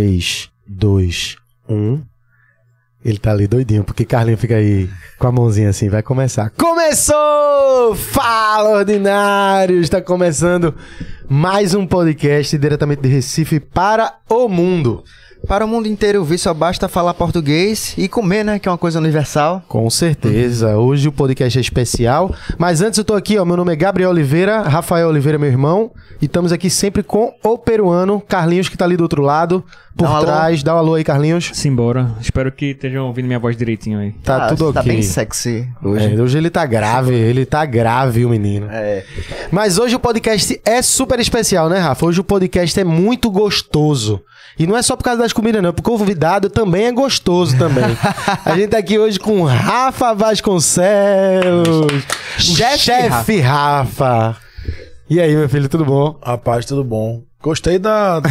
3, 2, 1. Ele tá ali doidinho, porque Carlinho fica aí com a mãozinha assim, vai começar. Começou! Fala, ordinários! Está começando mais um podcast diretamente de Recife para o mundo. Para o mundo inteiro ouvir, só basta falar português e comer, né? Que é uma coisa universal. Com certeza. Hoje o podcast é especial. Mas antes eu tô aqui, ó. Meu nome é Gabriel Oliveira, Rafael Oliveira, meu irmão. E estamos aqui sempre com o peruano, Carlinhos, que tá ali do outro lado, por Dá um alô. trás. Dá um alô aí, Carlinhos. Simbora. Espero que estejam ouvindo minha voz direitinho aí. Tá Ah, tudo ok. Tá bem sexy hoje. É, hoje ele tá grave, ele tá grave, o menino. É. Mas hoje o podcast é super especial, né, Rafa? Hoje o podcast é muito gostoso. E não é só por causa das comidas, não, porque o convidado também é gostoso também. A gente tá aqui hoje com Rafa Vasconcelos, Chefe chefe Rafa. E aí, meu filho, tudo bom? Rapaz, tudo bom. Gostei da, da,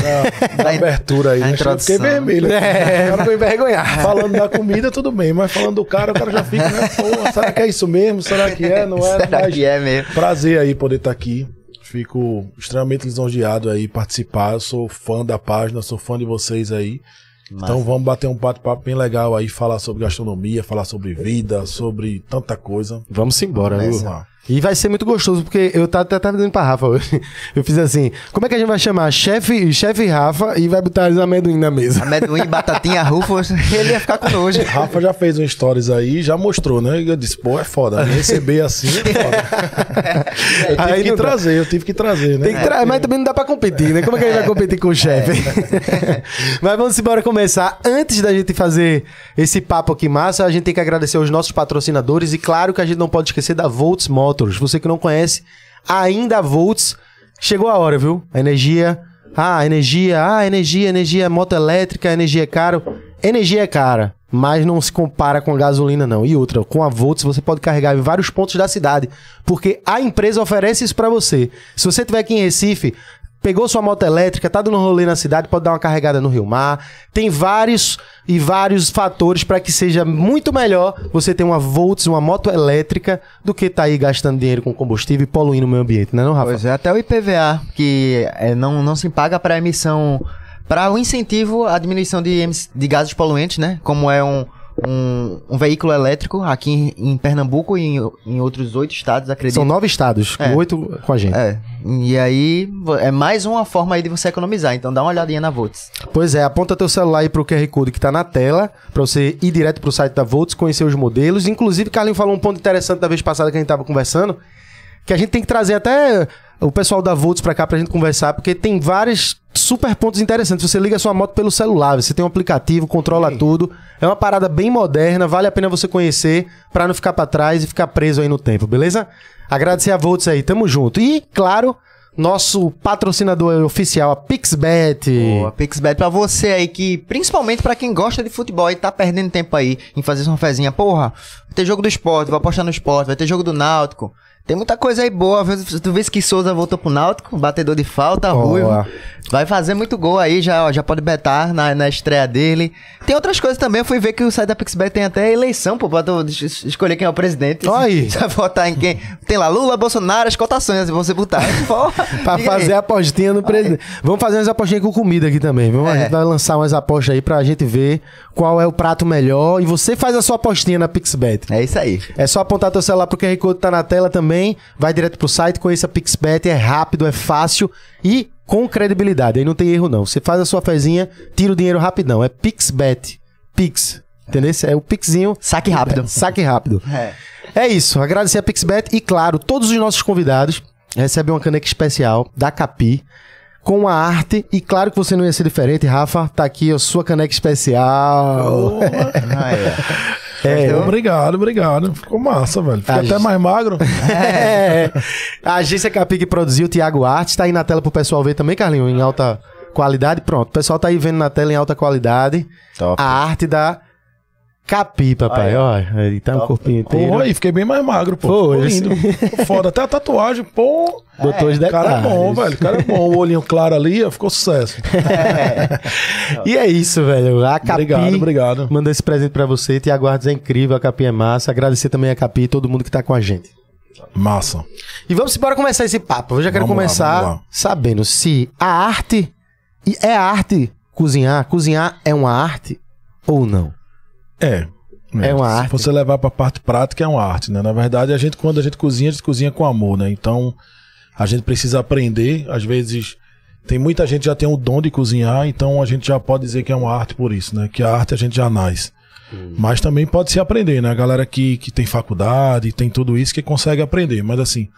da abertura aí, a né? introdução. Fiquei vermelho. É, Cara, ficou envergonhado. Falando da comida, tudo bem, mas falando do cara, o cara já fica, né? Pô, será que é isso mesmo? Será que é? Não é? Será Mas que é mesmo? Prazer aí poder estar aqui. Fico extremamente lisonjeado aí participar. Eu sou fã da página, sou fã de vocês aí. Então vamos bater um bate-papo bem legal aí, falar sobre gastronomia, falar sobre vida, sobre tanta coisa. Vamos embora, viu? E vai ser muito gostoso, porque eu tava até tava dizendo pra Rafa hoje. Eu fiz assim: como é que a gente vai chamar chefe, chefe Rafa e vai botar os amendoim na mesa? Amendoim, batatinha, rufos, ele ia ficar com nojo. Rafa já fez um stories aí, já mostrou, né? E Eu disse, pô, é foda. Me receber assim é foda. Eu tive Aí que não dá. trazer, eu tive que trazer, né? Tem que tra- Mas também não dá pra competir, né? Como é que a gente vai competir com o chefe? mas vamos embora começar. Antes da gente fazer esse papo aqui massa, a gente tem que agradecer aos nossos patrocinadores e claro que a gente não pode esquecer da Volts Você que não conhece ainda Volts, chegou a hora, viu? A energia, ah, energia, ah, energia, energia, moto elétrica, energia é caro. Energia é cara, mas não se compara com gasolina não. E outra, com a Volts você pode carregar em vários pontos da cidade, porque a empresa oferece isso pra você. Se você estiver aqui em Recife, pegou sua moto elétrica, tá dando um rolê na cidade, pode dar uma carregada no Rio Mar. Tem vários e vários fatores para que seja muito melhor você ter uma Volts, uma moto elétrica, do que tá aí gastando dinheiro com combustível e poluindo o meio ambiente, né, não, Rafa? Pois é, até o IPVA, que é, não, não se paga para emissão, para o incentivo à diminuição de, de gases poluentes, né? Como é um, um, um veículo elétrico aqui em, em Pernambuco e em, em outros oito estados, acredito. São nove estados, É. oito com a gente. É, e aí é mais uma forma aí de você economizar, então dá uma olhadinha na Volts. Pois é, aponta teu celular aí pro QR Code que tá na tela, pra você ir direto pro site da Volts, conhecer os modelos. Inclusive, Carlinho falou um ponto interessante da vez passada que a gente tava conversando, que a gente tem que trazer até o pessoal da Volts pra cá pra gente conversar, porque tem vários super pontos interessantes. Você liga a sua moto pelo celular, você tem um aplicativo, controla tudo. É uma parada bem moderna, vale a pena você conhecer pra não ficar pra trás e ficar preso aí no tempo, beleza? Agradecer a Volts aí, tamo junto. E, claro, nosso patrocinador oficial, a Pixbet. Boa, PixBet pra você aí que, principalmente pra quem gosta de futebol e tá perdendo tempo aí em fazer sua fezinha, porra, vai ter jogo do esporte, vai apostar no esporte, vai ter jogo do Náutico. Tem muita coisa aí boa. Tu vês que Souza voltou pro Náutico, batedor de falta, Boa. ruivo. Vai fazer muito gol aí, já, ó, já pode betar na, na estreia dele. Tem outras coisas também, eu fui ver que o site da PixBet tem até eleição, pô, pra tu es- escolher quem é o presidente. Olha aí. Você vai votar em quem? Tem lá Lula, Bolsonaro, as cotações, se você botar. Pra fazer a apostinha no presidente. Vamos fazer umas apostinhas com comida aqui também, viu? A É. gente vai lançar umas apostas aí pra gente ver qual é o prato melhor. E você faz a sua apostinha na Pixbet. É isso aí. É só apontar teu celular pro QR Code tá na tela também. Vai direto pro site, conheça a Pixbet. É rápido, é fácil e com credibilidade. Aí não tem erro não. Você faz a sua fezinha, tira o dinheiro rapidão. É Pixbet. Pix. Entendeu? É o Pixinho. Saque rápido. Saque rápido. É. É isso, agradecer a Pixbet e, claro, todos os nossos convidados recebem uma caneca especial da Capi com a arte e claro que você não ia ser diferente, Rafa, tá aqui a sua caneca especial. Ah, é. É, Obrigado, obrigado. Ficou massa, velho. Ah, até gente. mais magro. É. A agência Capi que produziu o Thiago Arte, tá aí na tela pro pessoal ver também, Carlinho, em alta qualidade. Pronto, o pessoal tá aí vendo na tela em alta qualidade Top. a arte da Capi, papai. Olha, ele tá um corpinho inteiro. Pô, aí, fiquei bem mais magro, pô. Foi, Ficou lindo. Foda. Até a tatuagem, pô. Botou os O cara é bom, velho. O cara é bom. O olhinho claro ali, ó, ficou sucesso. E é isso, velho. A Capi Obrigado, obrigado. manda esse presente pra você. Tiago Artes é incrível, a Capi é massa. Agradecer também a Capi e todo mundo que tá com a gente. Massa. E vamos embora começar esse papo. Eu já quero Vamos lá, começar vamos lá. sabendo se a arte é arte cozinhar, cozinhar é uma arte ou não? É. É uma Se arte. você levar pra parte prática, é uma arte, né? Na verdade, a gente, quando a gente cozinha, a gente cozinha com amor, né? Então, a gente precisa aprender. Às vezes, tem muita gente que já tem o dom de cozinhar, então a gente já pode dizer que é uma arte por isso, né? Que a arte a gente já nasce. Mas também pode se aprender, né? A galera que, que tem faculdade, tem tudo isso, que consegue aprender. Mas assim,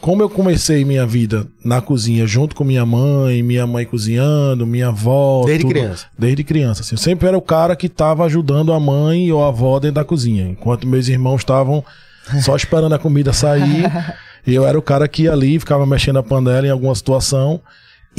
como eu comecei minha vida na cozinha junto com minha mãe, minha mãe cozinhando, minha avó. Desde criança? Desde criança, assim. Eu sempre era o cara que estava ajudando a mãe ou a avó dentro da cozinha. Enquanto meus irmãos estavam só esperando a comida sair. eu era o cara que ia ali, ficava mexendo a panela em alguma situação.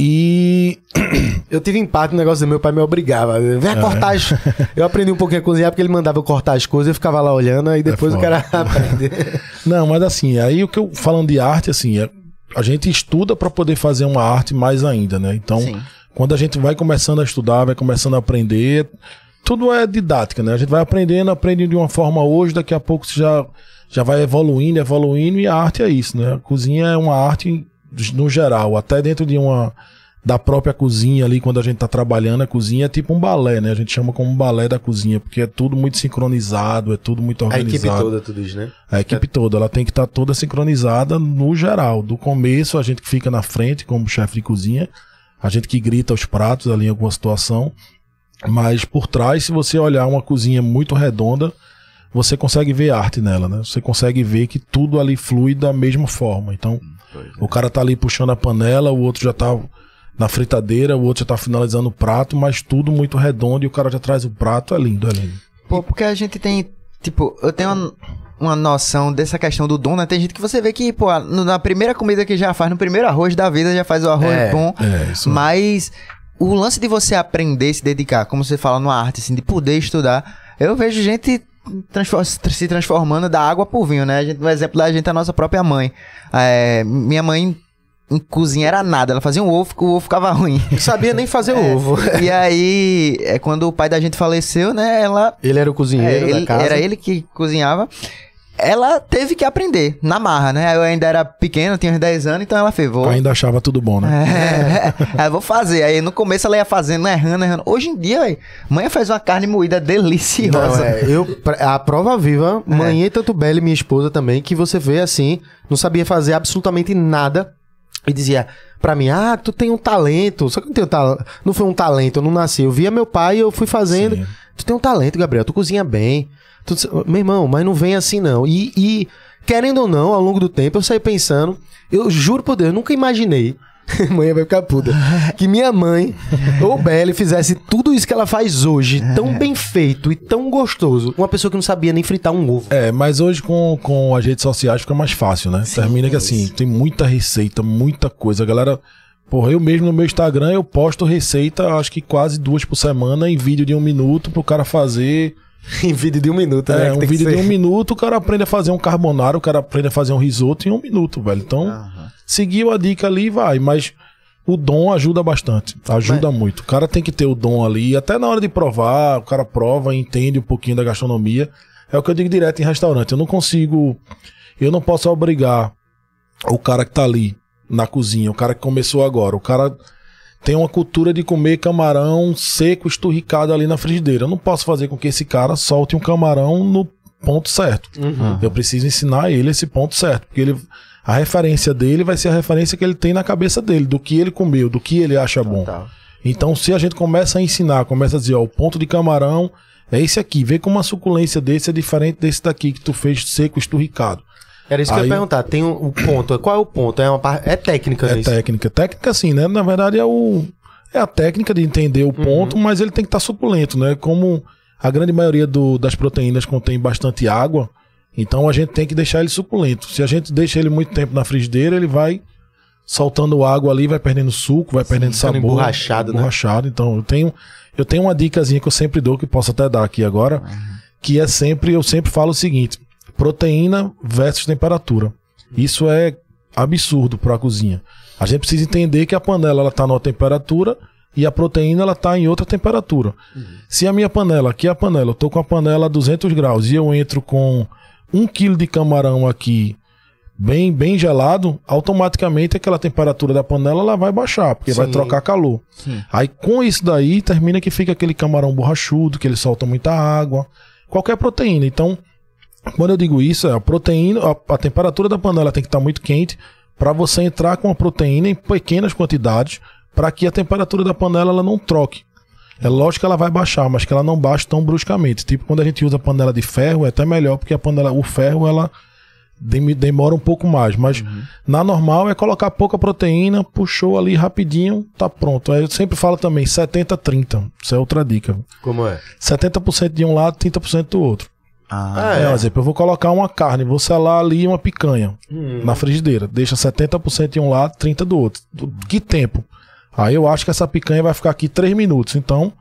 E Eu tive empate no negócio do meu pai me obrigava. Vem É. cortar as... Eu aprendi um pouquinho a cozinhar porque ele mandava eu cortar as coisas, eu ficava lá olhando, aí depois É o cara aprende. Não, mas assim, aí o que eu falando de arte, assim, é, a gente estuda para poder fazer uma arte mais ainda, né? Então, Sim. quando a gente vai começando a estudar, vai começando a aprender, tudo é didática, né? A gente vai aprendendo, aprende de uma forma hoje, daqui a pouco você já, já vai evoluindo, evoluindo, e a arte é isso, né? A cozinha é uma arte no geral, até dentro de uma da própria cozinha ali, quando a gente tá trabalhando, a cozinha é tipo um balé, né? A gente chama como um balé da cozinha, porque é tudo muito sincronizado, é tudo muito A organizado. equipe toda, tudo isso, né? A equipe toda, ela tem que estar toda sincronizada no geral. Do começo, a gente que fica na frente como chefe de cozinha, a gente que grita os pratos ali em alguma situação. Mas por trás, se você olhar uma cozinha muito redonda, você consegue ver arte nela, né? Você consegue ver que tudo ali flui da mesma forma. Então, o cara tá ali puxando a panela, o outro já tá na fritadeira, o outro já tá finalizando o prato, mas tudo muito redondo e o cara já traz o prato, é lindo, é lindo. Pô, porque a gente tem, tipo, eu tenho uma, uma noção dessa questão do dom, né? Tem gente que você vê que, pô, na primeira comida que já faz, no primeiro arroz da vida, já faz o arroz É, bom. É, isso. Mas o lance de você aprender, se dedicar, como você fala numa arte, assim, de poder estudar, eu vejo gente transfor- se transformando da água pro vinho, né? A gente, um exemplo da gente é a nossa própria mãe. É, minha mãe em cozinha era nada, ela fazia um ovo, o ovo ficava ruim. Não sabia nem fazer É. ovo. e aí, é, quando o pai da gente faleceu, né, ela Ele era o cozinheiro é, da ele- casa. Era ele que cozinhava. Ela teve que aprender na marra, né? Eu ainda era pequeno, tinha uns 10 anos, então ela fez, vou. Ainda achava tudo bom, né? É, aí vou fazer. Aí no começo ela ia fazendo, errando, errando. Hoje em dia, véi, mãe faz uma carne moída Não, deliciosa. é, eu, a prova viva, É. mãe tanto Bela e minha esposa também, que você vê assim, não sabia fazer absolutamente nada. E dizia pra mim, ah, tu tem um talento. Só que eu não tenho talento. Não foi um talento, eu não nasci. Eu via meu pai e eu fui fazendo. Sim. Tu tem um talento, Gabriel, tu cozinha bem. Tu- meu irmão, mas não vem assim não. E, e, querendo ou não, ao longo do tempo, eu saí pensando, eu juro por Deus, eu nunca imaginei. Mãe vai ficar puta. Que minha mãe ou Belle fizesse tudo isso que ela faz hoje, tão bem feito e tão gostoso. Uma pessoa que não sabia nem fritar um ovo. É, mas hoje com, com as redes sociais fica mais fácil, né? Termina que assim, tem muita receita, muita coisa. A galera, porra, eu mesmo no meu Instagram eu posto receita, acho que quase duas por semana em vídeo de um minuto pro cara fazer. em vídeo de um minuto, né? É, um vídeo de um minuto, o cara aprende a fazer um carbonara, o cara aprende a fazer um risoto em um minuto, velho. Então, seguiu a dica ali e vai, mas o dom ajuda bastante, ajuda muito. O cara tem que ter o dom ali, até na hora de provar, o cara prova, entende um pouquinho da gastronomia. É o que eu digo direto em restaurante. Eu não consigo, eu não posso obrigar o cara que tá ali na cozinha, o cara que começou agora, o cara tem uma cultura de comer camarão seco, esturricado ali na frigideira. Eu não posso fazer com que esse cara solte um camarão no ponto certo. Uhum. Eu preciso ensinar ele esse ponto certo, porque ele a referência dele vai ser a referência que ele tem na cabeça dele, do que ele comeu, do que ele acha bom. Total. Então, se a gente começa a ensinar, começa a dizer, ó, o ponto de camarão é esse aqui, vê como a suculência desse é diferente desse daqui que tu fez seco, esturricado. Era isso que eu Aí- ia perguntar. Tem o, o ponto. Qual é o ponto? É, uma é técnica, É né? técnica. Técnica, sim, né? Na verdade, é o. É a técnica de entender o ponto, mas ele tem que estar suculento, né? Como a grande maioria do- das proteínas contém bastante água, então a gente tem que deixar ele suculento. Se a gente deixa ele muito tempo na frigideira, ele vai soltando água ali, vai perdendo suco, vai perdendo ficando sabor. emborrachado, né? emborrachado. Então, eu tenho, eu tenho uma dicasinha que eu sempre dou, que posso até dar aqui agora, que é sempre, eu sempre falo o seguinte: proteína versus temperatura. Isso é absurdo para a cozinha. A gente precisa entender que a panela ela tá numa temperatura e a proteína ela tá em outra temperatura. Se a minha panela, aqui é a panela, eu tô com a panela a 200 graus e eu entro com um quilo de camarão aqui bem, bem gelado, automaticamente aquela temperatura da panela ela vai baixar, porque vai Sim. trocar calor. Sim. Aí com isso daí termina que fica aquele camarão borrachudo, que ele solta muita água, qualquer proteína. Então, quando eu digo isso, é a proteína, a, a temperatura da panela tem que estar muito quente para você entrar com a proteína em pequenas quantidades, para que a temperatura da panela ela não troque. É lógico que ela vai baixar, mas que ela não baixe tão bruscamente. Tipo, quando a gente usa panela de ferro, é até melhor, porque a panela, o ferro, ela dem- demora um pouco mais. Mas na normal é colocar pouca proteína, puxou ali rapidinho, tá pronto. Eu sempre falo também 70-30. Isso é outra dica. Como é? 70% de um lado, 30% do outro. Ah, É, por exemplo, eu vou colocar uma carne, vou selar ali uma picanha Hum. na frigideira. Deixa 70% de um lado, 30% do outro. Do- Que tempo? Aí eu acho que essa picanha vai ficar aqui 3 minutos. Então,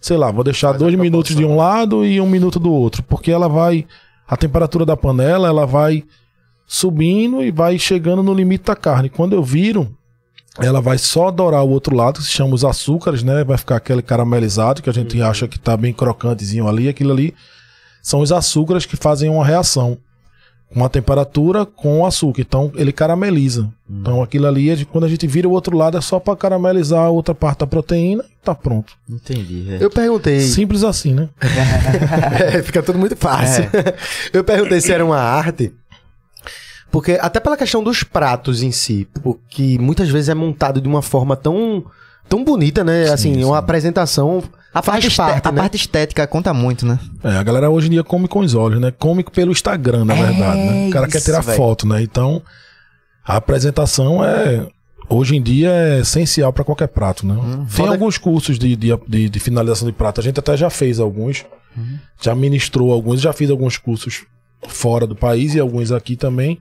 sei lá, vou deixar 2 minutos de um lado e um minuto do outro. Porque ela vai. A temperatura da panela, ela vai subindo e vai chegando no limite da carne. Quando eu viro, ela vai só dourar o outro lado, que se chama os açúcares, né? Vai ficar aquele caramelizado que a gente acha que tá bem crocantezinho ali. Aquilo ali são os açúcares que fazem uma reação com a temperatura com o açúcar. Então ele carameliza. Então aquilo ali, é de- quando a gente vira o outro lado, é só para caramelizar a outra parte da proteína e tá pronto. entendi. é. Eu perguntei. Simples assim, né? É, fica tudo muito fácil. Eu perguntei se era uma arte. Porque, até pela questão dos pratos em si, porque muitas vezes é montado de uma forma tão, tão bonita, né? assim, sim. uma apresentação A parte, parte, a né? parte estética conta muito, né? É, a galera hoje em dia come com os olhos, né? Come pelo Instagram, na É verdade, né? O cara quer isso, tirar velho. foto, né? Então, a apresentação é hoje em dia é essencial para qualquer prato, né? Tem Hum, Foda- alguns cursos de, de, de, de finalização de prato. A gente até já fez alguns, Uhum. já ministrou alguns, já fiz alguns cursos fora do país e alguns aqui também.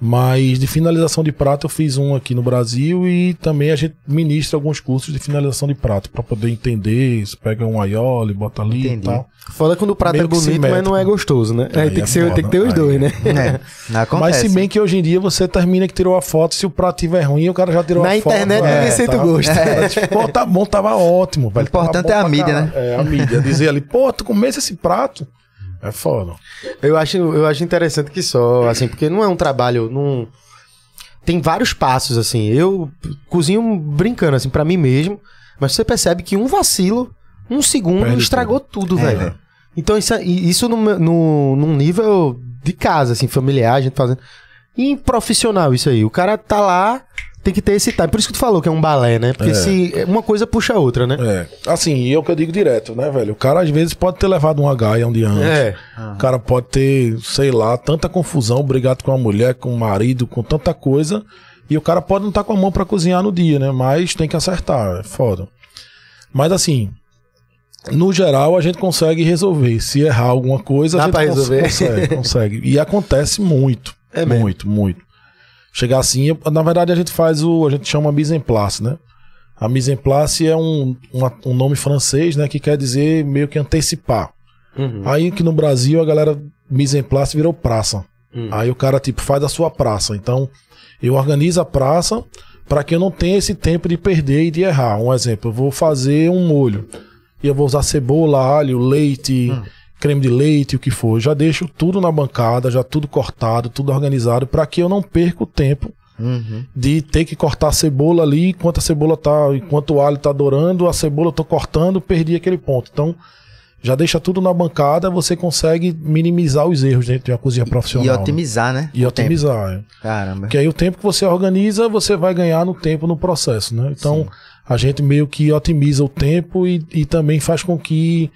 Mas de finalização de prato eu fiz um aqui no Brasil e também a gente ministra alguns cursos de finalização de prato para poder entender. Você pega um aioli, bota ali Entendi. e tal. Foda quando o prato Meio é bonito, mas não é gostoso, né? Aí Aí tem, é que ser, foda. tem que ter os Aí- dois, né? É, Mas acontece. se bem que hoje em dia você termina que tirou a foto, se o prato tiver ruim, o cara já tirou Na a foto. internet ninguém sente o gosto. É, tipo, pô, tá bom, tava ótimo, velho. O importante é a mídia, caralho. É, a mídia. Dizer ali, pô, tu comesse esse prato. É foda. Eu acho, eu acho interessante que só, assim, porque não é um trabalho, não... Tem vários passos, assim. Eu cozinho brincando, assim, pra mim mesmo, mas você percebe que um vacilo, um segundo, Perde estragou tudo, É, velho. Então isso, isso no, no, num nível de casa, assim, familiar, a gente fazendo. E profissional, isso aí. O cara tá lá, tem que ter esse time. Por isso que tu falou que é um balé, né? Porque É. se uma coisa puxa a outra, né? É. Assim, e é o que eu digo direto, né, velho? O cara às vezes pode ter levado uma gaia um dia antes. É. O cara pode ter, sei lá, tanta confusão, brigado com a mulher, com o marido, com tanta coisa. E o cara pode não estar com a mão pra cozinhar no dia, né? Mas tem que acertar, é foda. Mas assim, no geral a gente consegue resolver. Se errar alguma coisa, Dá a gente pra cons- resolver? consegue, consegue. E acontece muito. É mesmo? muito, muito. Chegar assim, eu- na verdade a gente faz o, a gente chama mise en place, né? A mise en place é um, uma- um nome francês, né, que quer dizer meio que antecipar. Uhum. Aí que no Brasil a galera mise en place virou praça. Hum. Aí o cara tipo faz a sua praça. Então eu organizo a praça para que eu não tenha esse tempo de perder e de errar. Um exemplo, eu vou fazer um molho e eu vou usar cebola, alho, leite, creme de leite, o que for. Já deixo tudo na bancada, já tudo cortado, tudo organizado para que eu não perca o tempo Uhum. de ter que cortar a cebola ali, enquanto a cebola tá, enquanto o alho tá dourando, a cebola eu tô cortando, perdi aquele ponto. Então, já deixa tudo na bancada, você consegue minimizar os erros dentro de uma cozinha profissional. E né? otimizar, né? E o tempo. otimizar. é. Caramba. Porque aí o tempo que você organiza, você vai ganhar no tempo no processo, né? Então, a gente meio que otimiza o tempo e, e também faz com que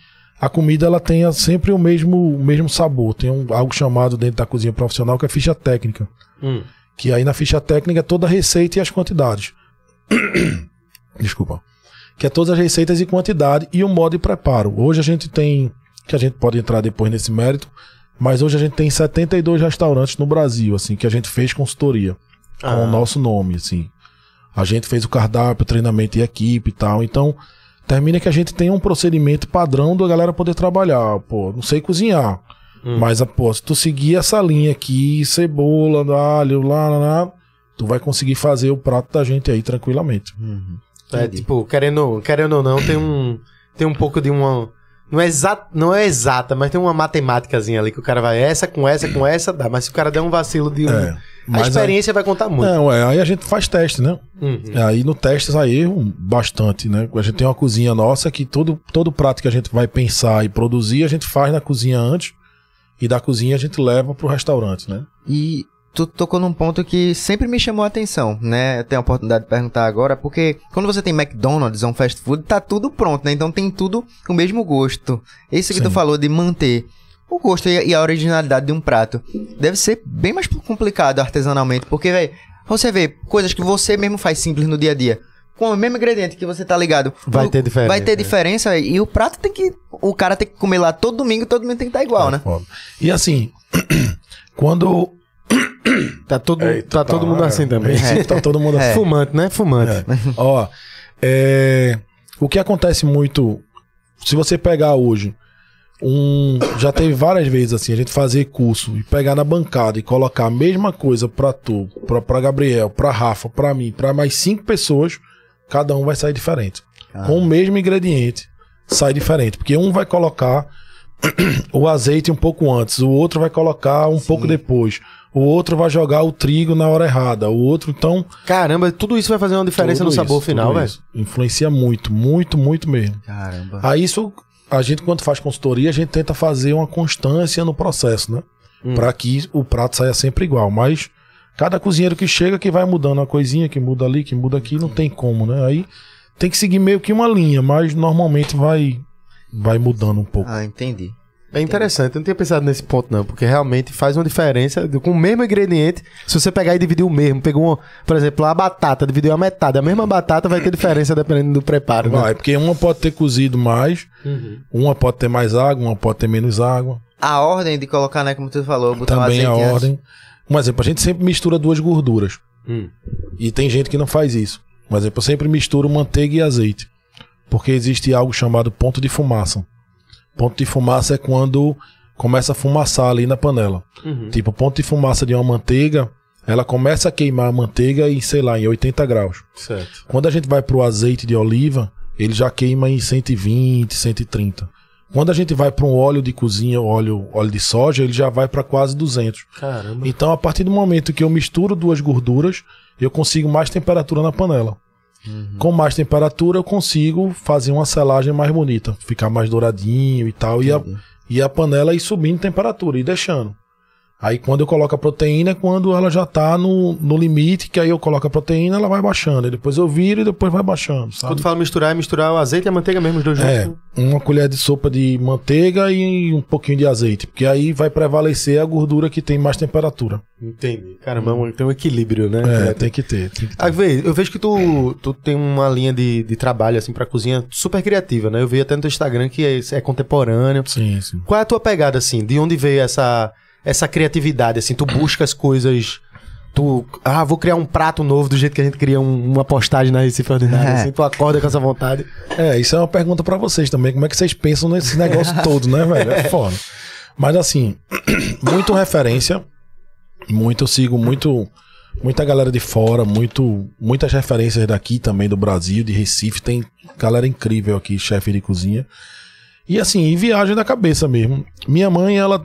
a comida ela tenha sempre o mesmo, o mesmo sabor. Tem um, algo chamado dentro da cozinha profissional que é ficha técnica. Hum. Que aí na ficha técnica é toda a receita e as quantidades. Desculpa. Que é todas as receitas e quantidade e o modo de preparo. Hoje a gente tem, que a gente pode entrar depois nesse mérito, mas hoje a gente tem 72 restaurantes no Brasil, assim, que a gente fez consultoria com Ah. o nosso nome, assim. A gente fez o cardápio, treinamento e equipe e tal. Então, termina que a gente tem um procedimento padrão da galera poder trabalhar. Pô, não sei cozinhar. Mas, pô, se tu seguir essa linha aqui, cebola, alho, lá, lá, lá, tu vai conseguir fazer o prato da gente aí tranquilamente. É, tipo, querendo, querendo ou não, tem um, tem um pouco de uma. Não é, exata, não é exata, mas tem uma matemáticazinha ali que o cara vai essa com essa com essa, dá. Mas se o cara der um vacilo de um, É. A Mas experiência vai contar muito. Não, é, aí a gente faz teste, né? Uhum. Aí no teste sai erro bastante, né? A gente tem uma cozinha nossa que todo, todo prato que a gente vai pensar e produzir, a gente faz na cozinha antes e da cozinha a gente leva pro restaurante, né? E tu tocou num ponto que sempre me chamou a atenção, né? Eu tenho a oportunidade de perguntar agora, porque quando você tem McDonald's, um fast food, tá tudo pronto, né? Então tem tudo o mesmo gosto. Esse que Sim. tu falou de manter o gosto e a originalidade de um prato. Deve ser bem mais complicado artesanalmente, porque, velho, você vê coisas que você mesmo faz simples no dia a dia. Com o mesmo ingrediente que você tá ligado. Vai o- ter diferença, Vai ter né? diferença e o prato tem que. O cara tem que comer lá todo domingo, todo domingo tem que estar igual, né? Foda. E assim, quando. Tá todo, Eita, tá todo mundo é, assim também. esse- Tá todo mundo assim. Fumante, né? Fumante. É. Ó, é, o que acontece muito, se você pegar hoje, um, já teve várias vezes assim, a gente fazer curso e pegar na bancada e colocar a mesma coisa pra tu, pra, pra Gabriel, pra Rafa, pra mim, pra mais cinco pessoas, cada um vai sair diferente. Com o mesmo ingrediente, sai diferente, porque um vai colocar o azeite um pouco antes, o outro vai colocar um pouco depois. O outro vai jogar o trigo na hora errada. O outro, então, Caramba, tudo isso vai fazer uma diferença tudo no sabor isso, final, tudo velho. Influencia muito, muito, muito mesmo. Caramba. Aí isso, a gente quando faz consultoria, a gente tenta fazer uma constância no processo, né? Hum. Pra que o prato saia sempre igual. Mas cada cozinheiro que chega que vai mudando uma coisinha, que muda ali, que muda aqui, não tem como, né? Aí tem que seguir meio que uma linha, mas normalmente vai vai mudando um pouco. Ah, entendi. É interessante, eu não tinha pensado nesse ponto não, porque realmente faz uma diferença com o mesmo ingrediente. Se você pegar e dividir o mesmo, pegou, um, por exemplo, a batata, dividiu a metade, a mesma batata vai ter diferença dependendo do preparo, né? Vai, porque uma pode ter cozido mais, Uhum. uma pode ter mais água, uma pode ter menos água. A ordem de colocar, né, como tu falou, botar Também o a antes. ordem. Um exemplo, a gente sempre mistura duas gorduras. Hum. E tem gente que não faz isso. Por exemplo, eu sempre misturo manteiga e azeite. Porque existe algo chamado ponto de fumaça. Ponto de fumaça é quando começa a fumaçar ali na panela. Uhum. Tipo, o ponto de fumaça de uma manteiga, ela começa a queimar a manteiga em, sei lá, em 80 graus. Certo. Quando a gente vai pro azeite de oliva, ele já queima em 120, 130. Quando a gente vai para um óleo de cozinha, óleo, óleo de soja, ele já vai para quase 200. Caramba. Então, a partir do momento que eu misturo duas gorduras, eu consigo mais temperatura na panela. Com mais temperatura, eu consigo fazer uma selagem mais bonita, ficar mais douradinho e tal, e a, e a panela ir subindo temperatura e deixando. Aí, quando eu coloco a proteína, é quando ela já tá no, no limite, que aí eu coloco a proteína, ela vai baixando. Aí depois eu viro e depois vai baixando, Quando sabe? tu fala misturar, é misturar o azeite e a manteiga mesmo, os dois É, juntos. uma colher de sopa de manteiga e um pouquinho de azeite, porque aí vai prevalecer a gordura que tem mais temperatura. Entendi. Caramba, tem um equilíbrio, né? É, tem que ter. Tem que ter. Eu vejo que tu, tu tem uma linha de, de trabalho, assim, pra cozinha super criativa, né? Eu vi até no teu Instagram que é, é contemporâneo. Sim, sim. Qual é a tua pegada, assim? De onde veio essa, essa criatividade, assim? Tu busca as coisas... Tu... Ah, vou criar um prato novo do jeito que a gente cria um- uma postagem na Recife Ordinária, É. assim. Tu acorda com essa vontade. É, isso é uma pergunta pra vocês também. Como é que vocês pensam nesse negócio todo, né, velho? É foda. Mas assim, muito referência. Muito, eu sigo muito. Muita galera de fora, muito, muitas referências daqui também, do Brasil, de Recife. Tem galera incrível aqui, chefe de cozinha. E assim, e viagem da cabeça mesmo. Minha mãe, ela.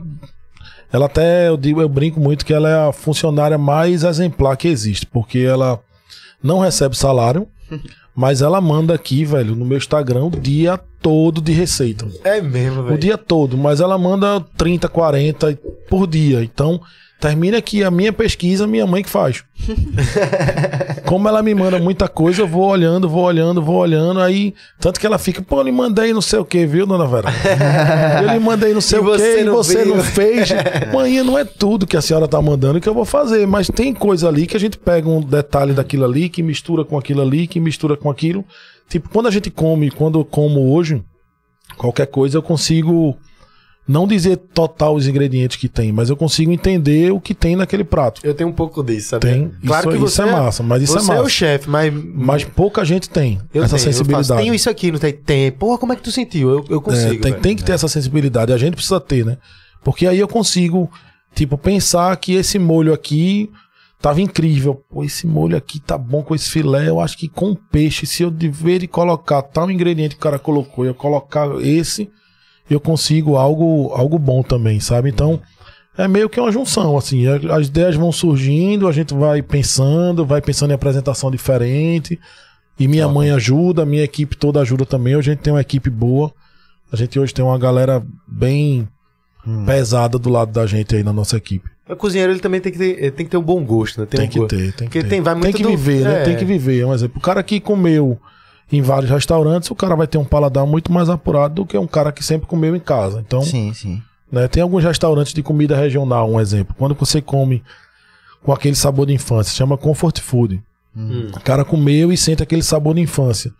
Ela até, eu digo, eu brinco muito que ela é a funcionária mais exemplar que existe, porque ela não recebe salário, mas ela manda aqui, velho, no meu Instagram o dia todo de receita. É mesmo, O dia todo, mas ela manda 30, 40 por dia. Então, termina aqui a minha pesquisa, minha mãe que faz. Como ela me manda muita coisa, eu vou olhando, vou olhando, vou olhando. Aí, tanto que ela fica, pô, eu lhe mandei não sei o que, viu, dona Vera? Eu lhe mandei não sei E o que, e você viu. não fez. Mãe, não é tudo que a senhora tá mandando que eu vou fazer, mas tem coisa ali que a gente pega um detalhe daquilo ali, que mistura com aquilo ali, que mistura com aquilo. Tipo, quando a gente come, quando eu como hoje, qualquer coisa eu consigo não dizer total os ingredientes que tem, mas eu consigo entender o que tem naquele prato. Eu tenho um pouco disso, sabe? Tem. Claro isso, que isso você é massa, mas isso você é é, o massa. chefe, mas... Mas pouca gente tem eu essa tenho, Eu sensibilidade. faço, tenho isso aqui, não tem? Tem. Porra, como é que tu sentiu? Eu, eu É, consigo, tem, velho. tem que ter essa sensibilidade. A gente precisa ter, né? Porque aí eu consigo, tipo, pensar que esse molho aqui tava incrível. Pô, esse molho aqui tá bom com esse filé. Eu acho que com peixe, se eu dever de colocar tal ingrediente que o cara colocou e eu colocar esse, eu consigo algo, algo bom também, sabe? Então, é meio que uma junção, assim. a- As ideias vão surgindo, a gente vai pensando, vai pensando em apresentação diferente. E minha mãe ajuda, minha equipe toda ajuda também. Hoje a gente tem uma equipe boa. A gente hoje tem uma galera bem pesada do lado da gente aí na nossa equipe. O cozinheiro ele também tem que ter, tem que ter um bom gosto, né? Tem, um que go- ter, tem que Porque ter. tem, vai tem muito que do- viver, né? é. Tem que viver. Um exemplo. O cara que comeu em vários restaurantes, o cara vai ter um paladar muito mais apurado do que um cara que sempre comeu em casa. Então, Sim, sim. né, tem alguns restaurantes de comida regional, um exemplo. Quando você come com aquele sabor de infância, chama comfort food. Hum. O cara comeu e sente aquele sabor de infância.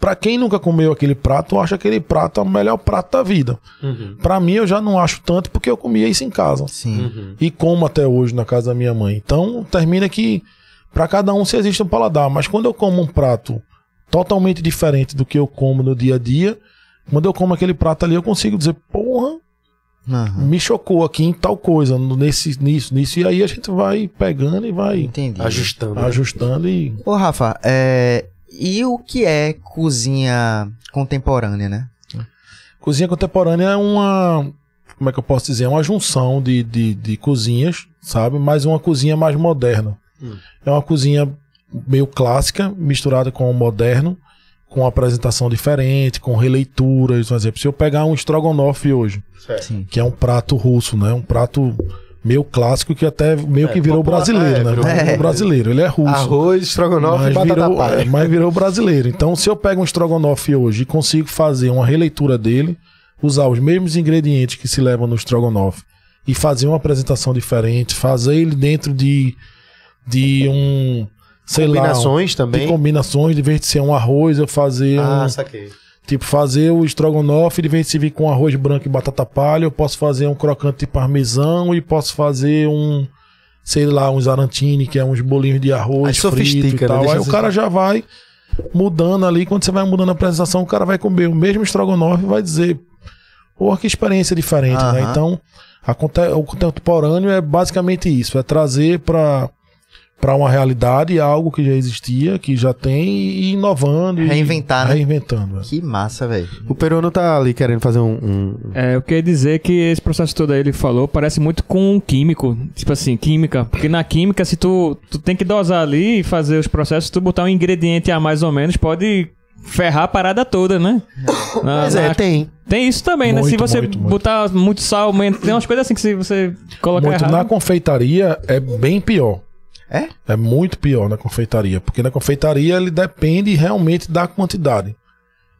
Pra quem nunca comeu aquele prato, acha aquele prato o melhor prato da vida. Uhum. Pra mim, eu já não acho tanto porque eu comia isso em casa Sim. Uhum. e como até hoje na casa da minha mãe. Então, termina que para cada um se existe um paladar, mas quando eu como um prato totalmente diferente do que eu como no dia a dia, quando eu como aquele prato ali, eu consigo dizer, porra, Aham. me chocou aqui em tal coisa, nesse, nisso, nisso, e aí a gente vai pegando e vai Entendi. Ajustando. né? ajustando e Ô, Rafa, é... e o que é cozinha contemporânea, né? Cozinha contemporânea é uma. Como é que eu posso dizer? É uma junção de, de, de cozinhas, sabe? Mas uma cozinha mais moderna. Hum. É uma cozinha meio clássica, misturada com o moderno, com apresentação diferente, com releituras. Por exemplo, se eu pegar um estrogonofe hoje, Sim. que é um prato russo, né? Um prato meio clássico que até meio É, que virou popular- brasileiro, é, né? virou- Virou brasileiro. Ele é russo. Arroz, estrogonofe e Mas batata virou, palha. é, mas virou brasileiro. Então, se eu pego um estrogonofe hoje e consigo fazer uma releitura dele, usar os mesmos ingredientes que se levam no estrogonofe e fazer uma apresentação diferente, fazer ele dentro de, de um. Sei Combinações lá. também. De combinações, de vez de ser um arroz, eu fazer Ah, um. saquei. Tipo, fazer o estrogonofe, de vez de servir com arroz branco e batata palha, eu posso fazer um crocante de parmesão e posso fazer um, sei lá, uns arantini, que é uns bolinhos de arroz Aí frito sofistica, e né? tal. Deixa Aí o cara já vai mudando ali, quando você vai mudando a apresentação, o cara vai comer o mesmo estrogonofe e vai dizer, porra, que experiência diferente, né? Aham. Então, a o contemporâneo é basicamente isso, é trazer para para uma realidade algo que já existia, que já tem, e inovando. e Reinventar, né? Reinventando. é. Que massa, velho. O Peruano tá ali querendo fazer um. um- É, eu queria dizer que esse processo todo aí ele falou parece muito com um químico. Tipo assim, química. Porque na química, se tu, tu tem que dosar ali e fazer os processos, tu botar um ingrediente a mais ou menos, pode ferrar a parada toda, né? Na- Mas é, na- tem. Tem isso também, né? Se Muito, você muito, muito. botar muito sal, men- tem umas coisas assim que se você colocar Muito. errado... Na confeitaria é bem pior. É? É muito pior na confeitaria. Porque na confeitaria ele depende realmente da quantidade.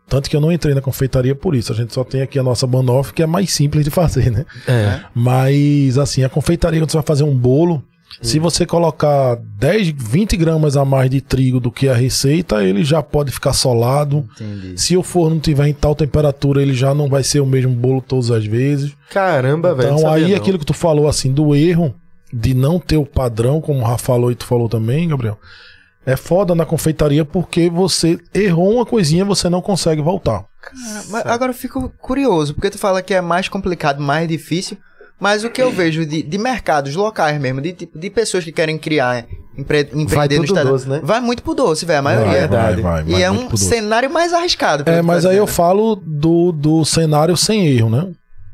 Tanto que eu não entrei na confeitaria por isso. A gente só tem aqui a nossa banoffee, que é mais simples de fazer, né? É. Mas, assim, a confeitaria, quando você vai fazer um bolo, se você colocar 10, 20 gramas a mais de trigo do que a receita, ele já pode ficar solado. Entendi. Se o forno tiver em tal temperatura, ele já não vai ser o mesmo bolo todas as vezes. Caramba, velho. Então aí não. aquilo que tu falou assim do erro de não ter o padrão, como o Rafa falou e tu falou também, Gabriel. É foda na confeitaria porque você errou uma coisinha, você não consegue voltar. Mas agora eu fico curioso, porque tu fala que é mais complicado, mais difícil, mas o que eu vejo de, de mercados locais mesmo, de, tipo, de pessoas que querem criar, empre, empreender pro no estado, doce, né? vai muito pro doce, velho, a Vai, maioria. vai, vai, e é um cenário mais arriscado. É, mas tá aí eu falo do, do cenário sem erro, né?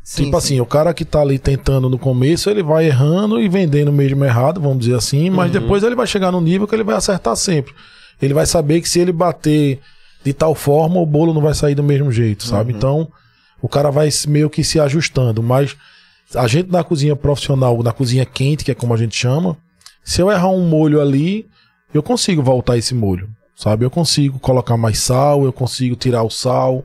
Sim, tipo sim. assim, o cara que tá ali tentando no começo, ele vai errando e vendendo mesmo errado, vamos dizer assim, mas Uhum. depois ele vai chegar no nível que ele vai acertar sempre. Ele vai saber que se ele bater de tal forma, o bolo não vai sair do mesmo jeito, sabe? Uhum. Então, o cara vai meio que se ajustando, mas a gente na cozinha profissional, na cozinha quente, que é como a gente chama, se eu errar um molho ali, eu consigo voltar esse molho, sabe? Eu consigo colocar mais sal, eu consigo tirar o sal,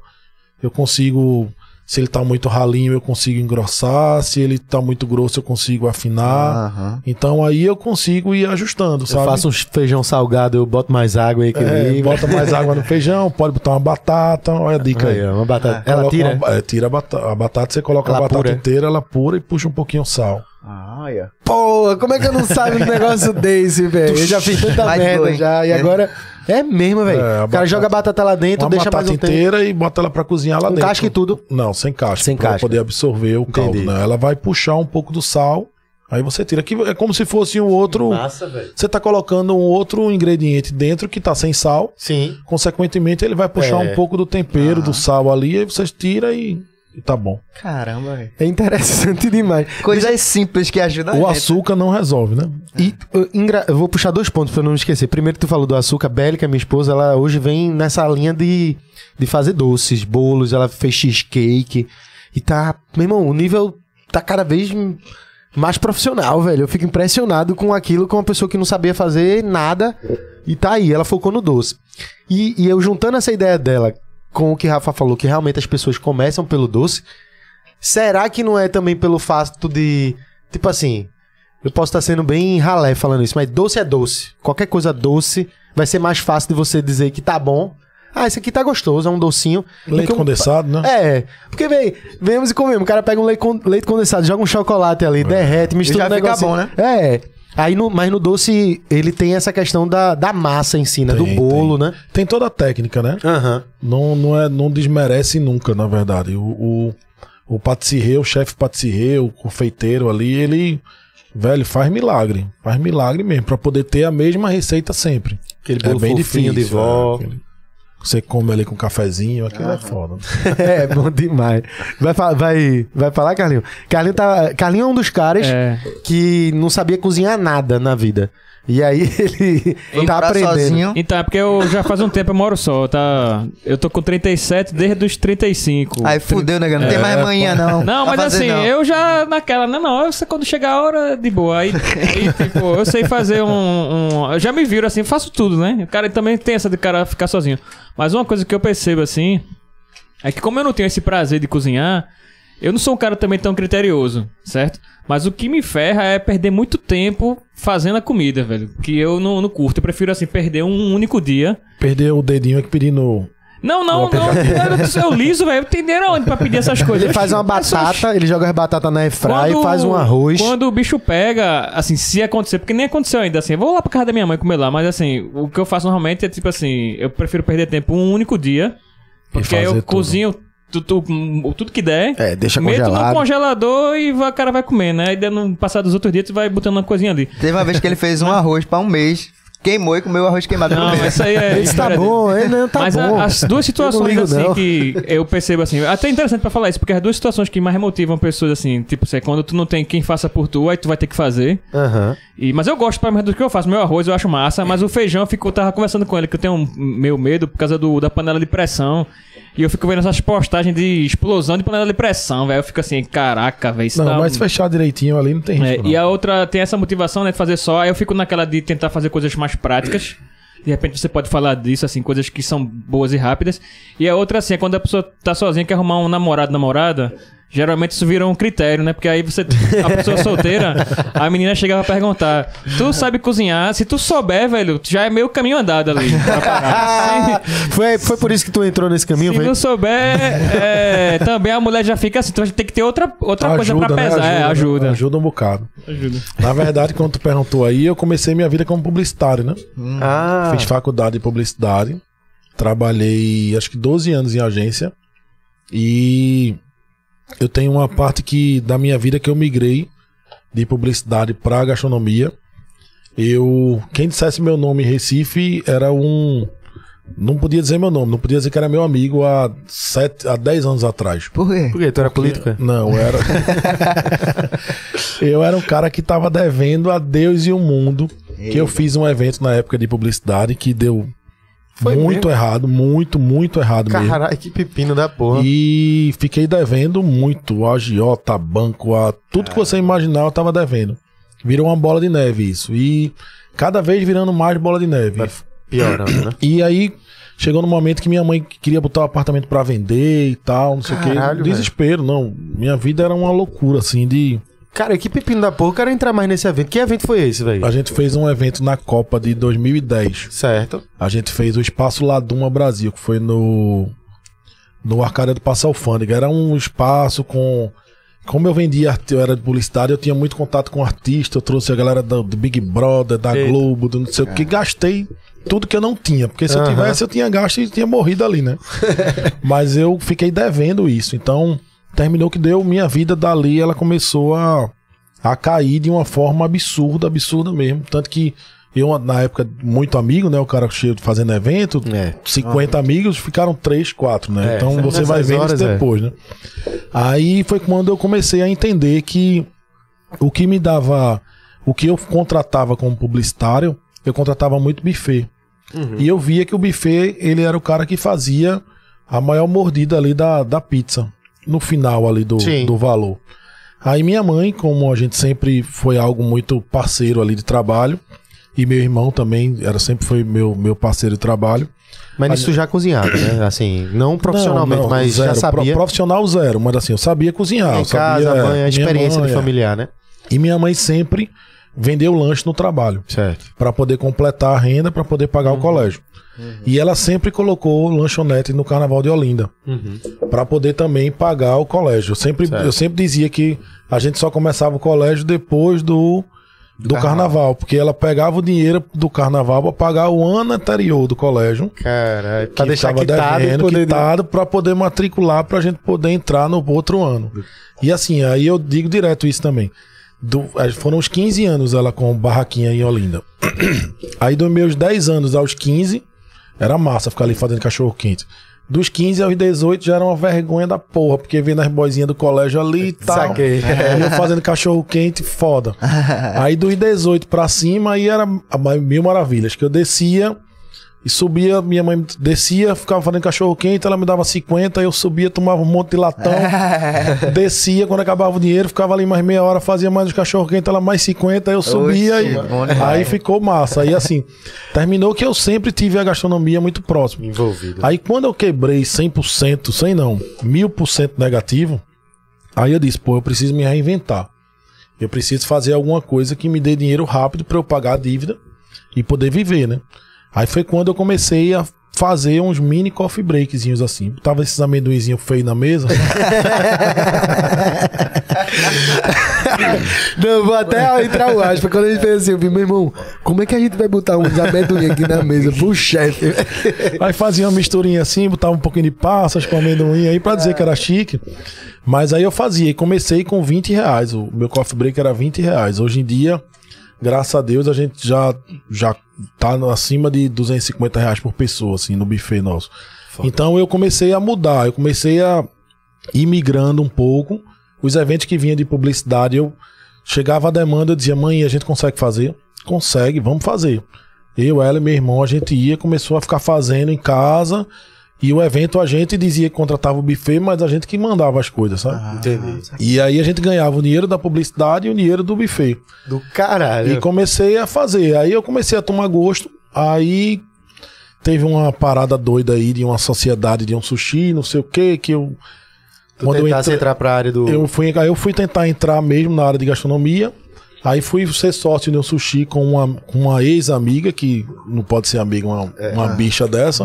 eu consigo, se ele tá muito ralinho, eu consigo engrossar, se ele tá muito grosso, eu consigo afinar. Aham. Então aí eu consigo ir ajustando, Eu sabe? faço um feijão salgado, eu boto mais água aí que É, ele bota mais água no feijão, pode botar uma batata, olha a dica aí. Aí, ó, uma batata. Ela Coloca tira. uma- é, tira a batata, a batata, você coloca Ela a batata pura. inteira, ela pura e puxa um pouquinho o sal. Ah, olha. Pô, como é que eu não sabe um negócio desse, velho? Eu já fiz tanta Mais merda dois. já. E É. agora. É mesmo, velho. É, o cara batata- joga a batata lá dentro, Uma deixa mais batata um tempo. inteira e bota ela pra cozinhar lá Com dentro. casca e tudo. Não, sem casca. Sem pra casca. poder absorver o caldo, Entendi. né? Ela vai puxar um pouco do sal, aí você tira. Que é como se fosse um outro... Massa, velho. Você tá colocando um outro ingrediente dentro que tá sem sal. Sim. Consequentemente, ele vai puxar É. um pouco do tempero, Ah. do sal ali, aí você tira e tá bom. Caramba, velho. É interessante demais. Coisas simples que ajudam O açúcar não resolve, né? E eu, engra- eu vou puxar dois pontos pra não esquecer. Primeiro, tu falou do açúcar. É minha esposa, ela hoje vem nessa linha de, de fazer doces, bolos. Ela fez cheesecake. E tá. Meu irmão, o nível tá cada vez mais profissional, velho. Eu fico impressionado com aquilo com uma pessoa que não sabia fazer nada. E tá aí, ela focou no doce. E, e eu juntando essa ideia dela com o que Rafa falou, que realmente as pessoas começam pelo doce. Será que não é também pelo fato de. Tipo assim. Eu posso estar sendo bem ralé falando isso, mas doce é doce. Qualquer coisa doce vai ser mais fácil de você dizer que tá bom. Ah, esse aqui tá gostoso, é um docinho. Leite um- condensado, né? É, porque vem, vemos e comemos. O cara pega um leite, con- leite condensado, joga um chocolate ali, derrete, mistura já um fica bom, né? É. Aí no, mas no doce ele tem essa questão da, da massa em si, né? do Tem, bolo, né? Tem toda a técnica, né? Aham. Não, não, é, não desmerece nunca, na verdade. O, o, o patisserie, o chefe patisserie, o confeiteiro ali, ele, velho, faz milagre. Faz milagre mesmo, pra poder ter a mesma receita sempre. Aquele bolo fofinho de vó. é, aquele- você come ali com um cafezinho, aquilo é foda. é, bom demais. Vai, vai, vai falar, Carlinho? Carlinho, tá, Carlinho é um dos caras É. que não sabia cozinhar nada na vida. E aí ele tá aprendendo. sozinho. Então, é porque eu já faz um tempo eu moro só, tá? Eu tô com 37 desde os 35. Aí fudeu, né? Não tem mais manhã, não. Não, mas assim, não. eu já naquela, não, não, eu sei quando chegar a hora de boa. Aí, aí, tipo, eu sei fazer um, um- Já me viram assim, faço tudo, né? O cara também tem essa de cara ficar sozinho. Mas uma coisa que eu percebo assim é que como eu não tenho esse prazer de cozinhar, eu não sou um cara também tão criterioso, certo? Mas o que me ferra é perder muito tempo fazendo a comida, velho. Que eu não, não curto. Eu prefiro, assim, perder um único dia. Perder o dedinho aqui pedindo. Não, não, não. Eu, liso, velho. Entenderam onde pra pedir essas coisas? Ele faz uma É batata, ele joga as batatas na airfry, faz um arroz. Quando o bicho pega, assim, se acontecer, porque nem aconteceu ainda, assim, eu vou lá pra casa da minha mãe comer lá, mas assim, o que eu faço normalmente é tipo assim, eu prefiro perder tempo um único dia, porque aí eu tudo. cozinho tu- tu- tudo que der. É, deixa Meto no congelado. congelador e vai- o cara vai comer, né? Aí daí no passar dos outros dias tu vai botando uma coisinha ali. Teve uma vez que ele fez um arroz pra um mês, queimou e comeu o arroz queimado Não, isso aí é. Esse tá bom, ele não tá Mas a- bom. as duas situações assim não. que eu percebo assim, até interessante pra falar isso, porque as duas situações que mais motivam pessoas assim, tipo, assim, é quando tu não tem quem faça por tu, aí tu vai ter que fazer. Aham. E, mas eu gosto pelo menos do que eu faço. Meu arroz eu acho massa, mas o feijão eu fico, eu tava conversando com ele que eu tenho um meu medo por causa do, da panela de pressão. E eu fico vendo essas postagens de explosão de panela de pressão, velho. Eu fico assim, caraca, velho. isso Não, tá- mas fechar direitinho ali não tem É, risco. e não. a outra tem essa motivação, né, de fazer só. Aí eu fico naquela de tentar fazer coisas mais práticas. De repente você pode falar disso, assim, coisas que são boas e rápidas. E a outra, assim, é quando a pessoa tá sozinha e quer arrumar um namorado, namorada. Geralmente isso vira um critério, né? Porque aí você, a pessoa solteira, a menina chega pra perguntar: Tu sabe cozinhar? Se tu souber, velho, já é meio caminho andado ali. Se- foi, foi por isso que tu entrou nesse caminho, se foi? não souber, é, também a mulher já fica assim, tu vai ter que ter outra, outra coisa pra né? pesar. é, ajuda. né? Ajuda um bocado. Ajuda. Na verdade, quando tu perguntou aí, eu comecei minha vida como publicitário, né? Ah, Fiz faculdade de publicidade. Trabalhei acho que 12 anos em agência. E eu tenho uma parte que da minha vida que eu migrei de publicidade para gastronomia. Eu, quem dissesse meu nome em Recife era um não podia dizer meu nome, não podia dizer que era meu amigo há sete, há 10 anos atrás. Por quê? por quê? Tu era política? Não, eu era. eu era um cara que tava devendo a Deus e o mundo. Que eu fiz um evento na época de publicidade que deu Foi muito mesmo? errado, muito, muito errado mesmo. Caralho, que pepino da porra. E fiquei devendo muito. A agiota, banco, a tudo que você imaginar eu tava devendo. Virou uma bola de neve isso. E cada vez virando mais bola de neve. Vai piorando, né? E aí chegou no momento que minha mãe queria botar o apartamento pra vender e tal, não sei o quê. Desespero, não. Minha vida era uma loucura, assim, de. Cara, que pepino da porra. Eu quero entrar mais nesse evento. Que evento foi esse, velho? A gente fez um evento na Copa de 2010. Certo. A gente fez o Espaço Laduma Brasil, que foi no. No Arcádia do Passo Alfândega. Era um espaço com. Como eu vendia, eu era de publicidade, eu tinha muito contato com artista, eu trouxe a galera do, do Big Brother, da Eita. Globo, do não sei o que, gastei tudo que eu não tinha. Porque se eu Aham. tivesse, eu tinha gasto e tinha morrido ali, né? Mas eu fiquei devendo isso. Então, terminou que deu minha vida dali, ela começou a, a cair de uma forma absurda, absurda mesmo. Tanto que Eu, na época, muito amigo, né? O cara cheio de fazendo evento, É. 50 amigos, ficaram 3, 4, né? É, então você vai horas, isso é. depois, né? Aí foi quando eu comecei a entender que o que me dava. O que eu contratava como publicitário, eu contratava muito buffet. Uhum. E eu via que o buffet, ele era o cara que fazia a maior mordida ali da, da pizza. No final ali do, Sim. do valor. Aí minha mãe, como a gente sempre foi algo muito parceiro ali de trabalho, e meu irmão também era sempre foi meu, meu parceiro de trabalho. Mas isso já cozinhado, né? Assim, não profissionalmente, Não, não, mas zero. já sabia. Pro- profissional zero, mas assim, eu sabia cozinhar. em eu casa, sabia, a mãe, a experiência mãe, de é. familiar, né? E minha mãe sempre vendeu lanche no trabalho. Certo. Pra poder completar a renda, pra poder pagar o colégio. E ela sempre colocou lanchonete no Carnaval de Olinda, Pra poder também pagar o colégio. Eu sempre, Certo. eu sempre dizia que a gente só começava o colégio depois do, do carnaval. porque ela pegava o dinheiro do carnaval pra pagar o ano anterior do colégio. Caralho, pra deixar quitado devendo, poder... quitado pra poder matricular pra gente poder entrar no outro ano. E assim, aí eu digo direto isso também. Do- aí foram uns 15 anos ela com barraquinha em Olinda. Aí dos meus 10 anos aos 15, era massa ficar ali fazendo cachorro quente. Dos 15 aos 18 já era uma vergonha da porra, porque vendo as boizinhas do colégio ali e tal. Saquei. Fazendo cachorro quente, foda. Aí dos 18 pra cima, aí era mil maravilhas, que eu descia e subia, minha mãe descia, ficava fazendo cachorro quente, ela me dava 50, eu subia, tomava um monte de latão, descia, quando acabava o dinheiro, ficava ali mais meia hora, fazia mais os cachorro quente, ela mais 50, eu subia Oxi, e bom aí ficou massa. Aí assim, terminou que eu sempre tive a gastronomia muito próxima. Envolvido. Aí quando eu quebrei 100%, 100 não, 1000% negativo, aí eu disse, pô, eu preciso me reinventar. Eu preciso fazer alguma coisa que me dê dinheiro rápido para eu pagar a dívida e poder viver, né? Aí foi quando eu comecei a fazer uns mini coffee breakzinhos assim. Tava esses amendoinzinhos feios na mesa. Não, vou até entrar o aspa. Quando a gente fez assim, eu vi, meu irmão, como é que a gente vai botar uns amendoim aqui na mesa pro chefe? Aí fazia uma misturinha assim, botava um pouquinho de passas com amendoim aí pra dizer que era chique. Mas aí eu fazia e comecei com 20 reais. O meu coffee break era 20 reais. Hoje em dia, graças a Deus, a gente já, já tá acima de 250 reais por pessoa, assim, no buffet nosso. Então eu comecei a mudar, eu comecei a ir migrando um pouco. Os eventos que vinham de publicidade, eu chegava a demanda, eu dizia, mãe, a gente consegue fazer? Consegue, vamos fazer. Eu, ela e meu irmão, a gente ia, começou a ficar fazendo em casa. E o evento a gente dizia que contratava o buffet, mas a gente que mandava as coisas, sabe? Entendi. E aí a gente ganhava o dinheiro da publicidade e o dinheiro do buffet. Do caralho. E comecei a fazer. Aí eu comecei a tomar gosto. Aí teve uma parada doida aí de uma sociedade de um sushi, não sei o que, que eu. Tu quando eu tentasse entrei- entrar pra área do... eu fui, aí eu fui tentar entrar mesmo na área de gastronomia. Aí fui ser sócio de um sushi com uma, uma ex-amiga, que não pode ser amiga, uma, uma bicha dessa.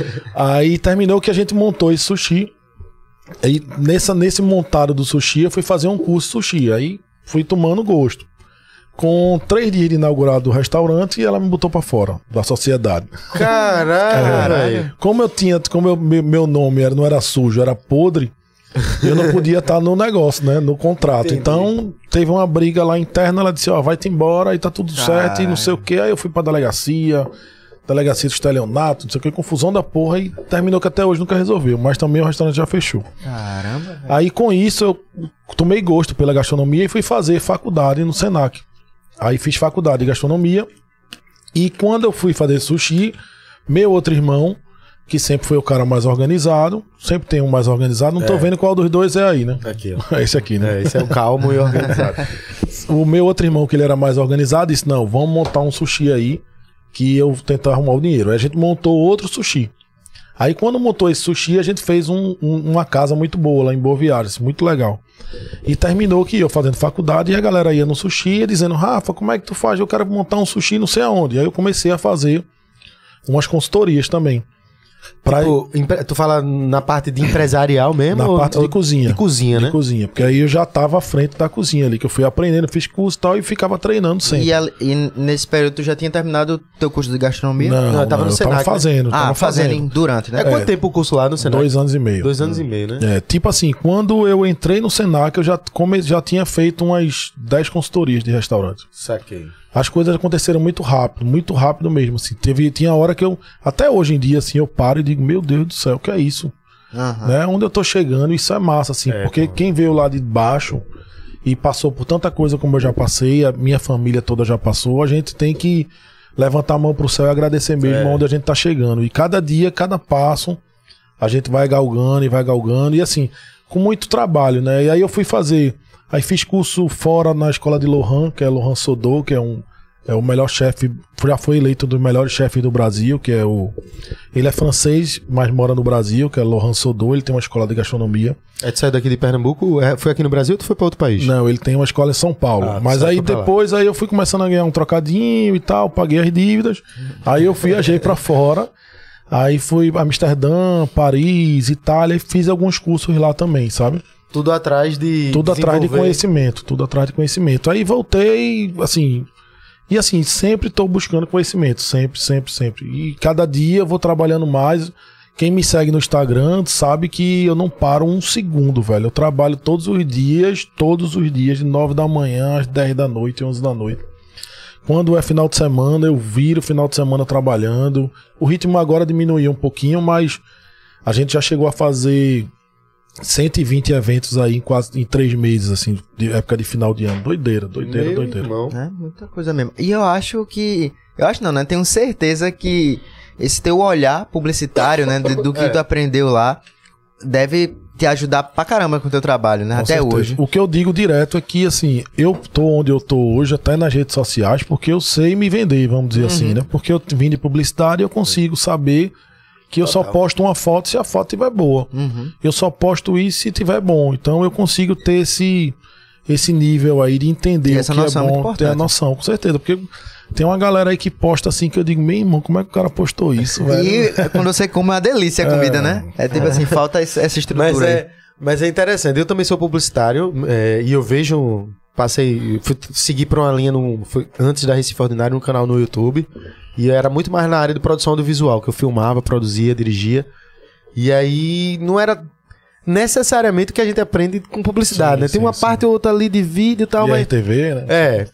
Aí terminou que a gente montou esse sushi. Aí nessa, nesse montado do sushi, eu fui fazer um curso de sushi. Aí fui tomando gosto. Com três dias de inaugurado o restaurante, ela me botou pra fora da sociedade. Caralho, velho. Como eu tinha, como eu- meu, meu nome era, não era sujo, era podre, eu não podia estar no negócio, né? No contrato. Então, teve uma briga lá interna, ela disse, ó, vai-te embora, aí tá tudo certo, e não sei o que. Aí eu fui pra delegacia, delegacia do estelionato, não sei o que, confusão da porra, e terminou que até hoje nunca resolveu. Mas também o restaurante já fechou. Caramba, velho. Aí com isso eu tomei gosto pela gastronomia e fui fazer faculdade no Senac. Aí fiz faculdade de gastronomia. E quando eu fui fazer sushi, meu outro irmão, que sempre foi o cara mais organizado, sempre tem um mais organizado, não tô vendo qual dos dois é aí, né? Aqui, ó. É esse aqui, né? É, esse é o calmo e organizado. O meu outro irmão, que ele era mais organizado, disse: Não, vamos montar um sushi aí, que eu tentar arrumar o dinheiro. Aí a gente montou outro sushi. Aí quando montou esse sushi, a gente fez um- um- uma casa muito boa lá em Boa Viagem, muito legal. E terminou que eu fazendo faculdade e a galera ia no sushi dizendo: Rafa, como é que tu faz? Eu quero montar um sushi não sei aonde. Aí eu comecei a fazer umas consultorias também. Pra, Tipo, tu fala na parte de empresarial mesmo? na ou- parte de cozinha. De cozinha, né? De cozinha. Porque aí eu já tava à frente da cozinha ali, que eu fui aprendendo, fiz curso e tal, e ficava treinando sempre. E, al- e nesse período tu já tinha terminado o teu curso de gastronomia? Não, Não, eu tava no Senac, né? tava fazendo, ah, tava fazendo fazendo. durante, né? É quanto tempo o curso lá no Senac? Dois anos e meio. Dois anos e meio, né? É, tipo assim, quando eu entrei no Senac, eu já, come, já tinha feito umas 10 consultorias de restaurante. Saquei. As coisas aconteceram muito rápido, muito rápido mesmo, assim. Teve, tinha hora que eu, até hoje em dia, assim, eu paro e digo, meu Deus do céu, o que é isso? Aham. Né? Onde eu tô chegando, isso é massa, assim, É, porque pô. quem veio lá de baixo e passou por tanta coisa como eu já passei, a minha família toda já passou, a gente tem que levantar a mão pro céu e agradecer mesmo É. onde a gente tá chegando. E cada dia, cada passo, a gente vai galgando e vai galgando, e assim, com muito trabalho, né? E aí eu fui fazer, aí fiz curso fora na escola de Lohan, que é Lohan Sodô, que é um é o melhor chefe, já foi eleito um dos melhores chefes do Brasil, que é o. Ele é francês, mas mora no Brasil, que é Laurent Sodô, ele tem uma escola de gastronomia. É de sair daqui de Pernambuco? É, foi aqui no Brasil ou tu foi pra outro país? Não, ele tem uma escola em São Paulo. Ah, mas aí lá. depois aí eu fui começando a ganhar um trocadinho e tal, paguei as dívidas. Aí eu viajei pra fora. Aí fui Amsterdã, Paris, Itália e fiz alguns cursos lá também, sabe? Tudo atrás de. Tudo atrás de conhecimento, tudo atrás de conhecimento. Aí voltei, assim, e assim, sempre estou buscando conhecimento, sempre, sempre, sempre. E cada dia eu vou trabalhando mais. Quem me segue no Instagram sabe que eu não paro um segundo, velho. Eu trabalho todos os dias, todos os dias, de 9 da manhã às 10 da noite, 11 da noite. Quando é final de semana, eu viro final de semana trabalhando. O ritmo agora diminuiu um pouquinho, mas a gente já chegou a fazer 120 eventos aí em quase em três meses, assim, de época de final de ano. Doideira, doideira, Meu doideira. irmão. É, muita coisa mesmo. E eu acho que. Eu acho não, né? Tenho certeza que esse teu olhar publicitário, né? Do, do que É. tu aprendeu lá, deve te ajudar pra caramba com o teu trabalho, né? Com Até certeza. hoje. O que eu digo direto é que, assim, eu tô onde eu tô hoje, até nas redes sociais, porque eu sei me vender, vamos dizer assim, né? Porque eu vim de publicidade e eu consigo saber que eu só posto uma foto se a foto estiver boa. Uhum. Eu só posto isso se tiver bom. Então eu consigo ter esse, esse nível aí de entender E o que é noção é bom, ter a noção, com certeza. Porque tem uma galera aí que posta assim que eu digo, meu irmão, como é que o cara postou isso, velho? E quando você come é uma delícia a comida, né? É tipo assim, falta essa estrutura Mas aí. é, mas é interessante. Eu também sou publicitário é, e eu vejo. Passei. Fui seguir pra uma linha no, foi antes da Recife Ordinário no canal no YouTube. E era muito mais na área de produção audiovisual, que eu filmava, produzia, dirigia. E aí não era necessariamente o que a gente aprende com publicidade, Sim, né? Tem sim, uma sim. parte ou outra ali de vídeo e tal, E mas. RTV, né? É.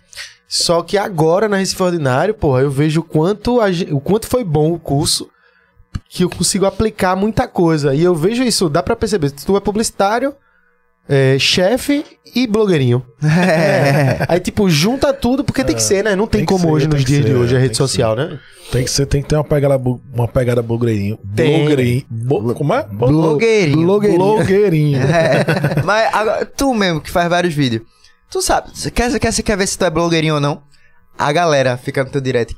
Só que agora na Recife Ordinário, porra, eu vejo o quanto, a o quanto foi bom o curso, que eu consigo aplicar muita coisa. E eu vejo isso, dá pra perceber. Tu é publicitário, é, chefe e blogueirinho. É. Aí, tipo, junta tudo, porque tem que ser, né? Não tem, Tem como ser, hoje, tem nos dias de ser, hoje, a rede social, né? Tem que ser, tem que ter uma pegada, uma pegada blogueirinho. Tem. Blogueirinho. Bo- como é? Blogueirinho. Blogueirinho. Blogueirinho. É. Mas agora, tu mesmo que faz vários vídeos, tu sabe, você quer, quer, quer ver se tu é blogueirinho ou não? A galera fica no teu direct.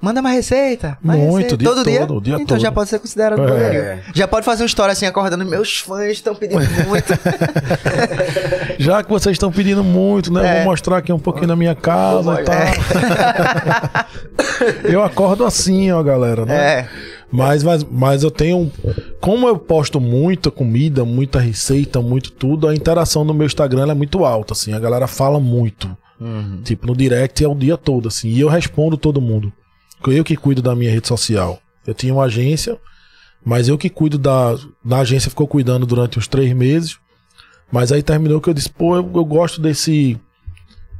Manda mais receita. Mais Muito, receita. dia todo dia. todo, dia então todo. já pode ser considerado É. Já pode fazer uma história assim, acordando. Meus fãs estão pedindo muito. Já que vocês estão pedindo muito, né? É. vou mostrar aqui um pouquinho da minha casa e tal. eu acordo assim, ó, galera, né? é. Mas, mas, mas eu tenho. Como eu posto muita comida, muita receita, muito tudo, a interação no meu Instagram é muito alta, assim. A galera fala muito. Tipo, no direct é o dia todo, assim. E eu respondo todo mundo. Eu que cuido da minha rede social. Eu tinha uma agência, mas eu que cuido da. Da agência ficou cuidando durante uns três meses. Mas aí terminou que eu disse, pô, eu, eu gosto desse.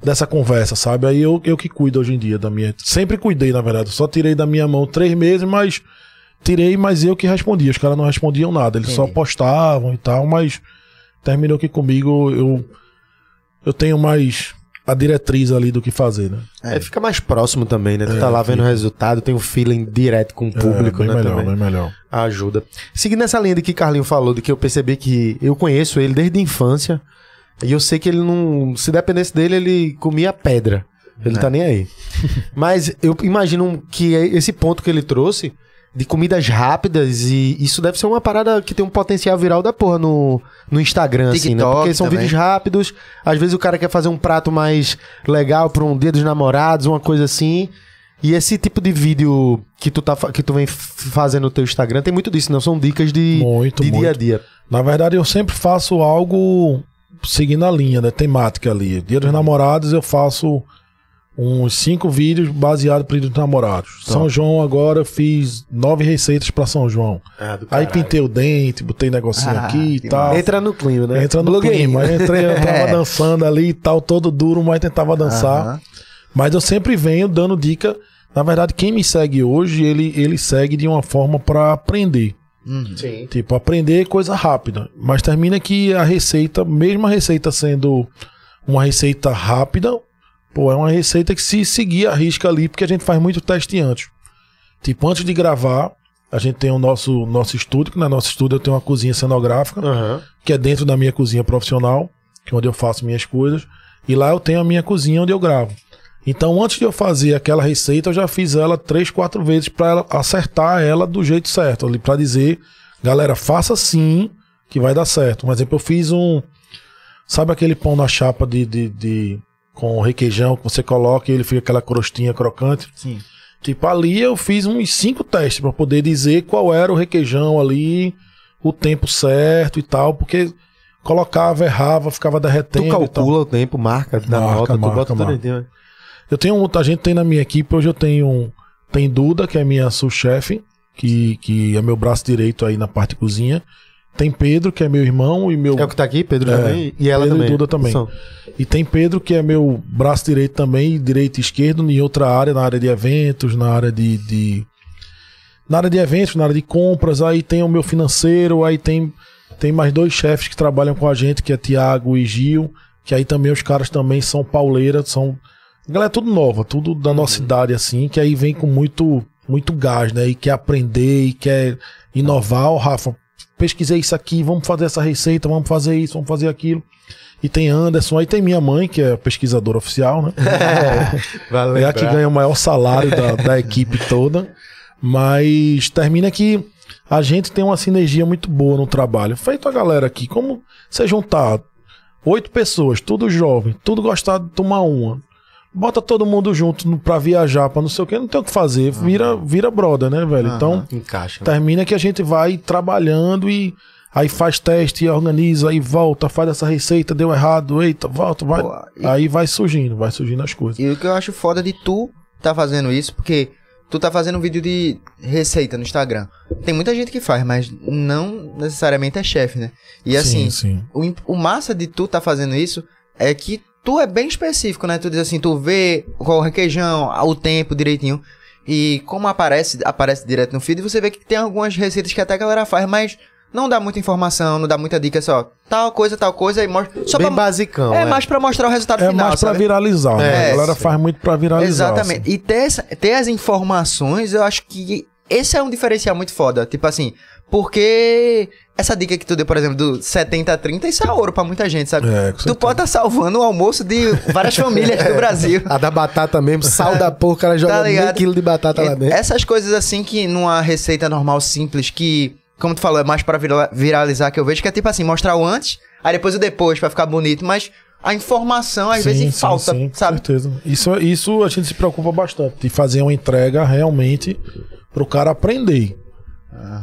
Dessa conversa, sabe? Aí eu, eu que cuido hoje em dia da minha. Sempre cuidei, na verdade. Só tirei da minha mão três meses, mas. Tirei, mas eu que respondia. Os caras não respondiam nada. Eles só postavam e tal, mas. Terminou que comigo eu. Eu tenho mais a diretriz ali do que fazer, né? É, fica mais próximo também, né? Tu É, tá lá vendo o resultado, tem um feeling direto com o público, é, bem né? melhor, também. bem melhor. ajuda. Seguindo essa linha de que Carlinho falou, de que eu percebi que eu conheço ele desde a infância, e eu sei que ele não. Se dependesse dele, ele comia pedra. Ele É. tá nem aí. Mas eu imagino que é esse ponto que ele trouxe de comidas rápidas, e isso deve ser uma parada que tem um potencial viral da porra no, no Instagram, assim, né? TikTok Porque são também. vídeos rápidos, às vezes o cara quer fazer um prato mais legal pra um dia dos namorados, uma coisa assim. E esse tipo de vídeo que tu, tá, que tu vem fazendo no teu Instagram tem muito disso, não? São dicas de, Muito, de muito. dia a dia. Na verdade, eu sempre faço algo seguindo a linha, né? Temática ali. Dia dos namorados eu faço uns cinco vídeos baseados para dos namorados. São João agora eu fiz nove receitas para São João. Aí pintei o dente, botei negocinho Ah, aqui e tal. Entra no clima, né? Entra no clima. Aí entrei, eu tava É. dançando ali e tal, todo duro, mas tentava dançar. Mas eu sempre venho dando dica. Na verdade, quem me segue hoje, ele, ele segue de uma forma pra aprender. Sim. Tipo, aprender coisa rápida. Mas termina que a receita, mesmo a receita sendo uma receita rápida, pô, é uma receita que se seguir a risca ali, porque a gente faz muito teste antes. Tipo, antes de gravar, a gente tem o nosso, nosso estúdio, que na nosso estúdio eu tenho uma cozinha cenográfica, Aham. que é dentro da minha cozinha profissional, que é onde eu faço minhas coisas. E lá eu tenho a minha cozinha onde eu gravo. Então, antes de eu fazer aquela receita, eu já fiz ela três, quatro vezes para acertar ela do jeito certo, ali para dizer, galera, faça assim que vai dar certo. Um exemplo, eu fiz um, sabe aquele pão na chapa de, de, de- com requeijão que você coloca e ele fica aquela crostinha crocante? Sim. Tipo, ali eu fiz uns cinco testes para poder dizer qual era o requeijão ali, o tempo certo e tal, porque colocava, errava, ficava Tu derretendo e tal. calcula o tempo, marca, dá Marca, nota, tu marca, bota tudo marca. né? Eu tenho a gente tem na minha equipe, hoje eu tenho um, tem Duda, que é minha sous-chefe, que, que é meu braço direito aí na parte de cozinha. Tem Pedro, que é meu irmão e meu É o que tá aqui, Pedro É. também? E ela Pedro e também. Duda também. São. E tem Pedro, que é meu braço direito também, direito e esquerdo, em outra área, na área de eventos, na área de. de- na área de eventos, na área de compras. Aí tem o meu financeiro, aí tem, tem mais dois chefes que trabalham com a gente, que é Tiago e Gil, que aí também os caras também são pauleiras, são. Galera, tudo nova, tudo da nossa idade, assim, que aí vem com muito, muito gás, né? E quer aprender e quer inovar. Ó, Rafa, pesquisei isso aqui, vamos fazer essa receita, vamos fazer isso, vamos fazer aquilo. E tem Anderson, aí tem minha mãe, que é pesquisadora oficial, né? Vale É a que ganha o maior salário da, da equipe toda. Mas termina que a gente tem uma sinergia muito boa no trabalho. Feito a galera aqui, como você juntar oito pessoas, tudo jovem, tudo gostar de tomar uma. Bota todo mundo junto no- pra viajar, pra não sei o que, não tem o que fazer. Vira, vira brother, né, velho? Então, Encaixa. termina que a gente vai trabalhando e aí faz teste, organiza, aí volta, faz essa receita, deu errado, eita, volta, vai. Pô, e- Aí vai surgindo, vai surgindo as coisas. E o que eu acho foda de tu tá fazendo isso, porque tu tá fazendo um vídeo de receita no Instagram. Tem muita gente que faz, mas não necessariamente é chefe, né? E assim, sim, sim. o, o massa de tu tá fazendo isso é que tu é bem específico, né? Tu diz assim, tu vê qual o requeijão, o tempo direitinho. E como aparece, aparece direto no feed, você vê que tem algumas receitas que até a galera faz, mas não dá muita informação, não dá muita dica, só tal coisa, tal coisa, e mostra. Só Bem pra, basicão. é, é. mais pra mostrar o resultado É final. mais pra sabe? viralizar, né? É, A galera faz muito pra viralizar. Exatamente. assim. E ter, essa- ter as informações, eu acho que esse é um diferencial muito foda. Tipo assim, porque essa dica que tu deu, por exemplo, do 70-30, isso é ouro pra muita gente, sabe? É, com tu pode estar salvando o almoço de várias famílias do Brasil. A da batata mesmo, sal da porra, o cara joga Tá meio quilo de batata lá E- dentro. Essas coisas assim que numa receita normal, simples, que, como tu falou, é mais pra vira- viralizar que eu vejo, que é tipo assim, mostrar o antes, aí depois o depois pra ficar bonito, mas a informação às Sim, vezes sim, falta, sim, com sabe? certeza. Isso, isso a gente se preocupa bastante, de fazer uma entrega realmente pro cara aprender.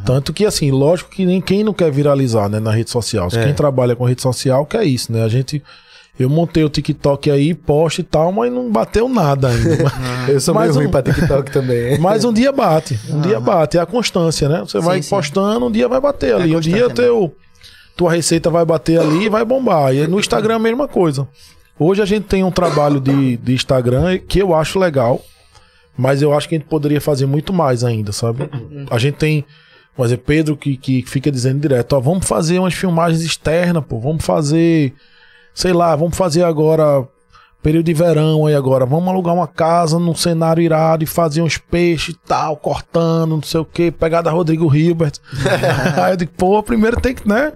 Tanto que, assim, lógico que nem quem não quer viralizar, né, na rede social. É. Quem trabalha com rede social quer isso, né? A gente. Eu montei o TikTok aí, posto e tal, mas não bateu nada ainda. Eu sou mais meio ruim um- pra TikTok também. Mas um dia bate. Um dia bate. É a constância, né? Você vai sim. postando, um dia vai bater ali. um dia mesmo. teu, tua receita vai bater ali e vai bombar. E no Instagram é a mesma coisa. Hoje a gente tem um trabalho de, de Instagram que eu acho legal. Mas eu acho que a gente poderia fazer muito mais ainda, sabe? A gente tem, por exemplo, Pedro que, que fica dizendo direto, ó, vamos fazer umas filmagens externas, pô, vamos fazer, sei lá, vamos fazer agora período de verão aí agora, vamos alugar uma casa num cenário irado e fazer uns peixes e tal, cortando, não sei o que, pegar da Rodrigo Hilbert. aí eu digo, pô, primeiro tem que, né,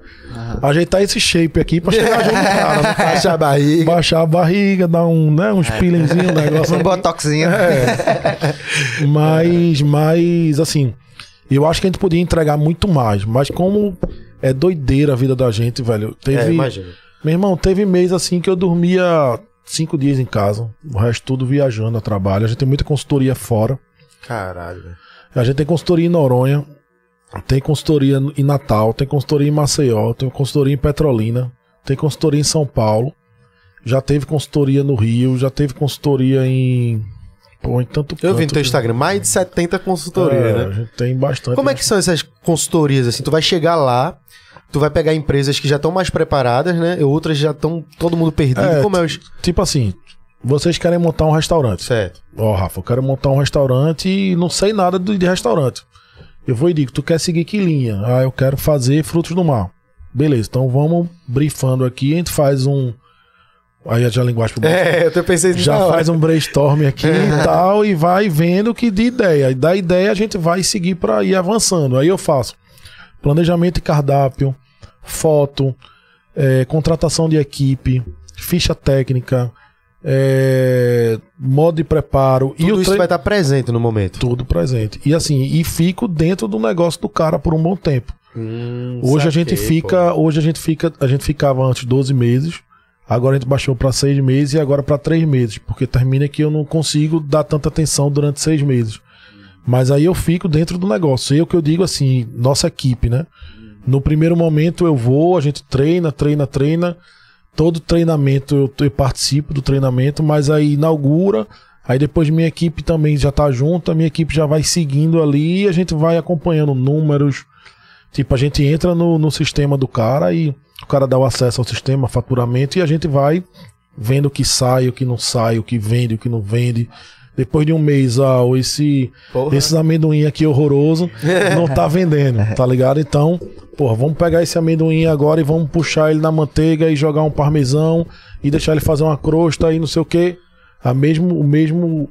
ajeitar esse shape aqui pra chegar junto cara, né? Baixa a barriga. baixar a barriga, dar um, né, uns peelingzinhos, um negócio Um botoxinho. É. Mas, mas, assim, eu acho que a gente podia entregar muito mais. Mas como é doideira a vida da gente, velho. É, Teve, imagina. meu irmão, teve mês assim que eu dormia cinco dias em casa. O resto tudo viajando a trabalho. A gente tem muita consultoria fora. Caralho, velho. A gente tem consultoria em Noronha. Tem consultoria em Natal. Tem consultoria em Maceió. Tem consultoria em Petrolina. Tem consultoria em São Paulo. Já teve consultoria no Rio. Já teve consultoria em. Pô, em tanto Eu vi no teu que- Instagram mais de 70 consultorias, é, né? A gente tem bastante. Como é que são essas consultorias, assim? Tu vai chegar lá, tu vai pegar empresas que já estão mais preparadas, né? E outras já estão todo mundo perdido. É, Como é os... Tipo assim, vocês querem montar um restaurante. Certo. Ó, Rafa, eu quero montar um restaurante e não sei nada de, restaurante. Eu vou e digo, tu quer seguir que linha? Ah, eu quero fazer frutos do mar. Beleza, então vamos brifando aqui, a gente faz um. Aí já a linguagem pro É, eu tô pensando já faz um brainstorm aqui e tal, e vai vendo que de ideia. E da ideia a gente vai seguir para ir avançando. Aí eu faço planejamento de cardápio, foto, eh, contratação de equipe, ficha técnica, eh, modo de preparo e Tudo o isso tre- vai estar presente no momento. tudo presente. E assim, e fico dentro do negócio do cara por um bom tempo. Hum, Hoje a saquei, gente fica, hoje a gente fica, a gente ficava antes 12 meses. Agora a gente baixou para seis meses e agora para três meses, porque termina que eu não consigo dar tanta atenção durante seis meses. Mas aí eu fico dentro do negócio. Eu que eu digo assim, nossa equipe, né? No primeiro momento eu vou, a gente treina, treina, treina. Todo treinamento eu, eu participo do treinamento, mas aí inaugura. Aí depois minha equipe também já tá junto, a minha equipe já vai seguindo ali e a gente vai acompanhando números. Tipo, a gente entra no, no sistema do cara e o cara dá o acesso ao sistema, faturamento, e a gente vai vendo o que sai, o que não sai, o que vende, o que não vende. Depois de um mês, ah, esse, Porra. esses amendoim aqui horroroso não tá vendendo, tá ligado? Então, porra, vamos pegar esse amendoim agora e vamos puxar ele na manteiga e jogar um parmesão e deixar ele fazer uma crosta e não sei o que. A mesmo, o mesmo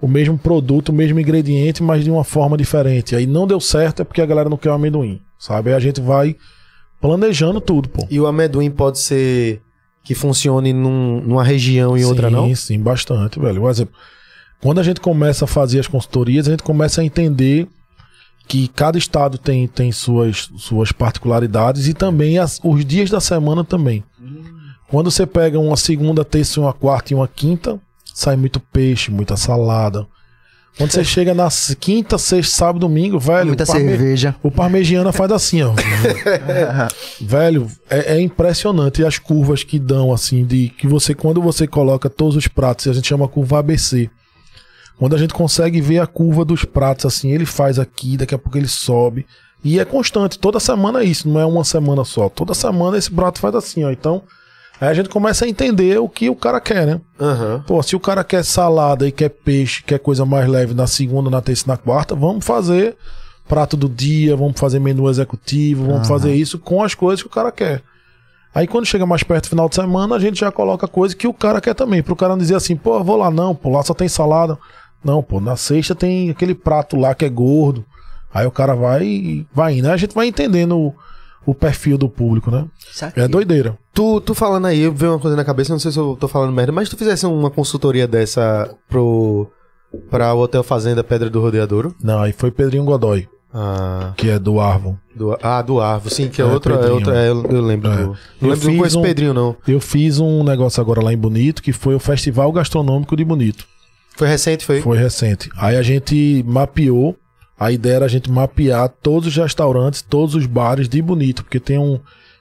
o mesmo produto, o mesmo ingrediente, mas de uma forma diferente. Aí não deu certo é porque a galera não quer o amendoim, sabe? Aí a gente vai planejando tudo, pô. E o amendoim pode ser que funcione num- numa região e outra sim, não? Sim, bastante, velho. Por exemplo, quando a gente começa a fazer as consultorias, a gente começa a entender que cada estado tem, tem suas, suas particularidades e também as- os dias da semana também. Quando você pega uma segunda, terça, uma quarta e uma quinta, sai muito peixe, muita salada. Quando você chega na quinta, sexta, sábado, domingo, velho, Muita o parme- cerveja. o parmegiana faz assim, ó. Velho, é, é impressionante as curvas que dão, assim, de que você, quando você coloca todos os pratos, a gente chama curva ABC. Quando a gente consegue ver a curva dos pratos, assim, ele faz aqui, daqui a pouco ele sobe. E é constante, toda semana é isso, não é uma semana só. Toda semana esse prato faz assim, ó. Então, aí a gente começa a entender o que o cara quer, né? Aham. Pô, se o cara quer salada e quer peixe, quer coisa mais leve na segunda, na terça e na quarta, vamos fazer prato do dia, vamos fazer menu executivo, vamos fazer isso com as coisas que o cara quer. Aí quando chega mais perto do final de semana, a gente já coloca coisa que o cara quer também. Pro cara não dizer assim, pô, vou lá não, pô, lá só tem salada. Não, pô, na sexta tem aquele prato lá que é gordo. Aí o cara vai e vai indo. Aí a gente vai entendendo o, o perfil do público, né? É doideira. Tu, tu falando aí, veio uma coisa na cabeça, não sei se eu tô falando merda, mas tu fizesse uma consultoria dessa pro pra o Hotel Fazenda Pedra do Rodeadouro? Não, aí foi Pedrinho Godoy, Ah, que é do Arvon. do, ah, do Arvo, sim, que é, É, outro, é Pedrinho. outro, é, eu, lembro É. do... Não Eu lembro, fiz conheço um- Pedrinho, não. Eu fiz um negócio agora lá em Bonito, que foi o Festival Gastronômico de Bonito. Foi recente, foi? Foi recente. Aí a gente mapeou, a ideia era a gente mapear todos os restaurantes, todos os bares de Bonito, porque tem um,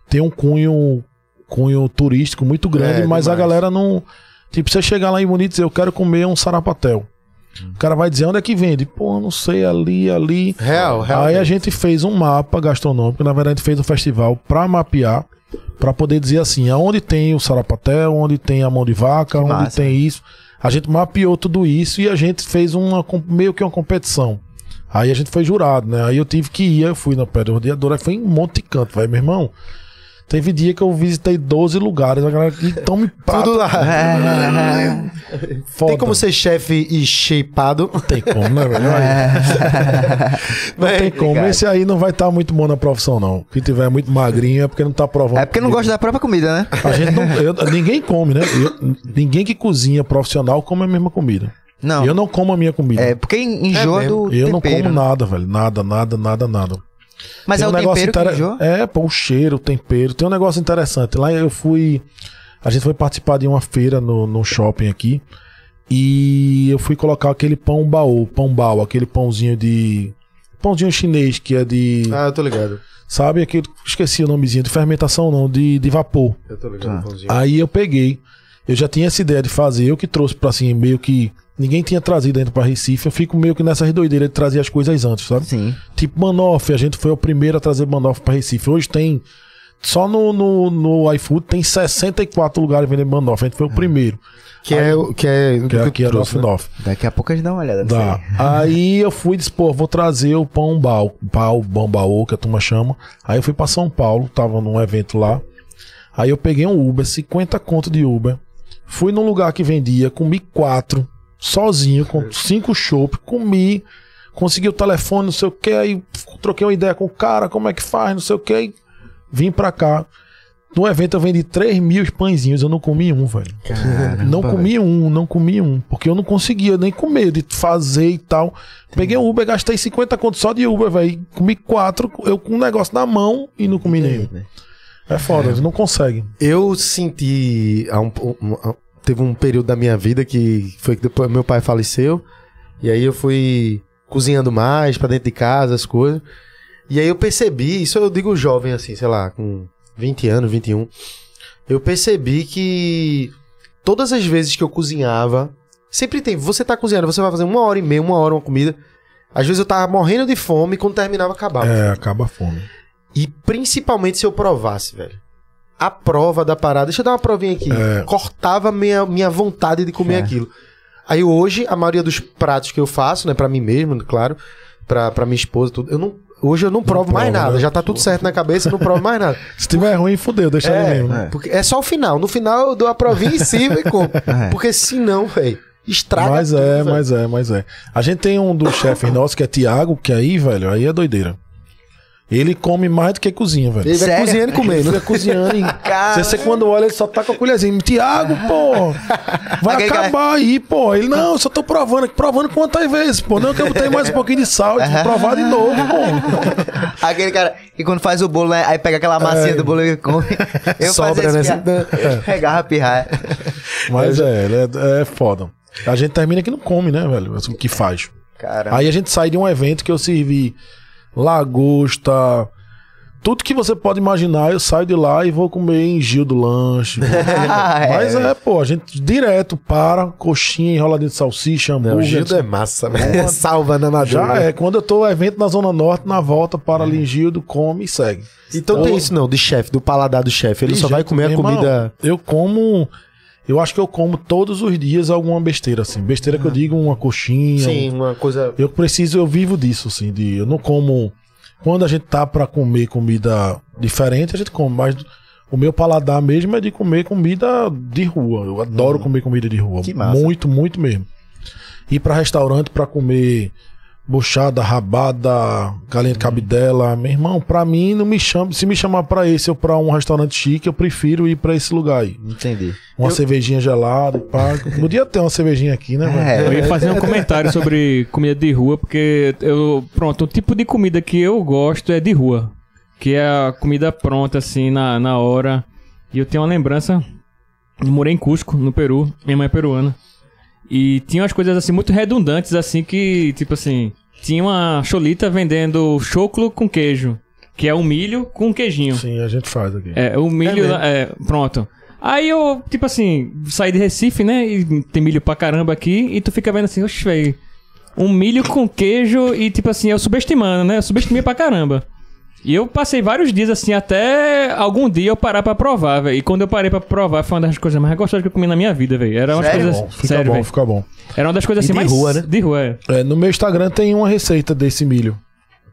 tem um cunho, cunho turístico muito grande, É, mas a demais. galera não. Tipo, você chegar lá em Bonito e dizer, eu quero comer um sarapatel. O cara vai dizer onde é que vende? Pô, não sei, ali, ali. Real, real. Aí a gente fez um mapa gastronômico, na verdade a gente fez um festival pra mapear, pra poder dizer assim, aonde tem o sarapatel, onde tem a mão de vaca, onde massa. tem isso. A gente mapeou tudo isso e a gente fez uma meio que uma competição. Aí a gente foi jurado, né? Aí eu tive que ir, eu fui na Pedra Rodeadora, foi em um monte de canto, vai, meu irmão. Teve dia que eu visitei 12 lugares, a galera que tome prato. Tudo lá. Foda. Tem como ser chefe e shapeado. Tem como, né, velho? Não tem como. Esse aí não vai estar muito bom na profissão, não. Quem tiver muito magrinho é porque não tá provando. É porque não gosta da própria comida, né? A gente não, eu- ninguém come, né? Eu- ninguém que cozinha profissional come a mesma comida. Não. Eu não como a minha comida. É porque enjoa É do eu não tempero. como nada, velho. Nada, nada, nada, nada. Mas Tem é um o negócio tempero que inter-? É, pô, o cheiro, o tempero. Tem um negócio interessante. Lá eu fui. A gente foi participar de uma feira no, no shopping aqui. E eu fui colocar aquele pão baú, pão bao, aquele pãozinho de. Pãozinho chinês que é de. Ah, eu tô ligado. Sabe aquele. Esqueci o nomezinho, de fermentação não, de, de vapor. Eu tô ligado. pãozinho. Aí eu peguei. Eu já tinha essa ideia de fazer, eu que trouxe pra assim, meio que. Ninguém tinha trazido ainda pra Recife. Eu fico meio que nessa doideira de trazer as coisas antes, sabe? Sim. Tipo Manoff, a gente foi o primeiro a trazer Manoff pra Recife. Hoje tem só no, no, no iFood tem 64 lugares vendendo banoffee. A gente foi o primeiro. Que é, o- que é, Que é aqui é trouxe, né? Daqui a pouco a gente dá uma olhada. Dá. aí. Aí eu fui e disse, pô, vou trazer o pão bal, pau, bom baú, que a turma chama. Aí eu fui pra São Paulo, tava num evento lá. Aí eu peguei um Uber, 50 conto de Uber. Fui num lugar que vendia, comi quatro, sozinho, com cinco chopp, comi, consegui o telefone, não sei o que, aí troquei uma ideia com o cara, como é que faz, não sei o que, aí vim pra cá. No evento eu vendi 3 mil pãezinhos, eu não comi um, velho. não comi um, não comi um. Porque eu não conseguia nem comer, de fazer e tal. Peguei um Uber, gastei 50 conto só de Uber, velho. Comi quatro, eu com um negócio na mão e não comi nenhum. É foda, eles não conseguem. Eu senti. há um- um- teve um período da minha vida que foi que depois meu pai faleceu. E aí eu fui cozinhando mais pra dentro de casa, as coisas. E aí eu percebi, isso eu digo jovem assim, sei lá, com 20 anos, 21. Eu percebi que todas as vezes que eu cozinhava, sempre tem, você tá cozinhando, você vai fazer uma hora e meia, uma hora uma comida. Às vezes eu tava morrendo de fome e quando terminava acabava. É, acaba a fome. E principalmente se eu provasse, velho. A prova da parada. Deixa eu dar uma provinha aqui. É. Cortava minha, minha vontade de comer É. aquilo. Aí hoje, a maioria dos pratos que eu faço, né, pra mim mesmo, claro, pra, pra minha esposa, tudo, eu não. Hoje eu não provo mais prova, nada. né? Já tá tudo certo na cabeça, eu não provo mais nada. Se tiver ruim, fudeu, deixa ele É, mesmo. né? porque é só o final. No final eu dou a provinha em cima e como. É. Porque senão, velho, estraga Mas tudo, é, velho. mas é, mas é. A gente tem um dos chefes nossos que é Tiago, que aí, velho, aí é doideira. Ele come mais do que cozinha, velho. Ele vai Sério? cozinhando e Ele comendo. fica cozinhando e Cara. você, quando olha, ele só tá com a colherzinha. Tiago, pô, vai Aquele cara- acabar aí, pô. Ele, não, eu só tô provando aqui. Provando quantas vezes, pô. Não, que eu botei mais um pouquinho de sal. Eu tive que provar de novo, pô. Aquele cara que quando faz o bolo, né, aí pega aquela massinha É. do bolo e come. Eu Sobra, fazia né? Eu pegava a pirraia. Mas é, ele é, é foda. A gente termina que não come, né, velho? O que faz. Caramba. Aí a gente sai de um evento que eu servi lagosta. Tudo que você pode imaginar, eu saio de lá e vou comer em Gil do lanche. Ah, é. Mas é, pô, a gente direto para, coxinha, enroladinho de salsicha, Não, o hambúrguer. Gildo é massa, velho. Salva na madrugada. Já é, quando eu tô evento na Zona Norte, na volta, para ali em Gildo, come e segue. Então Então- tem isso não, de chefe, do paladar do chefe. Ele só vai comer a comida. irmão. Eu como. Eu acho que eu como todos os dias alguma besteira, assim. Besteira que eu digo, uma coxinha. Sim, uma coisa. Eu preciso, eu vivo disso, assim, de eu não como. Quando a gente tá pra comer comida diferente, a gente come, mas o meu paladar mesmo é de comer comida de rua. Eu adoro comer comida de rua. Que massa. Muito, muito mesmo. Ir pra restaurante pra comer buchada, rabada, galinha de cabidela, meu irmão, pra mim não me chama, se me chamar pra esse ou pra um restaurante chique, eu prefiro ir pra esse lugar aí. Entendi. Uma cervejinha gelada, pá. Podia ter uma cervejinha aqui, né, velho? É. Eu ia fazer um comentário sobre comida de rua, porque eu. Pronto, o tipo de comida que eu gosto é de rua. Que é a comida pronta, assim, na, na hora. E eu tenho uma lembrança. Eu morei em Cusco, no Peru. Minha mãe é peruana. E tinha umas coisas assim muito redundantes, assim, que, tipo assim, tinha uma cholita vendendo choclo com queijo. Que é o milho com queijinho. Sim, a gente faz aqui. É, o milho. mesmo? É, pronto. Aí eu, tipo assim, saí de Recife, né? E tem milho pra caramba aqui. E tu fica vendo assim, oxe, velho. Um milho com queijo e, tipo assim, eu subestimando, né? Eu subestimei pra caramba. E eu passei vários dias assim, até algum dia eu parar pra provar, velho. E quando eu parei pra provar, foi uma das coisas mais gostosas que eu comi na minha vida, velho. Era uma Sério? coisas. Bom, fica sério, bom, velho. fica bom. Era uma das coisas E assim de mais. rua, né? De rua, é. É, no meu Instagram tem uma receita desse milho.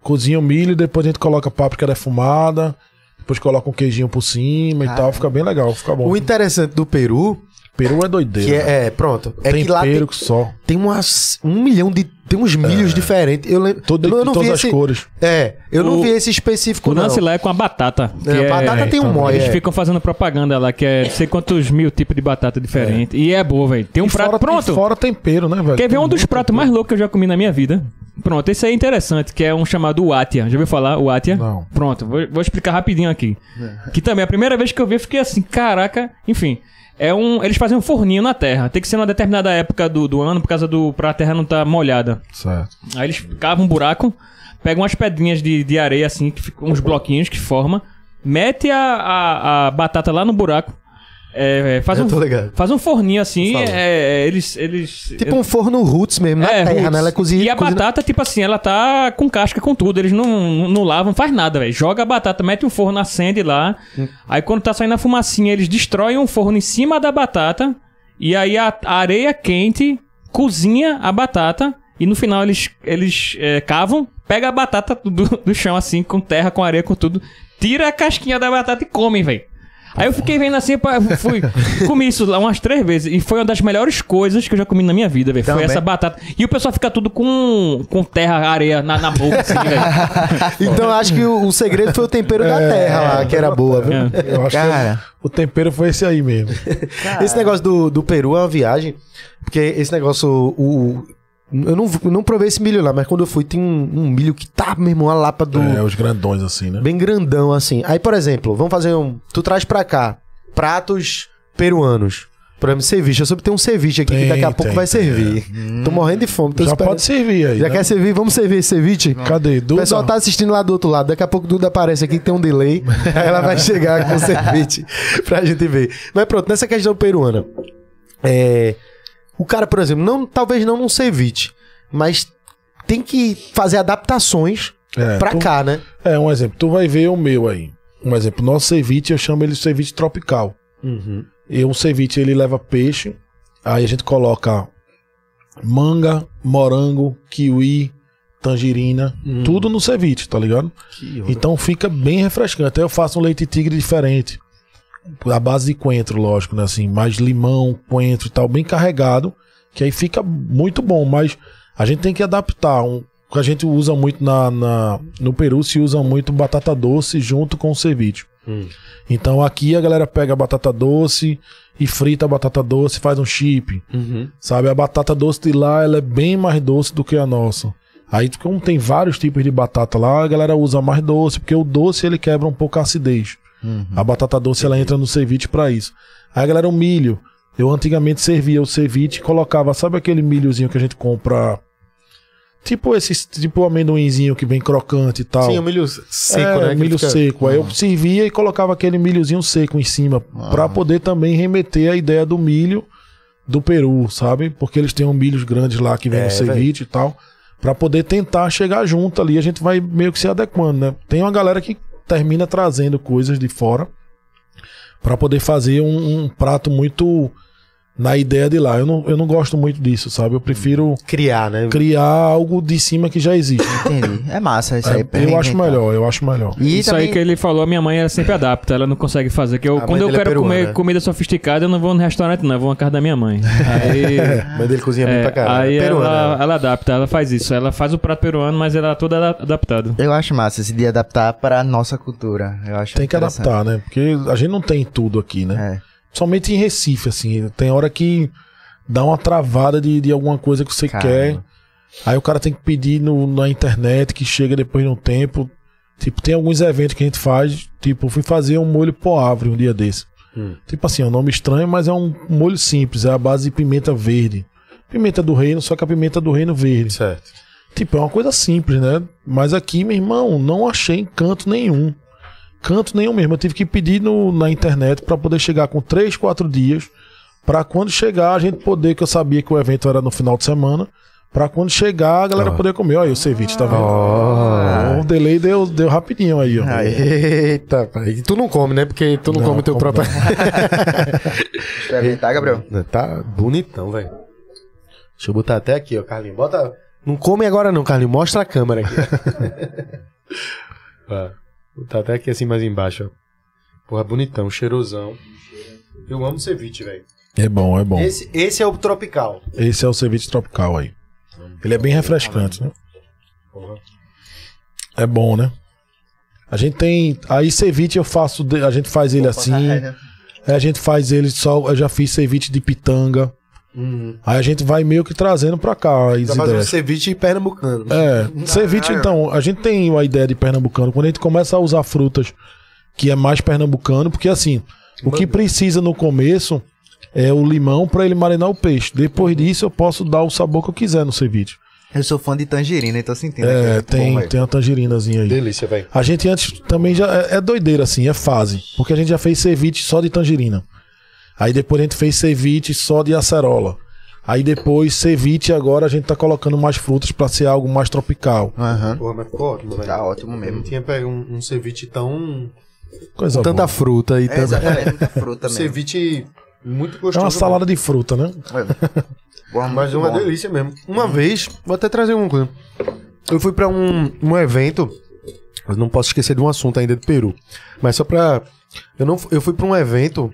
Cozinha o milho, depois a gente coloca páprica defumada, depois coloca um queijinho por cima e tal, fica bem legal, fica bom. O interessante do Peru, Peru é doideira. que é, é, pronto, é tem que lá tem, só. tem umas, um milhão de. Tem uns milhos diferentes. Eu lembro. Todo, eu, de não todas vi as esse. cores. É, eu não O- vi esse específico, O não. lance lá é com a batata. É, a batata tem um então, mói, Eles é. ficam fazendo propaganda lá, que é não sei quantos mil tipos de batata diferente. E é boa, velho. Tem um E prato fora, pronto. fora tempero, né, velho? Quer ver um dos pratos tempero. mais loucos que eu já comi na minha vida? Pronto, esse aí é interessante, que é um chamado Watia. Já ouviu falar Watia? Não. Pronto, vou, vou explicar rapidinho aqui. Que também, a primeira vez que eu vi, eu fiquei assim, caraca, enfim. É um, eles fazem um forninho na terra. Tem que ser numa determinada época do, do ano, por causa do. pra terra não estar molhada. Certo. Aí eles cavam um buraco, pegam umas pedrinhas de, de areia assim, que ficam uns bloquinhos que forma, mete a, a, a batata lá no buraco, é, é, faz, um, faz um forninho assim, é, é, eles... eles Tipo um forno roots mesmo, na é, terra, roots. né? Ela é cozinha. E a cozinha- batata, tipo assim, ela tá com casca com tudo. Eles não, não, não lavam, faz nada, velho. Joga a batata, mete um forno, acende lá. Hum. Aí quando tá saindo a fumacinha, eles destroem um forno em cima da batata. E aí a, a areia quente cozinha a batata. E no final eles, eles é, cavam, pega a batata do, do chão assim, com terra, com areia, com tudo. Tira a casquinha da batata e comem, velho. Aí eu fiquei vendo assim, pá, fui, comi isso lá umas três vezes. E foi uma das melhores coisas que eu já comi na minha vida, velho. Foi essa batata. E o pessoal fica tudo com, com terra, areia na, na boca, assim, velho. Então eu acho que o, o segredo foi o tempero da terra lá, que era boa, viu? É. Eu acho Cara. que o tempero foi esse aí mesmo. Esse negócio do, do Peru é uma viagem, porque esse negócio, o, eu não, eu não provei esse milho lá, mas quando eu fui, tem um, um milho que tá, meu irmão, a lapa do... É, os grandões assim, né? Bem grandão, assim. Aí, por exemplo, vamos fazer um... Tu traz pra cá pratos peruanos. Por exemplo, ceviche. Eu soube que tem um ceviche aqui que Tem, daqui a pouco tem, vai tem, servir. Tô morrendo de fome. Já esperando. pode servir aí. Já né? quer servir? Vamos servir esse ceviche? Cadê? O Duda? pessoal tá assistindo lá do outro lado. Daqui a pouco Duda aparece aqui que tem um delay. aí ela vai chegar com o ceviche pra gente ver. Mas pronto, nessa questão peruana. É, o cara, por exemplo, não, talvez não num ceviche, mas tem que fazer adaptações É, pra tu- cá, né? É, um exemplo. Tu vai ver o meu aí. Um exemplo. Nosso ceviche, eu chamo ele de ceviche tropical. E o ceviche, ele leva peixe. Aí a gente coloca manga, morango, kiwi, tangerina. Tudo no ceviche, tá ligado? Então fica bem refrescante. Aí eu faço um leite tigre diferente. A base de coentro, lógico, né? Assim, mais limão, coentro e tal, bem carregado. Que aí fica muito bom. Mas a gente tem que adaptar. Um, o que a gente usa muito na, na- no Peru, se usa muito batata doce junto com o ceviche. Então aqui a galera pega a batata doce e frita a batata doce faz um chip. Sabe? A batata doce de lá ela é bem mais doce do que a nossa. Aí, como tem vários tipos de batata lá, a galera usa mais doce, porque o doce ele quebra um pouco a acidez. A batata doce ela entra no ceviche pra isso. Aí a galera, o milho. Eu antigamente servia o ceviche e colocava, sabe aquele milhozinho que a gente compra? Tipo esse, tipo amendoinzinho que vem crocante e tal. Sim, o milho seco, É, né? milho fica- seco. Aí eu servia e colocava aquele milhozinho seco em cima, pra poder também remeter a ideia do milho do Peru, sabe? Porque eles têm um milhos grandes lá que vem É, no ceviche e tal, Pra poder tentar chegar junto ali, a gente vai meio que se adequando, né? Tem uma galera que termina trazendo coisas de fora pra poder fazer um, um prato muito na ideia de lá. Eu não, eu não gosto muito disso, sabe? Eu prefiro Criar, né? criar algo de cima que já existe. Entendi. É massa isso aí. É, pra eu acho melhor, eu acho melhor. E Isso também... aí que ele falou, a minha mãe ela sempre adapta, ela não consegue fazer. Que eu, A quando eu é quero peruana, comer né? comida sofisticada, eu não vou no restaurante, não, eu vou na casa da minha mãe. Aí, A mãe dele cozinha bem é, pra caralho. aí Peruana, ela, ela. ela adapta, ela faz isso. Ela faz o prato peruano, mas ela é toda ada- adaptado. Eu acho massa esse de adaptar para a nossa cultura. Eu acho Tem que adaptar, né? Porque a gente não tem tudo aqui, né? É. Somente em Recife, assim. Tem hora que dá uma travada de, de alguma coisa que você Caramba. quer. Aí o cara tem que pedir no, na internet, que chega depois de um tempo. Tipo, tem alguns eventos que a gente faz. Tipo, fui fazer um molho poavre um dia desse. Hum. Tipo assim, é um nome estranho, mas é um molho simples. É a base de pimenta verde. Pimenta do reino, só que a pimenta do reino verde. Certo. Tipo, é uma coisa simples, né? Mas aqui, meu irmão, não achei canto nenhum. Canto nenhum mesmo. Eu tive que pedir no, na internet pra poder chegar com 3, 4 dias. Pra quando chegar, a gente poder, que eu sabia que o evento era no final de semana. Pra quando chegar, a galera Ó. poder comer. Olha aí o ceviche, tá vendo? Ó. O delay deu, deu rapidinho aí, ó. Eita, pai. E tu não come, né? Porque tu não, Não, come o teu próprio. Experimentar, Gabriel? tá bonitão, velho. Deixa eu botar até aqui, ó, Carlinhos. Bota. Não come agora, não, Carlinhos. Mostra a câmera aqui. Ó, botar até aqui assim mais embaixo, ó. Porra, bonitão, cheirosão. Eu amo ceviche, velho. É bom, é bom. Esse, esse é o tropical. Esse é o ceviche tropical aí. Ele é bem refrescante, né? Porra. É bom, né? A gente tem. Aí ceviche eu faço. A gente faz ele assim. né? Aí a gente faz ele só. Eu já fiz ceviche de pitanga. Uhum. Aí a gente vai meio que trazendo pra cá as um ideias. ceviche pernambucano. É, ceviche, então, a gente tem uma ideia de pernambucano. Quando a gente começa a usar frutas que é mais pernambucano, porque assim, o que precisa no começo é o limão pra ele marinar o peixe. Depois disso eu posso dar o sabor que eu quiser no ceviche. Eu sou fã de tangerina e tô sentindo. aqui, É, muito tem, bom, tem uma tangerinazinha aí. Delícia, velho. A gente antes também já é, é doideira assim, é fase, porque a gente já fez ceviche só de tangerina. Aí depois a gente fez ceviche só de acerola. Aí depois ceviche agora a gente tá colocando mais frutas pra ser algo mais tropical. Aham. Porra, mas ficou ótimo, velho. Tá ótimo Eu não mesmo. tinha pego um, um ceviche tão. Coisa com tanta boa. fruta e É, tanta. exatamente, muita fruta Um mesmo. ceviche muito É gostoso. uma salada de fruta, né? Porra, Mas é muito uma bom. delícia mesmo. Uma vez, vou até trazer uma coisa. Eu fui pra um, um evento. Eu não posso esquecer de um assunto ainda do Peru. Mas só pra. Eu, não, eu fui pra um evento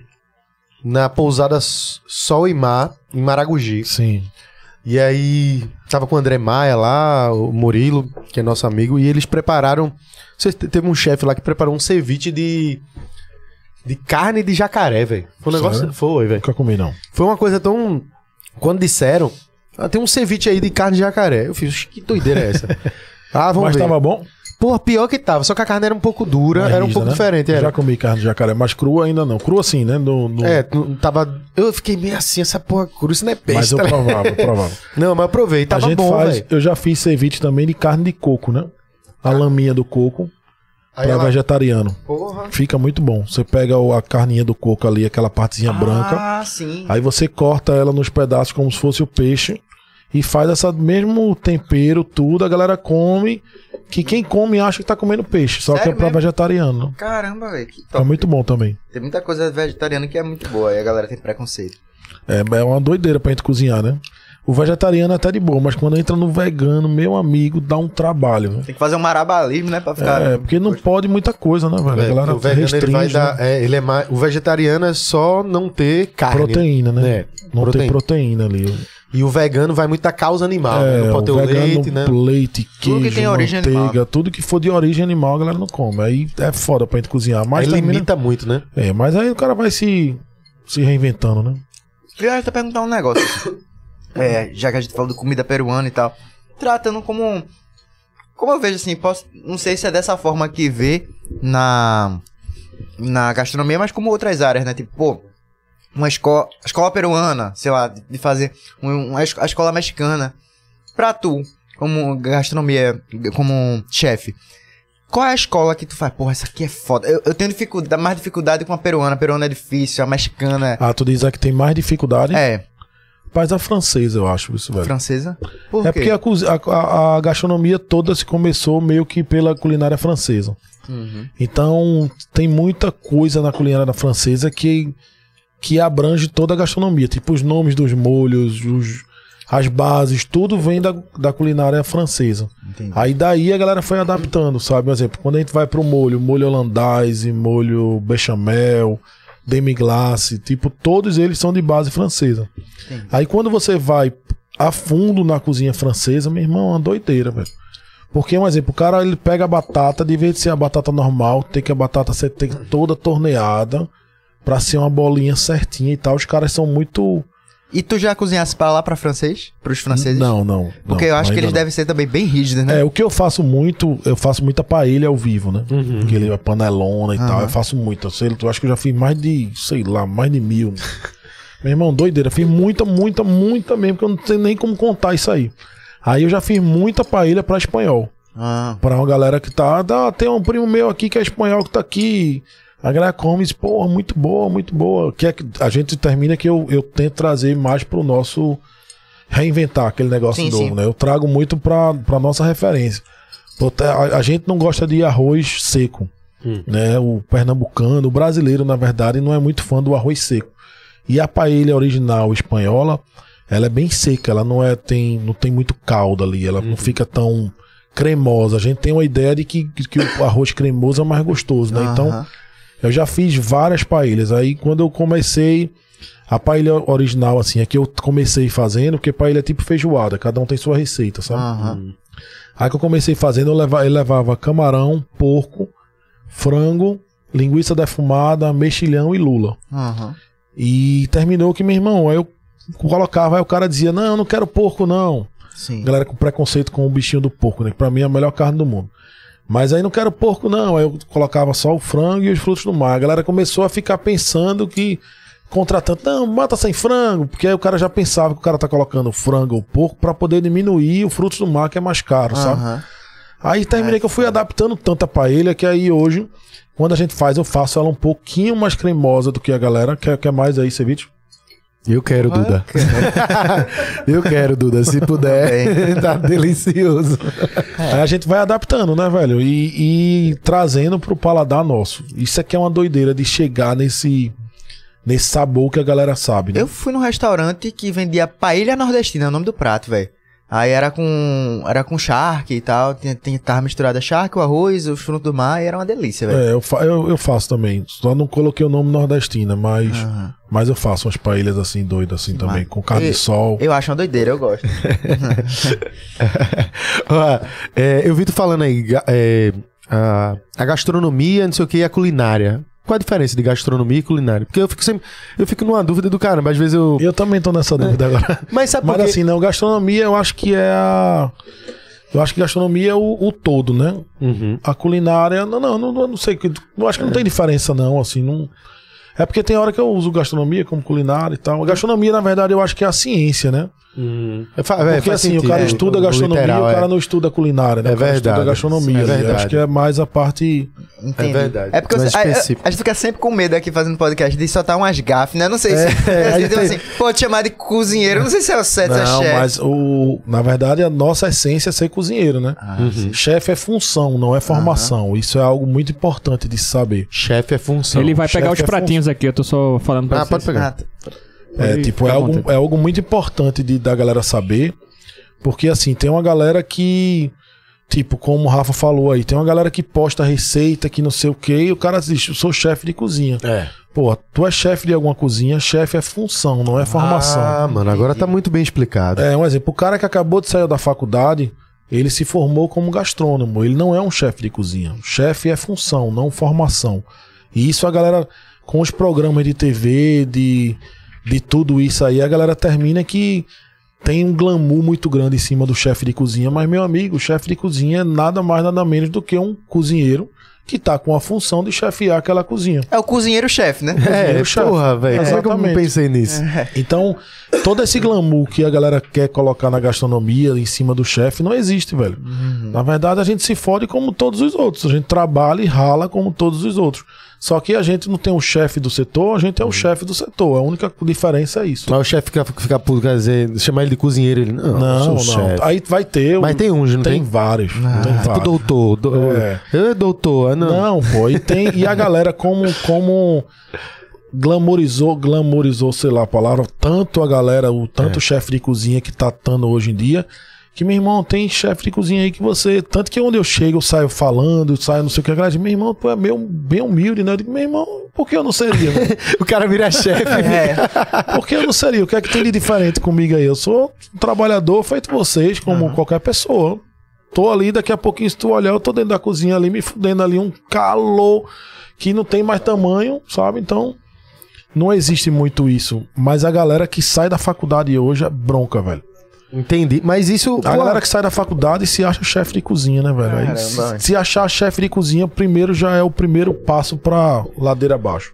na pousada Sol e Mar, em Maragogi. Sim. E aí, tava com o André Maia lá, o Murilo, que é nosso amigo, e eles prepararam. Teve um chefe lá que preparou um ceviche de. de carne de jacaré, velho. Foi um negócio. Sério? Foi, velho. Nunca comi, não. Foi uma coisa tão. Quando disseram, ah, tem um ceviche aí de carne de jacaré. Eu fiz, "Oxe, que doideira é essa? ah, vamos Mas ver. tava bom? Porra, pior que tava, só que a carne era um pouco dura, Mais era um rígida, pouco né? diferente. Eu Era. Já comi carne de jacaré, mas crua ainda não. Crua assim, né? No, no- É, tava. Eu fiquei meio assim, essa porra crua, isso não é peixe. Mas eu provava, eu provava. Não, mas eu provei, a tava gente bom, faz. Eu já fiz ceviche também de carne de coco, né? A laminha do coco Aí pra ela- vegetariano. Porra. Fica muito bom. Você pega a carninha do coco ali, aquela partezinha branca. Ah, sim. Aí você corta ela nos pedaços como se fosse o peixe e faz essa mesmo tempero, tudo, a galera come, que quem come acha que tá comendo peixe, só que é Sério pra mesmo? vegetariano. né? Caramba, velho. Que É muito bom também. Tem muita coisa vegetariana que é muito boa. E a galera tem preconceito. É, é uma doideira pra gente cozinhar, né? O vegetariano é até de boa, mas quando entra no vegano, meu amigo, dá um trabalho. né? Tem que fazer um marabalismo, né? Pra ficar. É, porque não pode muita coisa, né, velho? A É, galera o vegano ele restringe, vai né? dar. É, ele é mais, o vegetariano é só não ter carne. proteína, né? É, não proteína. tem proteína ali. E o vegano vai muito da causa animal. né? É, Não pode ter o leite, né? leite, queijo, Tudo que tem origem manteiga, animal. tudo que for de origem animal, a galera não come. Aí é foda pra gente cozinhar. Aí Mas termina- limita muito, né? É, mas aí o cara vai se, se reinventando, né? Eu ia até perguntar um negócio. é, já que a gente falou de comida peruana e tal. Tratando como. um- Como eu vejo assim, posso. Não sei se é dessa forma que vê na. Na gastronomia, mas como outras áreas, né? Tipo, pô, uma escola. Escola peruana, sei lá, de fazer um- uma a escola mexicana. Pra tu, como gastronomia, como chefe. Qual é a escola que tu faz? Porra, essa aqui é foda. Eu, eu tenho dificuldade, mais dificuldade com a peruana. A peruana é difícil, a mexicana Ah, tu diz a que tem mais dificuldade. é. Mas a francesa, eu acho, isso, velho. Francesa? Por É quê? porque a- a- a gastronomia toda se começou meio que pela culinária francesa. Uhum. Então, tem muita coisa na culinária francesa que, que abrange toda a gastronomia. Tipo, os nomes dos molhos, os- as bases, tudo vem da, da culinária francesa. Entendi. Aí daí a galera foi adaptando, sabe? Por exemplo, quando a gente vai pro molho, molho holandese, molho bechamel, demi-glace, tipo, todos eles são de base francesa. Entendi. Aí quando você vai a fundo na cozinha francesa, meu irmão, é uma doideira, velho. Porque, um exemplo, o cara ele pega a batata, de vez de ser a batata normal, tem que a batata ser tem toda torneada pra ser uma bolinha certinha e tal. Os caras são muito. E tu já cozinhasse pra lá pra francês? Pros franceses? Não, não. Porque não, eu acho que eles não. devem ser também bem rígidos, né? É, o que eu faço muito, eu faço muita paella ao vivo, né? Aquele panelona e tal, Aham. eu faço muito. Eu, sei, eu acho que eu já fiz mais de, sei lá, mais de mil. Meu irmão, doideira, fiz muita, muita, muita mesmo, que eu não sei nem como contar isso aí. Aí eu já fiz muita paella pra espanhol. Ah, Pra uma galera que tá. Dá, tem um primo meu aqui que é espanhol que tá aqui. A galera come e diz, porra, muito boa, muito boa. Que é que a gente termina que eu, eu tento trazer mais pro nosso. Reinventar aquele negócio Sim, novo, sim. né? Eu trago muito pra, pra nossa referência. Tá- A, a gente não gosta de arroz seco. Hum. Né? O pernambucano, o brasileiro, na verdade, não é muito fã do arroz seco. E a paella original espanhola, ela é bem seca, ela não é tem não tem muito caldo ali, ela não fica tão cremosa. A gente tem uma ideia de que, que o arroz cremoso é mais gostoso, né? Então. Eu já fiz várias paelhas. Aí quando eu comecei a paella original assim, é que eu comecei fazendo, porque paella é tipo feijoada, cada um tem sua receita, sabe? Aham. Aí que eu comecei fazendo, eu levava, eu levava camarão, porco, frango, linguiça defumada, mexilhão e lula. Aham. E terminou que, meu irmão, aí eu colocava, aí o cara dizia, não, eu não quero porco, não. Sim. Galera com preconceito com o bichinho do porco, né? Que pra mim é a melhor carne do mundo. Mas aí não quero porco, não. Aí eu colocava só o frango e os frutos do mar. A galera começou a ficar pensando que contratando, não, mata sem frango, porque aí o cara já pensava que o cara tá colocando frango ou porco pra poder diminuir o frutos do mar, que é mais caro, sabe? Aham. Aí terminei que eu fui adaptando tanta paella que aí hoje, Quando a gente faz, eu faço ela um pouquinho mais cremosa do que a galera. Quer, quer mais aí, ceviche? Eu quero, Duda. eu quero, Duda. Se puder, tá delicioso. Aí a gente vai adaptando, né, velho? E, e trazendo pro paladar nosso. Isso aqui é uma doideira de chegar nesse, nesse sabor que a galera sabe, né? Eu fui num restaurante que vendia paella nordestina, é o nome do prato, velho. Aí era com era com charque e tal, tinha, tinha, tava misturada charque, o arroz, os frutos do mar, e era uma delícia, velho. É, eu, fa- eu, eu faço também. Só não coloquei o nome nordestina, mas, Aham. mas eu faço umas paelhas assim, doidas assim também, Mas- com carne E- de sol. Eu acho uma doideira, eu gosto. É, eu vi tu falando aí, é, a, a gastronomia, não sei o que, e a culinária. Qual a diferença de gastronomia e culinária? Porque eu fico sempre. Eu fico numa dúvida do caramba. Às vezes eu. Eu também tô nessa dúvida agora. Mas sabe Mas quê? assim, não, gastronomia eu acho que é a. Eu acho que gastronomia é o, o todo, né? Uhum. A culinária, não, não, não, não sei. Eu acho que não tem diferença, não, assim, não. É porque tem hora que eu uso gastronomia como culinária e tal. A gastronomia, na verdade, eu acho que é a ciência, né? É, fa- é, Porque faz assim, o sentido, cara é, estuda o gastronomia, literal, o cara é. não estuda culinária, né? É o cara verdade. estuda gastronomia. Sim, é? Eu verdade. acho que é mais a parte. Entendi. verdade. É porque você- a, a, específico. a gente fica sempre com medo aqui fazendo podcast de soltar umas gafes, né? Não sei se. É, a assim, gente tipo tem- assim, pode chamar de cozinheiro, não sei se é o certo, se é Não, chefe. mas o, na verdade a nossa essência é ser cozinheiro, né? Ah, Uhum. Chefe é função, não é formação. Isso é algo muito importante de se saber. Chefe é função. Ele vai pegar os é pratinhos aqui, eu tô só falando pra Ah, pode vocês. pegar. Ah, t- É, tipo, é algo, é algo muito importante de, da galera saber. Porque, assim, tem uma galera que. Tipo, como o Rafa falou aí, tem uma galera que posta receita, que não sei o que, e o cara diz, eu sou chefe de cozinha. É. Pô, tu é chefe de alguma cozinha, chefe é função, não é formação. Ah, mano, agora tá muito bem explicado. É, um exemplo, o cara que acabou de sair da faculdade, ele se formou como gastrônomo, ele não é um chefe de cozinha. Chefe é função, não formação. E isso a galera, com os programas de TV, de, de tudo isso aí, a galera termina que tem um glamour muito grande em cima do chefe de cozinha, mas meu amigo, o chefe de cozinha é nada mais, nada menos do que um cozinheiro que tá com a função de chefiar aquela cozinha. É o cozinheiro-chefe, né? É, cozinheiro chefe. porra, velho. É que eu não Exatamente. pensei nisso? Então, todo esse glamour que a galera quer colocar na gastronomia em cima do chefe não existe, velho. Na verdade, a gente se fode como todos os outros. A gente trabalha e rala como todos os outros. Só que a gente não tem um chefe do setor, a gente é o chefe do setor. A única diferença é isso. Mas o chefe fica, fica puto, quer dizer, chamar ele de cozinheiro, ele. Não, Não, não. chefe. Aí vai ter. Mas tem uns, não tem? tem? vários. tem Tipo vários. doutor. Do... É. Eu é doutor, ah, não. Não, pô, e tem e a galera como como glamorizou, glamorizou, sei lá a palavra, tanto a galera, o tanto chefe de cozinha que tá tando hoje em dia, que meu irmão tem chefe de cozinha aí que você, tanto que onde eu chego, eu saio falando, eu saio não sei o que, a galera diz, meu irmão, tu é meio, bem humilde, né? Eu digo, meu irmão, por que eu não seria? né? O cara vira chefe. Por que eu não seria? O que é que tem de diferente comigo aí? Eu sou um trabalhador feito vocês, como qualquer pessoa. Tô ali, daqui a pouquinho, se tu olhar, eu tô dentro da cozinha ali, me fudendo ali, um calor que não tem mais tamanho, sabe? Então, não existe muito isso. Mas a galera que sai da faculdade hoje é bronca, velho. Entendi. Mas isso. A pô, galera que sai da faculdade se acha chefe de cozinha, né, velho? Caramba, se, se achar chefe de cozinha, primeiro já é o primeiro passo pra ladeira abaixo.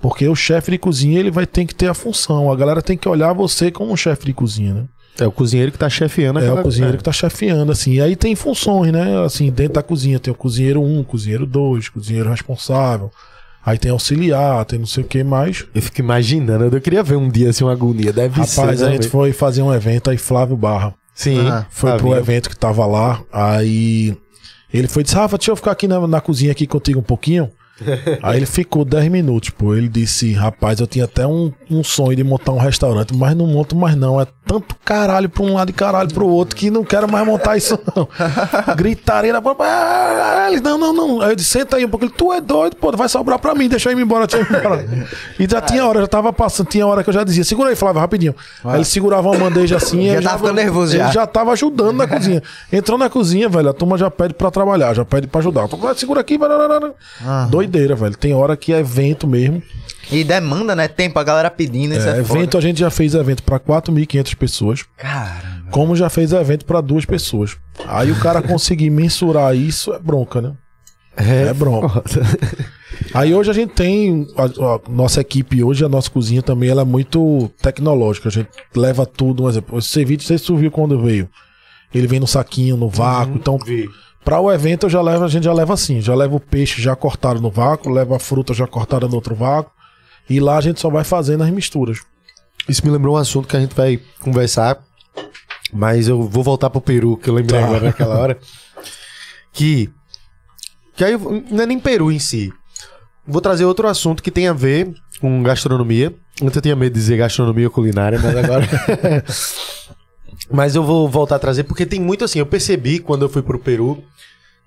Porque o chefe de cozinha, ele vai ter que ter a função. A galera tem que olhar você como um chefe de cozinha, né? É o cozinheiro que tá chefiando É o cozinheiro que tá chefiando, assim. E aí tem funções, né? Assim, dentro da cozinha tem o cozinheiro 1, um, cozinheiro 2, cozinheiro responsável. Aí tem auxiliar, tem não sei o que mais. Eu fico imaginando. Eu queria ver um dia assim uma agonia. Deve ser. Rapaz, né, a gente velho? foi fazer um evento aí, Flávio Barra. Sim. Ah, Foi pro Flavinho. evento que tava lá. Aí ele foi e disse: Rafa, deixa eu ficar aqui na, na cozinha aqui contigo um pouquinho. Aí ele ficou 10 minutos, pô. Ele disse: Rapaz, eu tinha até um, um sonho de montar um restaurante, mas não monto mais não. É tanto caralho pra um lado e caralho pro outro que não quero mais montar isso não. Gritaria na porta. "Ah!" Ele, não, não, não. Aí eu disse: Senta aí um pouco. Ele, tu é doido, pô, vai sobrar pra mim, deixa eu ir embora, deixa eu ir embora. E já tinha hora, já tava passando, tinha hora que eu já dizia: Segura aí, Flávio, rapidinho. Aí ele segurava uma bandeja assim. Já tava ficando nervoso ele já. já tava ajudando na cozinha. Entrou na cozinha, velho, a turma já pede pra trabalhar, já pede pra ajudar. Segura aqui, vai, vai. Doideira, velho. Tem hora que é evento mesmo. E demanda, né? Tempo, a galera pedindo, isso É, é, evento, a gente já fez evento pra 4.500 pessoas, Caramba. como já fez evento pra duas pessoas. Aí o cara conseguir mensurar isso é bronca, né? É, bronca. Aí hoje a gente tem a, a nossa equipe hoje, a nossa cozinha também, ela é muito tecnológica. A gente leva tudo, um exemplo. O ceviche, você viu quando veio. Ele vem no saquinho, no vácuo. então, Para o evento eu já levo, a gente já leva assim, já leva o peixe já cortado no vácuo, leva a fruta já cortada no outro vácuo, e lá a gente só vai fazendo as misturas. Isso me lembrou um assunto que a gente vai conversar, mas eu vou voltar pro Peru, que eu lembrei Tá. agora naquela hora. Que. Que aí não é nem Peru em si. Vou trazer outro assunto que tem a ver com gastronomia. Antes eu tinha medo de dizer gastronomia culinária, mas agora. mas eu vou voltar a trazer porque tem muito assim. Eu percebi quando eu fui pro Peru,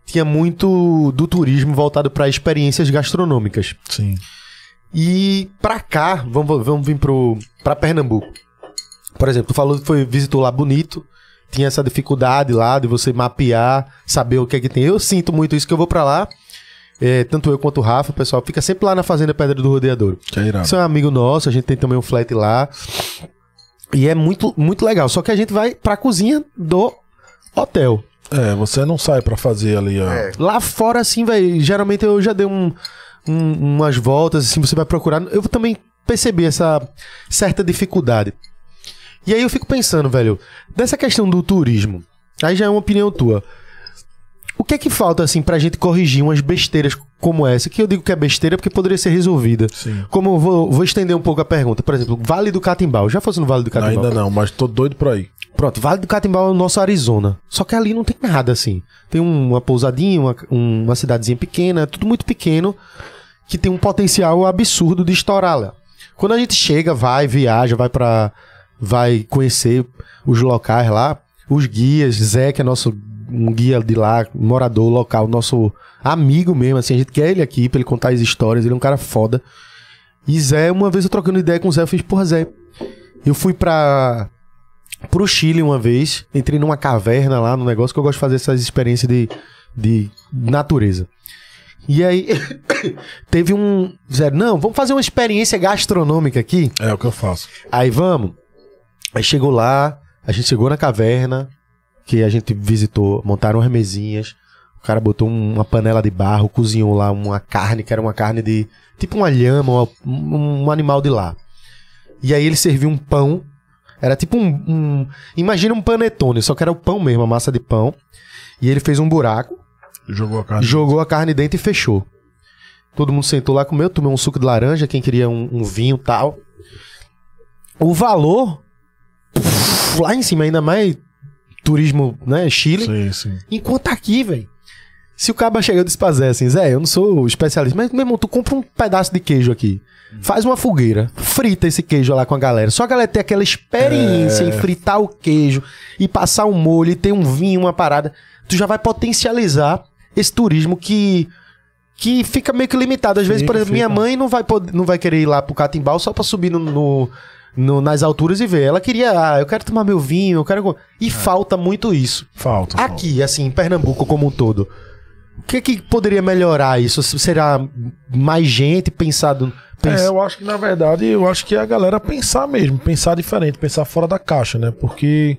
tinha muito do turismo voltado para experiências gastronômicas. Sim. E pra cá, vamos, vamos vir pro, pra Pernambuco. Por exemplo, tu falou que foi, visitou lá bonito, tinha essa dificuldade lá de você mapear, saber o que é que tem. Eu sinto muito isso que eu vou pra lá, é, tanto eu quanto o Rafa, o pessoal fica sempre lá na Fazenda Pedra do Rodeador. Que é irado. Isso é um amigo nosso, a gente tem também um flat lá. E é muito, muito legal. Só que a gente vai pra cozinha do hotel. É, você não sai pra fazer ali, ó. Lá fora, assim, velho, geralmente eu já dei um, um- umas voltas, assim, você vai procurar. Eu também percebi essa certa dificuldade. E aí eu fico pensando, velho, dessa questão do turismo, aí já é uma opinião tua. O que é que falta, assim, pra gente corrigir umas besteiras como essa? Que eu digo que é besteira porque poderia ser resolvida. Sim. Como eu vou, vou estender um pouco a pergunta. Por exemplo, Vale do Catimbau. Já fosse no Vale do Catimbau? Ainda não, mas tô doido pra ir. Pronto, Vale do Catimbau é o nosso Arizona. Só que ali não tem nada assim. Tem um- uma pousadinha, uma, um- uma cidadezinha pequena, é tudo muito pequeno, que tem um potencial absurdo de estourar lá. Quando a gente chega, vai, viaja, vai para vai conhecer os locais lá, os guias, Zé, que é nosso um guia de lá, morador local, nosso amigo mesmo, assim, a gente quer ele aqui pra ele contar as histórias, ele é um cara foda. E Zé, uma vez eu trocando ideia com o Zé, eu fiz, porra, Zé, eu fui pra pro Chile uma vez, entrei numa caverna lá, no negócio que eu gosto de fazer essas experiências de, de natureza. E aí, teve um. Disseram, não, vamos fazer uma experiência gastronômica aqui. É o que eu faço. Aí vamos. Aí chegou lá, a gente chegou na caverna, que a gente visitou, montaram umas mesinhas. O cara botou um- uma panela de barro, cozinhou lá uma carne, que era uma carne de. Tipo uma lhama, um, um animal de lá. E aí ele serviu um pão. Era tipo um. um imagina um panetone, só que era o pão mesmo, a massa de pão. E ele fez um buraco, Jogou a carne. jogou a carne dentro e fechou. Todo mundo sentou lá, comeu, tomou um suco de laranja, quem queria um, um vinho e tal. O valor, pff, lá em cima, ainda mais turismo, né, Chile. Sim, sim. Enquanto aqui, velho, se o caba chega e disse pra Zé assim, Zé, eu não sou especialista, mas, meu irmão, tu compra um pedaço de queijo aqui. Faz uma fogueira, frita esse queijo lá com a galera. Só a galera ter aquela experiência em fritar o queijo e passar um molho e ter um vinho, uma parada. Tu já vai potencializar esse turismo que que fica meio que limitado. Às vezes, por Fica, exemplo, minha fica. mãe não vai, poder, não vai querer ir lá pro Catimbau só pra subir no, no- no- nas alturas e ver. Ela queria, ah, eu quero tomar meu vinho, eu quero. E falta muito isso. Falta. falta. Aqui, assim, em Pernambuco como um todo, o que que poderia melhorar isso? Será mais gente pensado... pens- É, eu acho que na verdade, eu acho que é a galera pensar mesmo, pensar diferente, pensar fora da caixa, né? Porque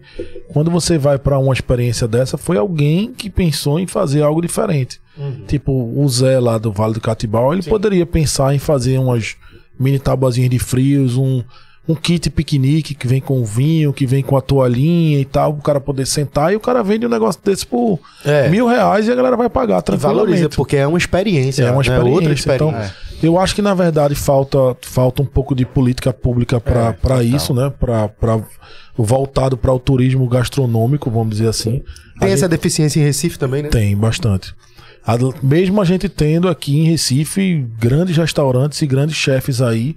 quando você vai pra uma experiência dessa, foi alguém que pensou em fazer algo diferente. Tipo, o Zé lá do Vale do Catibau, ele poderia pensar em fazer umas mini tabuazinhas de frios, um, um kit piquenique que vem com vinho, que vem com a toalhinha e tal, o cara poder sentar e o cara vende um negócio desse por É. mil reais e a galera vai pagar E tranquilamente. valoriza, porque é uma experiência. É uma né? experiência. Outra experiência. Então, eu acho que na verdade falta, falta um pouco de política pública para para isso, né? Para voltado para o turismo gastronômico, vamos dizer assim. A Tem gente essa deficiência em Recife também, né? tem bastante. A- mesmo a gente tendo aqui em Recife grandes restaurantes e grandes chefes aí,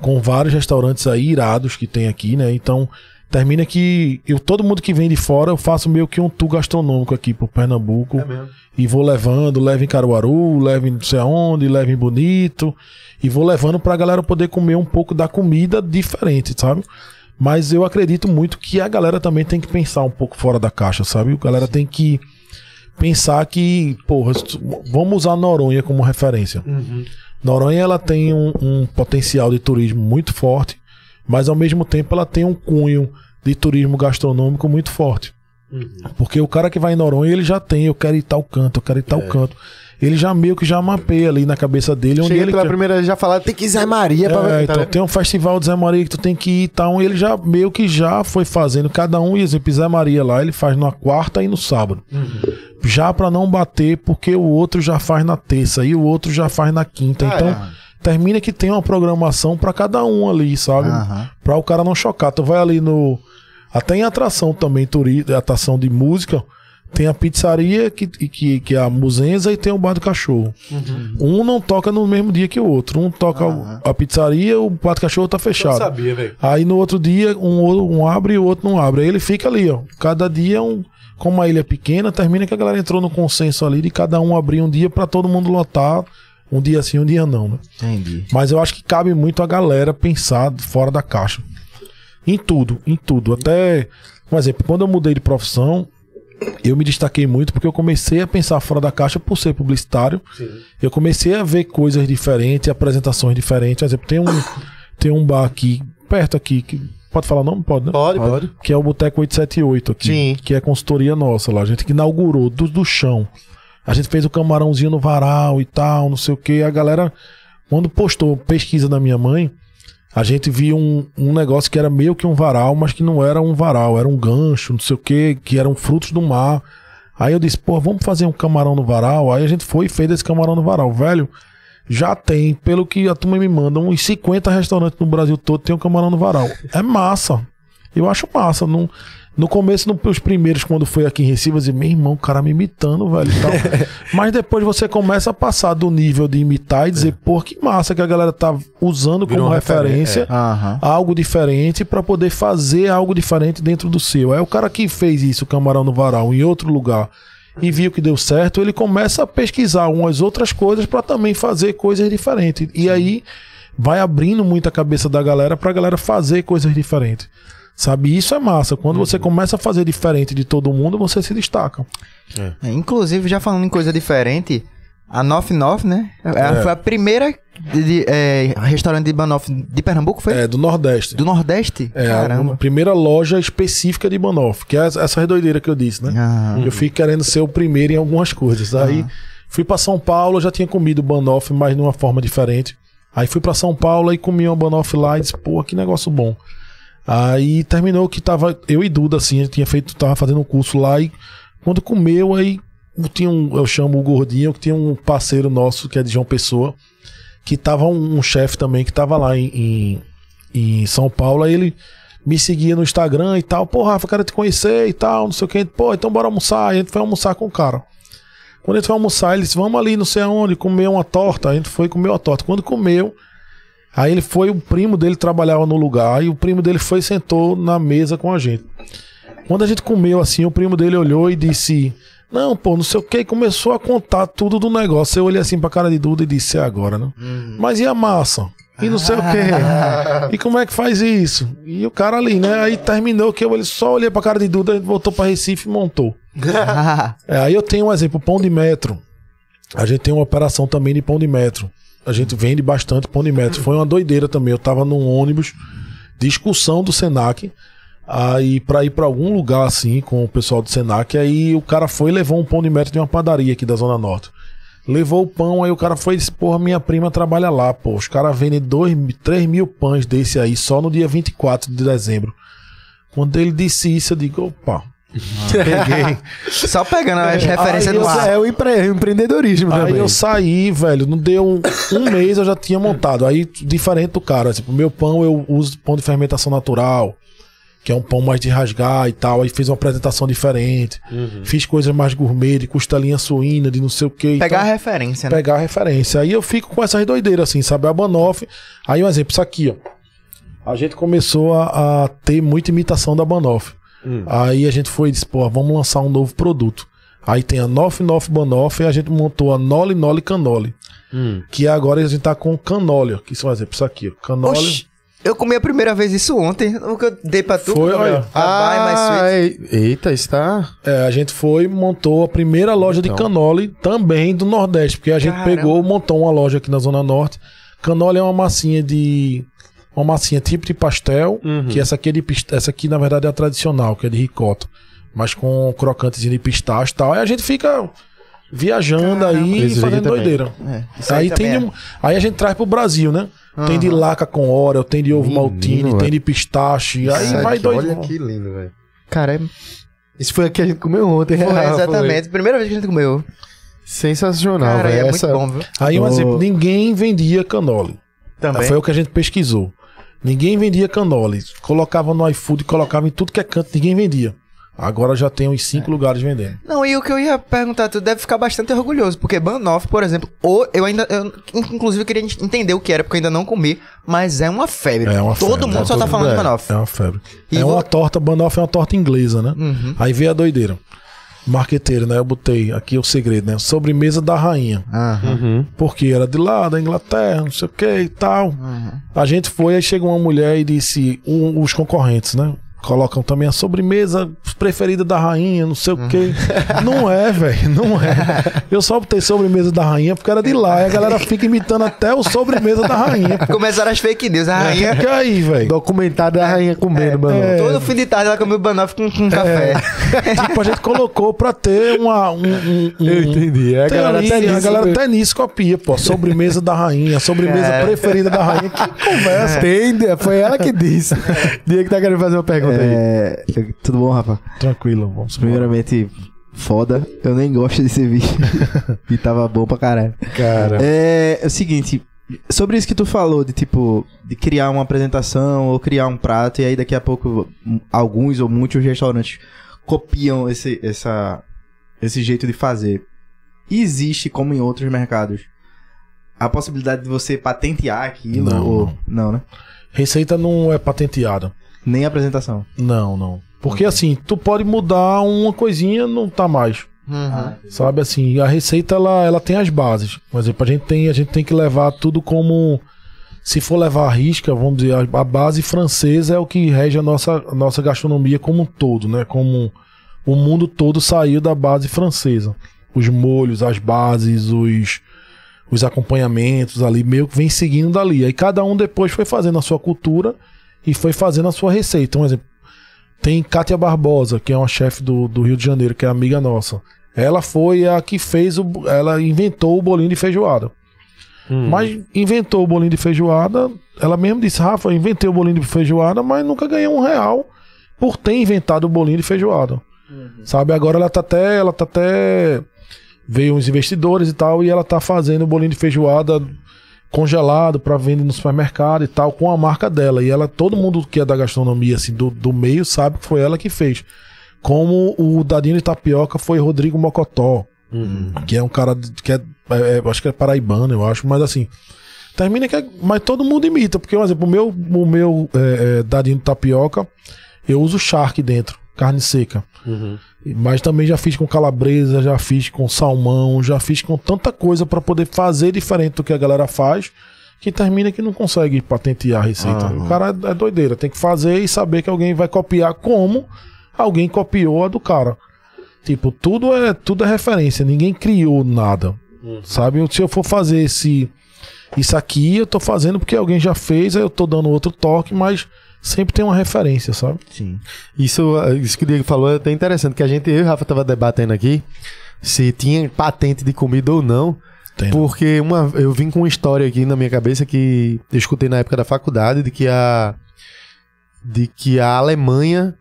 com vários restaurantes aí irados que tem aqui, né? Então, termina que eu todo mundo que vem de fora, eu faço meio que um tour gastronômico aqui pro Pernambuco. mesmo. E vou levando, levo em Caruaru, levo em não sei aonde, levo em Bonito. E vou levando pra galera poder comer um pouco da comida diferente, sabe? Mas eu acredito muito que a galera também tem que pensar um pouco fora da caixa, sabe? A galera tem que pensar que, porra, vamos usar Noronha como referência. Noronha ela tem um, um potencial de turismo muito forte, mas ao mesmo tempo ela tem um cunho de turismo gastronômico muito forte. Porque o cara que vai em Noronha, ele já tem, eu quero ir tal canto, eu quero ir tal canto. Ele já meio que já mapeia ali na cabeça dele onde Chega ele pela quer. primeira vez já falar, tem que ir Zé Maria pra É, ver. tá então ligado? tem um festival de Zé Maria que tu tem que ir e tal. Ele já meio que já foi fazendo. Cada um, exemplo, Zé Maria lá, ele faz na quarta e no sábado. Já pra não bater, porque o outro já faz na terça e o outro já faz na quinta. Ah, então, é. termina que tem uma programação pra cada um ali, sabe? Aham. Pra o cara não chocar. Tu vai ali no. Até em atração também, turismo, atração de música. Tem a pizzaria, que, que, que é a Muzenza, e tem o bar do cachorro. Um não toca no mesmo dia que o outro. Um toca a pizzaria, o bar do cachorro tá Eu fechado. sabia, velho. Aí no outro dia, um, um abre e o outro não abre. Aí ele fica ali, ó. Cada dia, um, como a ilha é pequena, termina que a galera entrou no consenso ali de cada um abrir um dia pra todo mundo lotar. Um dia sim, um dia não, né? Entendi. Mas eu acho que cabe muito a galera pensar fora da caixa. Em tudo, em tudo. Até, por exemplo, quando eu mudei de profissão, eu me destaquei muito porque eu comecei a pensar fora da caixa por ser publicitário. Eu comecei a ver coisas diferentes, apresentações diferentes. Por exemplo, tem um, tem um bar aqui, perto aqui, que pode falar o nome? Pode, né? Pode, pode. Que é o Boteco 878 aqui. Sim. Que é consultoria nossa lá. A gente que inaugurou do, do chão. A gente fez o camarãozinho no varal e tal, não sei o que. A galera, quando postou pesquisa da minha mãe, a gente viu um, um negócio que era meio que um varal, mas que não era um varal, era um gancho, não sei o que, que eram frutos do mar. Aí eu disse, pô, vamos fazer um camarão no varal. Aí a gente foi e fez esse camarão no varal. Velho, já tem, pelo que a turma me manda, uns 50 restaurantes no Brasil todo tem um camarão no varal. É massa. Eu acho massa. Não, no começo, no, os primeiros, quando foi aqui em Recife, eu dizia, meu irmão, o cara me imitando, velho. tal. Mas depois você começa a passar do nível de imitar e dizer, pô, que massa que a galera tá usando Virou como referência Aham. algo diferente pra poder fazer algo diferente dentro do seu. É o cara que fez isso, o Camarão no Varal, em outro lugar e viu que deu certo, ele começa a pesquisar umas outras coisas pra também fazer coisas diferentes. E aí vai abrindo muito a cabeça da galera pra galera fazer coisas diferentes. Sabe, isso é massa. Quando você começa a fazer diferente de todo mundo, você se destaca. É, inclusive, já falando em coisa diferente, a Nof Nof, né? Ela É. Foi a primeira de, de- é, restaurante de Banoff de Pernambuco, foi? É, do Nordeste. Do Nordeste? É a Caramba. primeira loja específica de Banoff, que é essa doideira que eu disse, né? Ah, Eu fui querendo ser o primeiro em algumas coisas. Aí fui pra São Paulo, já tinha comido banoffee, mas de uma forma diferente. Aí fui pra São Paulo e comi uma banoffee lá e disse, pô, que negócio bom. Aí terminou que tava eu e Duda assim, a gente tinha feito, tava fazendo um curso lá e quando comeu aí tinha um, eu chamo o gordinho, que tinha um parceiro nosso que é de João Pessoa, que tava um, um chefe também que tava lá em, em, em São Paulo, aí ele me seguia no Instagram e tal, pô, Rafa, quero te conhecer e tal, não sei o que, pô, então bora almoçar, aí a gente foi almoçar com o cara. Quando a gente foi almoçar, ele disse, vamos ali, não sei aonde, comer uma torta, a gente foi comer uma torta. Quando comeu, aí ele foi, o primo dele trabalhava no lugar, e o primo dele foi e sentou na mesa com a gente. Quando a gente comeu assim, o primo dele olhou e disse: Não, pô, não sei o que, e começou a contar tudo do negócio. Eu olhei assim pra cara de Duda e disse: É agora, né? Mas e a massa? E não sei o que. E como é que faz isso? E o cara ali, né? Aí terminou que eu ele só olhei pra cara de Duda, voltou pra Recife e montou. É, aí eu tenho um exemplo, pão de metro. A gente tem uma operação também de pão de metro. A gente vende bastante pão de metro. Foi uma doideira também. Eu tava num ônibus de excursão do Senac. Aí pra ir pra algum lugar assim com o pessoal do Senac, aí o cara foi e levou um pão de metro de uma padaria aqui da Zona Norte. Levou o pão, aí o cara foi e disse: Porra, minha prima trabalha lá, pô. Os caras vendem 3 mil pães desse aí só no dia 24 de dezembro. Quando ele disse isso, eu digo: opa, peguei. Só pegando as referências Aí do eu- ar. É o empre- empreendedorismo Aí também. eu saí, velho, não deu um, um mês eu já tinha montado. Aí, diferente do cara, tipo, meu pão eu uso pão de fermentação natural, que é um pão mais de rasgar e tal. Aí fiz uma apresentação diferente. Fiz coisas mais gourmet, de costelinha suína, de não sei o que. Pegar a referência, né? pegar a referência. Aí eu fico com essas doideiras, assim, sabe? A Banoff. Aí um exemplo, isso aqui, ó. A gente começou a, a ter muita imitação da Banoff. Aí a gente foi e disse, pô, vamos lançar um novo produto. Aí tem a Noff Noff Banoff e a gente montou a Noli Noli Canoli. Que agora a gente tá com canole, ó. Que isso é um exemplo, isso aqui, ó. Canole. Oxi, eu comi a primeira vez isso ontem. O que eu dei pra tu. Foi, Gabriel. olha. A Buy My Sweet. ei- eita, isso tá. É, a gente foi e montou a primeira loja de Então. canole também do Nordeste, porque a gente Caramba. pegou, montou uma loja aqui na Zona Norte. Canole é uma massinha de uma massinha tipo de pastel, que essa aqui é de essa aqui na verdade é a tradicional, que é de ricota, mas com crocantezinho de pistache e tal. Aí a gente fica viajando aí Esse e fazendo doideira. É, isso Aí, também tem é. de- aí a gente traz pro Brasil, né? Tem de laca com Oreo, tem de ovo maltine, tem de pistache. Aí Isso vai doido. Olha que lindo, velho. Cara, é... Isso foi a que a gente comeu ontem, Foi, real, exatamente. Primeira vez que a gente comeu. Sensacional, Cara, velho. é Essa... muito bom, viu? Aí um exemplo, ninguém vendia canole. Também. Foi o que a gente pesquisou. Ninguém vendia canole. Colocava no iFood, colocava em tudo que é canto, ninguém vendia. Agora já tem uns cinco lugares vendendo. Não, e o que eu ia perguntar, tu deve ficar bastante orgulhoso, porque Banoff, por exemplo, ou eu ainda, eu, inclusive eu queria entender o que era, porque eu ainda não comi, mas é uma febre. É uma Todo febre, mundo é só tá todo- falando de é, Banoff. É uma febre. E é vo- uma torta, banoffee é uma torta inglesa, né? Uhum. Aí veio a doideira. Marqueteiro, né? Eu botei aqui o segredo, né? Sobremesa da rainha. Uhum. Porque era de lá, da Inglaterra, não sei o que e tal. A gente foi, aí chegou uma mulher e disse, um- os concorrentes, né? Colocam também a sobremesa preferida da rainha, não sei o que. Não é, velho, não é. Eu só botei sobremesa da rainha porque era de lá. E a galera fica imitando até o sobremesa da rainha. Começaram as fake news, a rainha... Fica aí, velho. Documentário da rainha comendo, mano. é. Todo fim de tarde ela comeu Banoff com, com café. Tipo, a gente colocou pra ter uma, um, um, um- Eu entendi. É, a galera até a nisso, galera velho. até nisso copia, pô. Sobremesa da rainha, sobremesa Cara. preferida da rainha. Que conversa. Tem, foi ela que disse. Diego tá querendo fazer uma pergunta. É, tudo bom, Rafa? Tranquilo, vamos embora. Primeiramente, foda. Eu nem gosto de servir. e tava bom pra caralho. Cara. É, é o seguinte, sobre isso que tu falou, de tipo, de criar uma apresentação ou criar um prato, e aí daqui a pouco alguns ou muitos restaurantes copiam esse, essa, esse jeito de fazer. Existe, como em outros mercados, a possibilidade de você patentear aquilo? Não, ou... não. não, né? Receita não é patenteada. Nem a apresentação. Não, não. Porque assim, tu pode mudar uma coisinha, não tá mais. Uhum. Sabe assim, a receita ela, ela tem as bases. Por exemplo, a gente tem, a gente tem que levar tudo como. Se for levar a risca, vamos dizer, a, a base francesa é o que rege a nossa, a nossa gastronomia como um todo, né? Como o mundo todo saiu da base francesa. Os molhos, as bases, os, os acompanhamentos ali, meio que vem seguindo dali. Aí cada um depois foi fazendo a sua cultura e foi fazendo a sua receita. Um exemplo, tem Kátia Barbosa, que é uma chefe do, do Rio de Janeiro, que é amiga nossa. Ela foi a que fez o. Ela inventou o bolinho de feijoada. Hum. Mas inventou o bolinho de feijoada. Ela mesmo disse: Rafa, inventei o bolinho de feijoada, mas nunca ganhei um real por ter inventado o bolinho de feijoada. Sabe? Agora ela tá até. Ela tá até. Veio uns investidores e tal, e ela tá fazendo o bolinho de feijoada congelado para vender no supermercado e tal, com a marca dela. E ela, todo mundo que é da gastronomia, assim, do, do meio, sabe que foi ela que fez. Como o dadinho de tapioca foi Rodrigo Mocotó, Uhum. que é um cara que é, é, é, acho que é paraibano, eu acho, mas assim, termina que é, mas todo mundo imita, porque, por exemplo, o meu, o meu é, é, dadinho de tapioca, eu uso charque dentro, carne seca. Uhum. Mas também já fiz com calabresa, já fiz com salmão, já fiz com tanta coisa pra poder fazer diferente do que a galera faz, que termina que não consegue patentear a receita. Aham. O cara é doideira, tem que fazer e saber que alguém vai copiar como alguém copiou a do cara. Tipo, tudo é tudo é referência, ninguém criou nada. Sabe? Se eu for fazer esse isso aqui, eu tô fazendo porque alguém já fez, aí eu tô dando outro toque, mas sempre tem uma referência, sabe? Sim. Isso, isso que o Diego falou é até interessante, que a gente, eu e o Rafa tava debatendo aqui se tinha patente de comida ou não. Tem, né? Porque uma, eu vim com uma história aqui na minha cabeça que eu escutei na época da faculdade de que a de que a Alemanha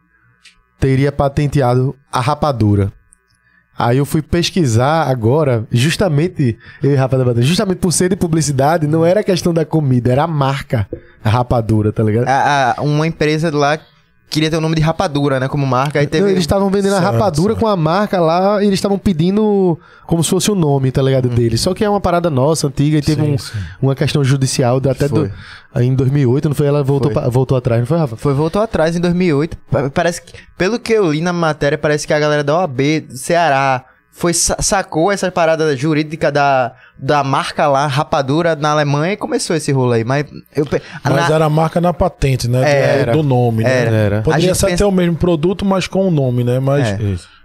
teria patenteado a rapadura. Aí eu fui pesquisar agora, justamente, eu e Rafa justamente por ser de publicidade, não era questão da comida, era a marca, a rapadura, tá ligado? A- a- uma empresa lá queria ter o nome de Rapadura, né? Como marca. Aí teve. Não, eles estavam vendendo a Certo, rapadura certo. com a marca lá e eles estavam pedindo como se fosse o nome, tá ligado, deles. Só que é uma parada nossa, antiga, e teve Sim, um- sim. uma questão judicial até do, aí em 2008, não foi? Ela voltou, Foi. pa- voltou atrás, não foi, Rafa? Foi, voltou atrás em 2008. Pa- Parece que, pelo que eu li na matéria, parece que a galera da OAB, do Ceará, foi, sa- sacou essa parada jurídica da, da marca lá, Rapadura, na Alemanha, e começou esse rolo aí. Mas eu. Mas na- era a marca na patente, né? Do- Era. Do nome, né? Era. Poderia ser pensa- até o mesmo produto, mas com o nome, né? Mas É.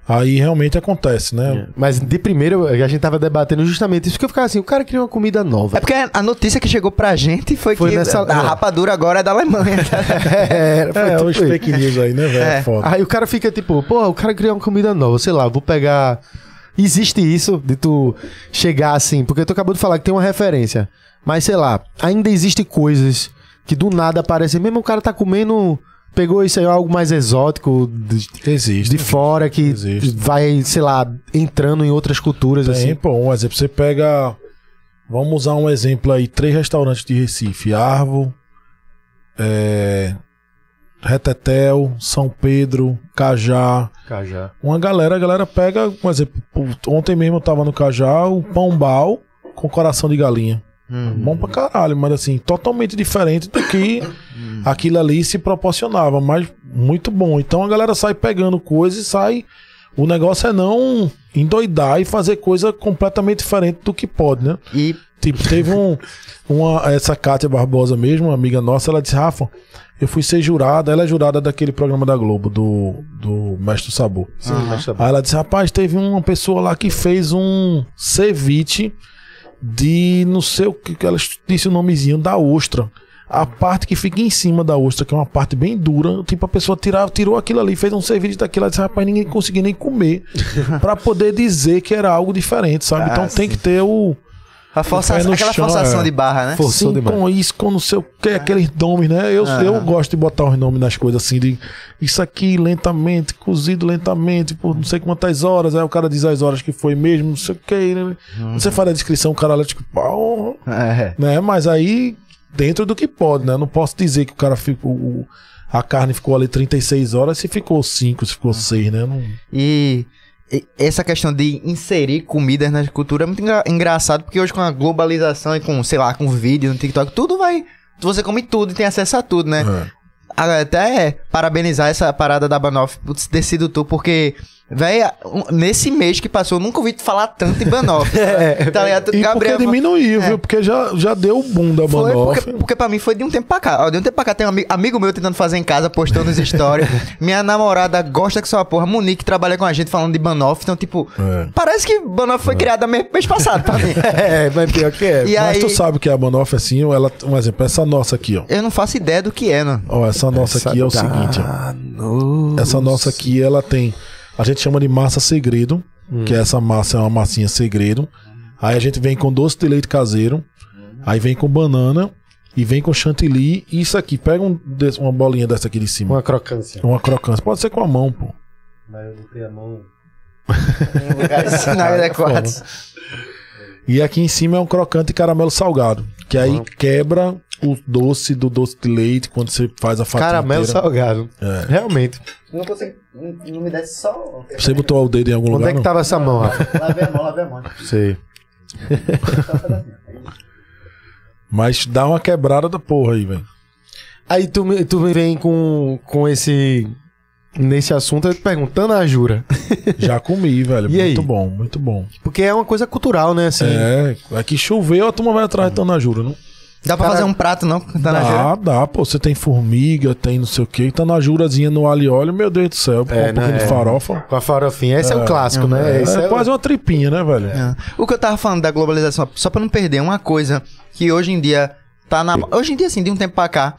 aí realmente acontece, né? Mas de primeiro a gente tava debatendo justamente isso, porque eu ficava assim, o cara queria uma comida nova. É porque a notícia que chegou pra gente foi, Foi que nessa- a Rapadura agora é da Alemanha. Era, foi É, tipo os fake news aí, né, velho? É. É. Aí o cara fica tipo, pô, o cara queria uma comida nova, sei lá, vou pegar Existe isso de tu chegar assim, porque tu acabou de falar que tem uma referência. Mas sei lá, ainda existe coisas que do nada aparecem. Mesmo o cara tá comendo. Pegou isso aí, algo mais exótico de, Existe. de fora, que Existe. vai, sei lá, entrando em outras culturas Tem, assim. pô, um exemplo. Você pega. Vamos usar um exemplo aí: três restaurantes de Recife: Arvo, é, Retetel, São Pedro, Cajá. Cajá. Uma galera, a galera pega, um exemplo. Ontem mesmo eu tava no Cajá, o pão bal com coração de galinha. Bom pra caralho, mas assim, totalmente diferente do que aquilo ali se proporcionava, mas muito bom. Então a galera sai pegando coisas e sai. O negócio é não endoidar e fazer coisa completamente diferente do que pode, né? E Tipo, teve um. Uma, essa Kátia Barbosa mesmo, uma amiga nossa, ela disse: Rafa, eu fui ser jurada. Ela é jurada daquele programa da Globo, do, do Mestre do Sabor. Sim, bom. Aí ela disse: Rapaz, teve uma pessoa lá que fez um ceviche de não sei o que, ela disse o nomezinho da ostra. A parte que fica em cima da ostra, que é uma parte bem dura, tipo, a pessoa tirava, tirou aquilo ali, fez um ceviche daquilo, ela disse, rapaz, ninguém conseguia nem comer pra poder dizer que era algo diferente, sabe? Ah, então tem sim. que ter o. a força, aquela chão, forçação é. de barra, né? Forçou Sim, demais. com isso, com não sei o que, aqueles nomes, né? Eu, eu gosto de botar os nomes nas coisas assim, de isso aqui lentamente, cozido lentamente, por não sei quantas horas. Aí o cara diz as horas que foi mesmo, não sei o que. Né? Você faz a descrição, o cara lá, tipo, pau, É. né? Mas aí, dentro do que pode, né? Eu não posso dizer que o cara ficou. o- A carne ficou ali 36 horas, se ficou 5, se ficou 6, né? Não... E essa questão de inserir comidas na cultura é muito engra- engraçado, porque hoje com a globalização e com, sei lá, com vídeo no TikTok, tudo vai. Você come tudo e tem acesso a tudo, né? É. Ah, Até parabenizar essa parada da Banoff por ter sido tu, porque, velho, nesse mês que passou, eu nunca ouvi falar tanto em Banoff. tá ligado? E porque diminuiu, É. viu? Porque já, já deu o boom da Foi Banoff. porque, porque pra mim foi de um tempo pra cá. Ó, de um tempo pra cá tem um amigo, amigo meu tentando fazer em casa, postando nos stories. Minha namorada gosta que sua porra. Monique trabalha com a gente falando de Banoff. Então, tipo, É. parece que Banoff foi criada mês, mês passado pra mim. É, mas pior que é. E Mas aí, tu sabe que a Banoff, assim, ela, um exemplo, essa nossa aqui, ó. eu não faço ideia do que é, não. Ó, essa nossa aqui é o seguinte, ó. Essa nossa aqui, ela tem. A gente chama de massa segredo, que essa massa é uma massinha segredo. Aí a gente vem com doce de leite caseiro. Aí vem com banana. E vem com chantilly. E isso aqui, pega um uma bolinha dessa aqui de cima. Uma crocância. Uma crocância. Pode ser com a mão, pô. Mas eu botei a mão. Sinais adequados. E aqui em cima é um crocante caramelo salgado. Que aí quebra o doce do doce de leite quando você faz a fatia Caramelo inteira. salgado. É. Realmente. Não consigo. Não me desce só. Você botou o dedo em algum Onde lugar? é que não? tava essa mão, Rafa? Lavei a mão, lavei a mão. Sei. Mas dá uma quebrada da porra aí, velho. Aí tu, me- tu vem com, com esse. Nesse assunto, eu te perguntando a Jura. Já comi, velho. E muito aí? bom, muito bom. Porque é uma coisa cultural, né? Assim. É, é que choveu, a turma vai atrás de Tanajura, não? Dá pra Cara- fazer um prato, não? Tá na Dá, dá, pô. Você tem formiga, tem não sei o que. Tanajurazinha no alho e óleo, meu Deus do céu. É, um pouquinho né? de farofa. Com a farofinha. Esse é, o É. clássico, né? É, Esse é, o- quase uma tripinha, né, velho? É. O que eu tava falando da globalização, só pra não perder, uma coisa que hoje em dia tá na. Hoje em dia, assim, de um tempo pra cá,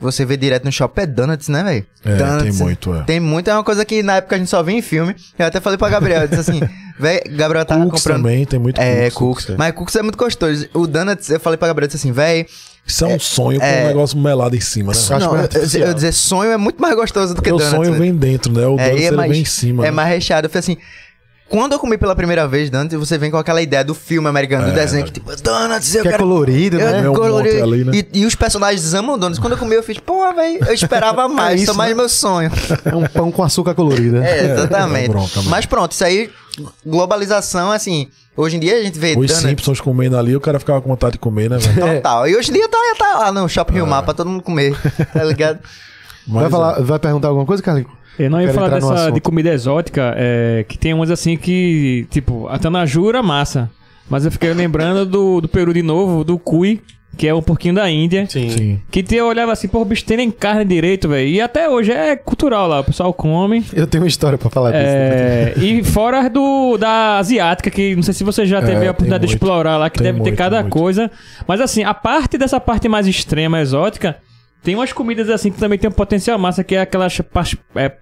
você vê direto no shopping é donuts, né, velho? É, Donuts. tem muito, é. Tem muito, é uma coisa que na época a gente só via em filme. Eu até falei pra Gabriel, eu disse assim, velho, Gabriel tava Cooks comprando. também, tem muito É, cookies, é. Mas cookies é muito gostoso. O donuts, eu falei pra Gabriel, eu disse assim, velho. Isso é um sonho com é. um negócio melado em cima, né? Eu acho Não, eu, eu, dizer sonho é muito mais gostoso do que Porque o donuts. sonho velho. vem dentro, né? O É, doce e é ele mais- vem em cima. É né? mais recheado. Eu falei assim. Quando eu comi pela primeira vez Donuts, você vem com aquela ideia do filme americano, do desenho, que tipo, Donuts, eu Que é quero... colorido, eu né? É um colorido. ali, né? e, e os personagens amam Donuts. Quando eu comi, eu fiz, pô, velho, eu esperava mais, isso, isso, mais né? meu sonho. É um pão com açúcar colorido, né? É, exatamente. é bronca mesmo. Mas pronto, isso aí, globalização, assim, hoje em dia a gente vê Os Donuts Simpsons comendo ali, o cara ficava com vontade de comer, né, velho? total. E hoje em dia tá, tá lá no Shopping Rio Mar pra todo mundo comer, tá ligado? Mas, Vai, é. falar, vai perguntar alguma coisa, Carlinhos? Eu não ia falar dessa de comida exótica, é, que tem umas assim que, tipo, a tanajura, massa. Mas eu fiquei lembrando do, do Peru de novo, do cui, que é um porquinho da Índia. Sim. Que te, eu olhava assim, pô, bicho, tem nem carne direito, velho. E até hoje é cultural lá, o pessoal come. Eu tenho uma história pra falar disso. É, e fora do da asiática, que não sei se você já teve É, a oportunidade de explorar lá, que Tem deve ter muito, cada muito. coisa. Mas assim, a parte dessa parte mais extrema, exótica, tem umas comidas assim que também tem um potencial massa, que é aquelas pas- é,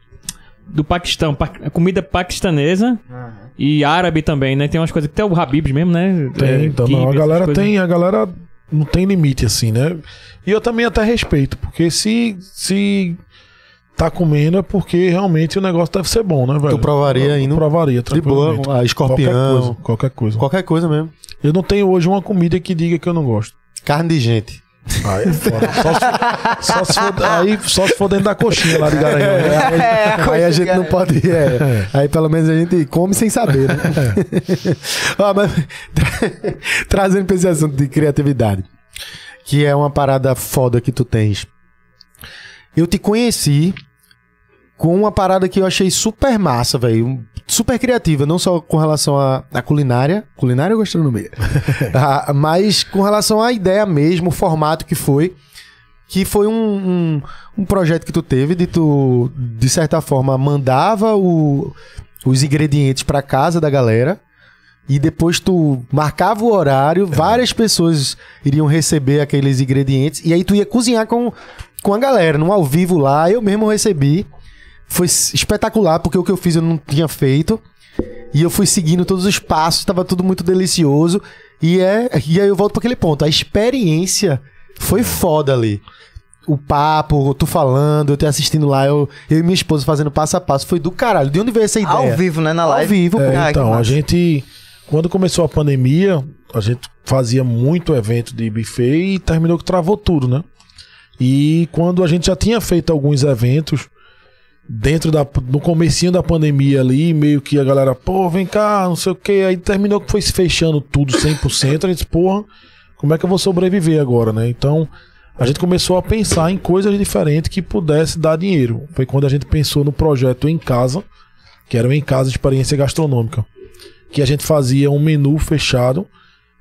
do Paquistão, pa- comida paquistanesa e árabe também, né? Tem umas coisas que tem o Habibs mesmo, né? Tem, É, então, kibe, não, a galera tem, a galera não tem limite assim, né? E eu também até respeito, porque se se tá comendo é porque realmente o negócio deve ser bom, né, velho? Tu provaria Eu indo Provaria, de boa, a escorpião, Qualquer coisa, qualquer coisa. qualquer coisa mesmo. Eu não tenho hoje uma comida que diga que eu não gosto. Carne de gente. Aí é foda. Só se, só se for, aí só se for dentro da coxinha lá de Garanhão. né? aí a gente não pode. é. Aí pelo menos a gente come sem saber, né? Ó, mas, tra- trazendo pra esse assunto de criatividade, que é uma parada foda que tu tens. Eu te conheci com uma parada que eu achei super massa, velho. Super criativa, não só com relação à à culinária, culinária ou gastronomia, Ah, mas com relação à ideia mesmo, o formato que foi. Que foi um, um, um projeto que tu teve de tu, de certa forma, mandava o- os ingredientes pra casa da galera e depois tu marcava o horário, várias pessoas iriam receber aqueles ingredientes e aí tu ia cozinhar com, com a galera, num ao vivo lá. Eu mesmo recebi. Foi espetacular, porque o que eu fiz eu não tinha feito. E eu fui seguindo todos os passos, tava tudo muito delicioso. E, é, e aí eu volto para aquele ponto. A experiência foi foda ali. O papo, tu falando, eu te assistindo lá, eu, eu e minha esposa fazendo passo a passo. Foi do caralho. De onde veio essa ideia? Ao vivo, né? Na Ao live. vivo, É, então, a gente, quando começou a pandemia, a gente fazia muito evento de buffet e terminou que travou tudo, né? E quando a gente já tinha feito alguns eventos dentro da no comecinho da pandemia ali, meio que a galera, pô, vem cá, não sei o que, aí terminou que foi se fechando tudo 100%, a gente, porra, como é que eu vou sobreviver agora, né? Então, a gente começou a pensar em coisas diferentes que pudesse dar dinheiro. Foi quando a gente pensou no projeto Em Casa, que era o Em Casa Experiência Gastronômica, que a gente fazia um menu fechado,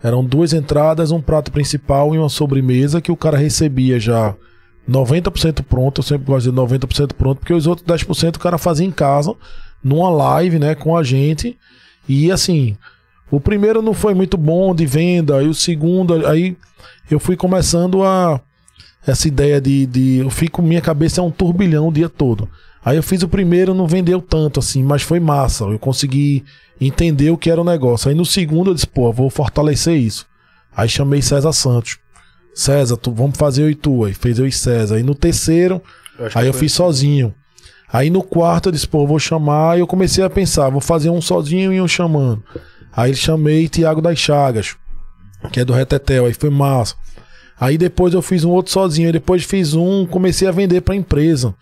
eram duas entradas, um prato principal e uma sobremesa que o cara recebia já 90% pronto, eu sempre gosto de dizer 90% pronto, porque os outros 10% o cara fazia em casa, numa live, né, com a gente. E assim, o primeiro não foi muito bom de venda, e o segundo, aí eu fui começando a essa ideia de, de eu fico minha cabeça é um turbilhão o dia todo. Aí eu fiz o primeiro, não vendeu tanto assim, mas foi massa. Eu consegui entender o que era o negócio. Aí no segundo eu disse, pô, vou fortalecer isso. Aí chamei César Santos. César, tu, vamos fazer eu e tu. Aí fez eu e César. Aí no terceiro, aí eu fiz sozinho. Aí no quarto eu disse, pô, eu vou chamar. E eu comecei a pensar, vou fazer um sozinho e um chamando. Aí chamei Tiago das Chagas, que é do Retetel. Aí foi massa. Aí depois eu fiz um outro sozinho. Aí depois fiz um, comecei a vender pra empresa.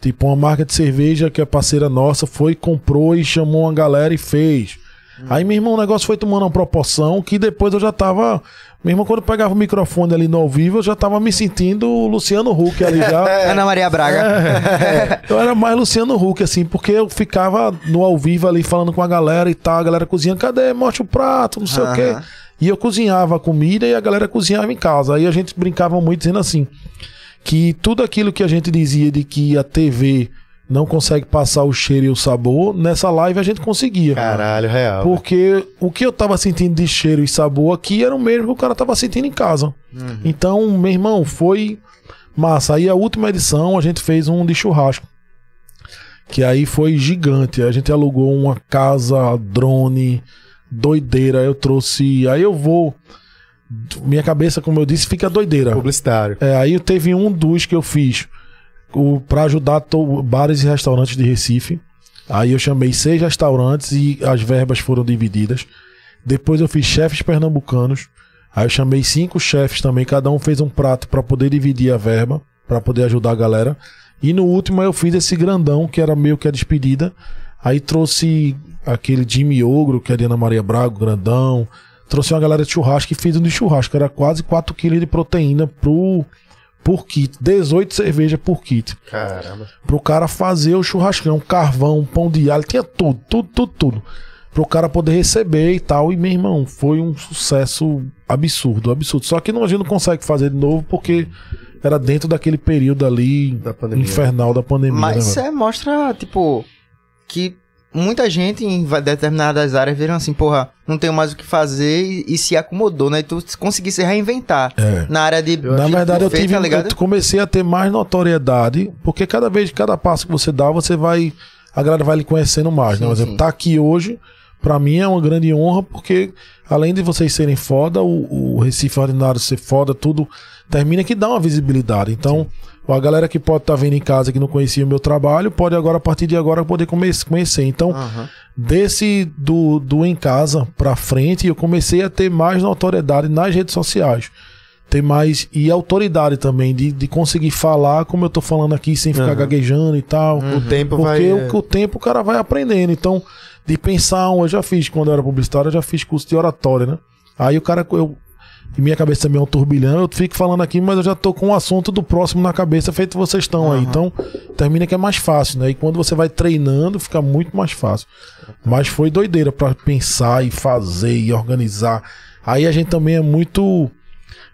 Tipo, uma marca de cerveja que é parceira nossa foi, comprou e chamou uma galera e fez. Aí, meu irmão, o negócio foi tomando uma proporção que depois eu já tava. Meu irmão, quando eu pegava o microfone ali no ao vivo, eu já tava me sentindo o Luciano Huck ali já. Ana Maria Braga. É, eu era mais Luciano Huck, assim, porque eu ficava no ao vivo ali falando com a galera e tal, a galera cozinhando, cadê? Mostra o prato, não sei o quê. Aham. E eu cozinhava a comida e a galera cozinhava em casa. Aí a gente brincava muito dizendo assim, que tudo aquilo que a gente dizia de que a TV não consegue passar o cheiro e o sabor, nessa live a gente conseguia. Caralho, real. Porque o que eu tava sentindo de cheiro e sabor aqui era o mesmo que o cara tava sentindo em casa. Então, meu irmão, foi massa. Aí a última edição a gente fez um de churrasco. Que aí foi gigante. A gente alugou uma casa, drone, doideira. Eu trouxe. Aí eu vou. Minha cabeça, como eu disse, fica doideira. Publicitário. É, aí teve um dos que eu fiz o, pra ajudar bares e restaurantes de Recife. Aí eu chamei seis restaurantes e as verbas foram divididas. Depois eu fiz chefes pernambucanos. Aí eu chamei cinco chefes também, cada um fez um prato para poder dividir a verba, para poder ajudar a galera. E no último eu fiz esse grandão, que era meio que a despedida. Aí trouxe aquele Jimmy Ogro, que é de Ana Maria Braga, grandão. Trouxe uma galera de churrasco e fiz um de churrasco. Era quase 4 kg de proteína pro, por kit. 18 cerveja por kit. Caramba. Pro cara fazer o churrascão, carvão, pão de alho, tinha tudo, tudo, tudo, tudo. Pro cara poder receber e tal. E, meu irmão, foi um sucesso absurdo, absurdo. Só que não, a gente não consegue fazer de novo porque era dentro daquele período ali Da pandemia. infernal da pandemia. Mas né, isso é, mostra, tipo, que muita gente em determinadas áreas viram assim, porra, não tenho mais o que fazer e, e se acomodou, né? E tu conseguir se reinventar. É. Na área de. Na de verdade, eu tive, tá eu comecei a ter mais notoriedade, porque cada vez, cada passo que você dá, você vai a galera vai lhe conhecendo mais, né? Sim, Por exemplo, sim. tá aqui hoje, pra mim é uma grande honra, porque além de vocês serem foda, o, o Recife Ordinário ser foda, tudo termina que dá uma visibilidade. Então, a galera que pode estar vendo em casa que não conhecia o meu trabalho, pode agora, a partir de agora, poder conhecer. Então, Aham. desse do, do em casa pra frente, eu comecei a ter mais notoriedade nas redes sociais. Ter mais. E autoridade também, de, de conseguir falar como eu tô falando aqui, sem ficar Aham. gaguejando e tal. O tempo Porque vai. o, o tempo o cara vai aprendendo. Então, de pensar, eu já fiz, quando eu era publicitário, eu já fiz curso de oratória, né? Aí o cara, eu. E minha cabeça também é um turbilhão, eu fico falando aqui, mas eu já tô com o assunto do próximo na cabeça, feito vocês estão aí. Então, termina que é mais fácil, né? E quando você vai treinando, fica muito mais fácil. Mas foi doideira pra pensar e fazer e organizar. Aí a gente também é muito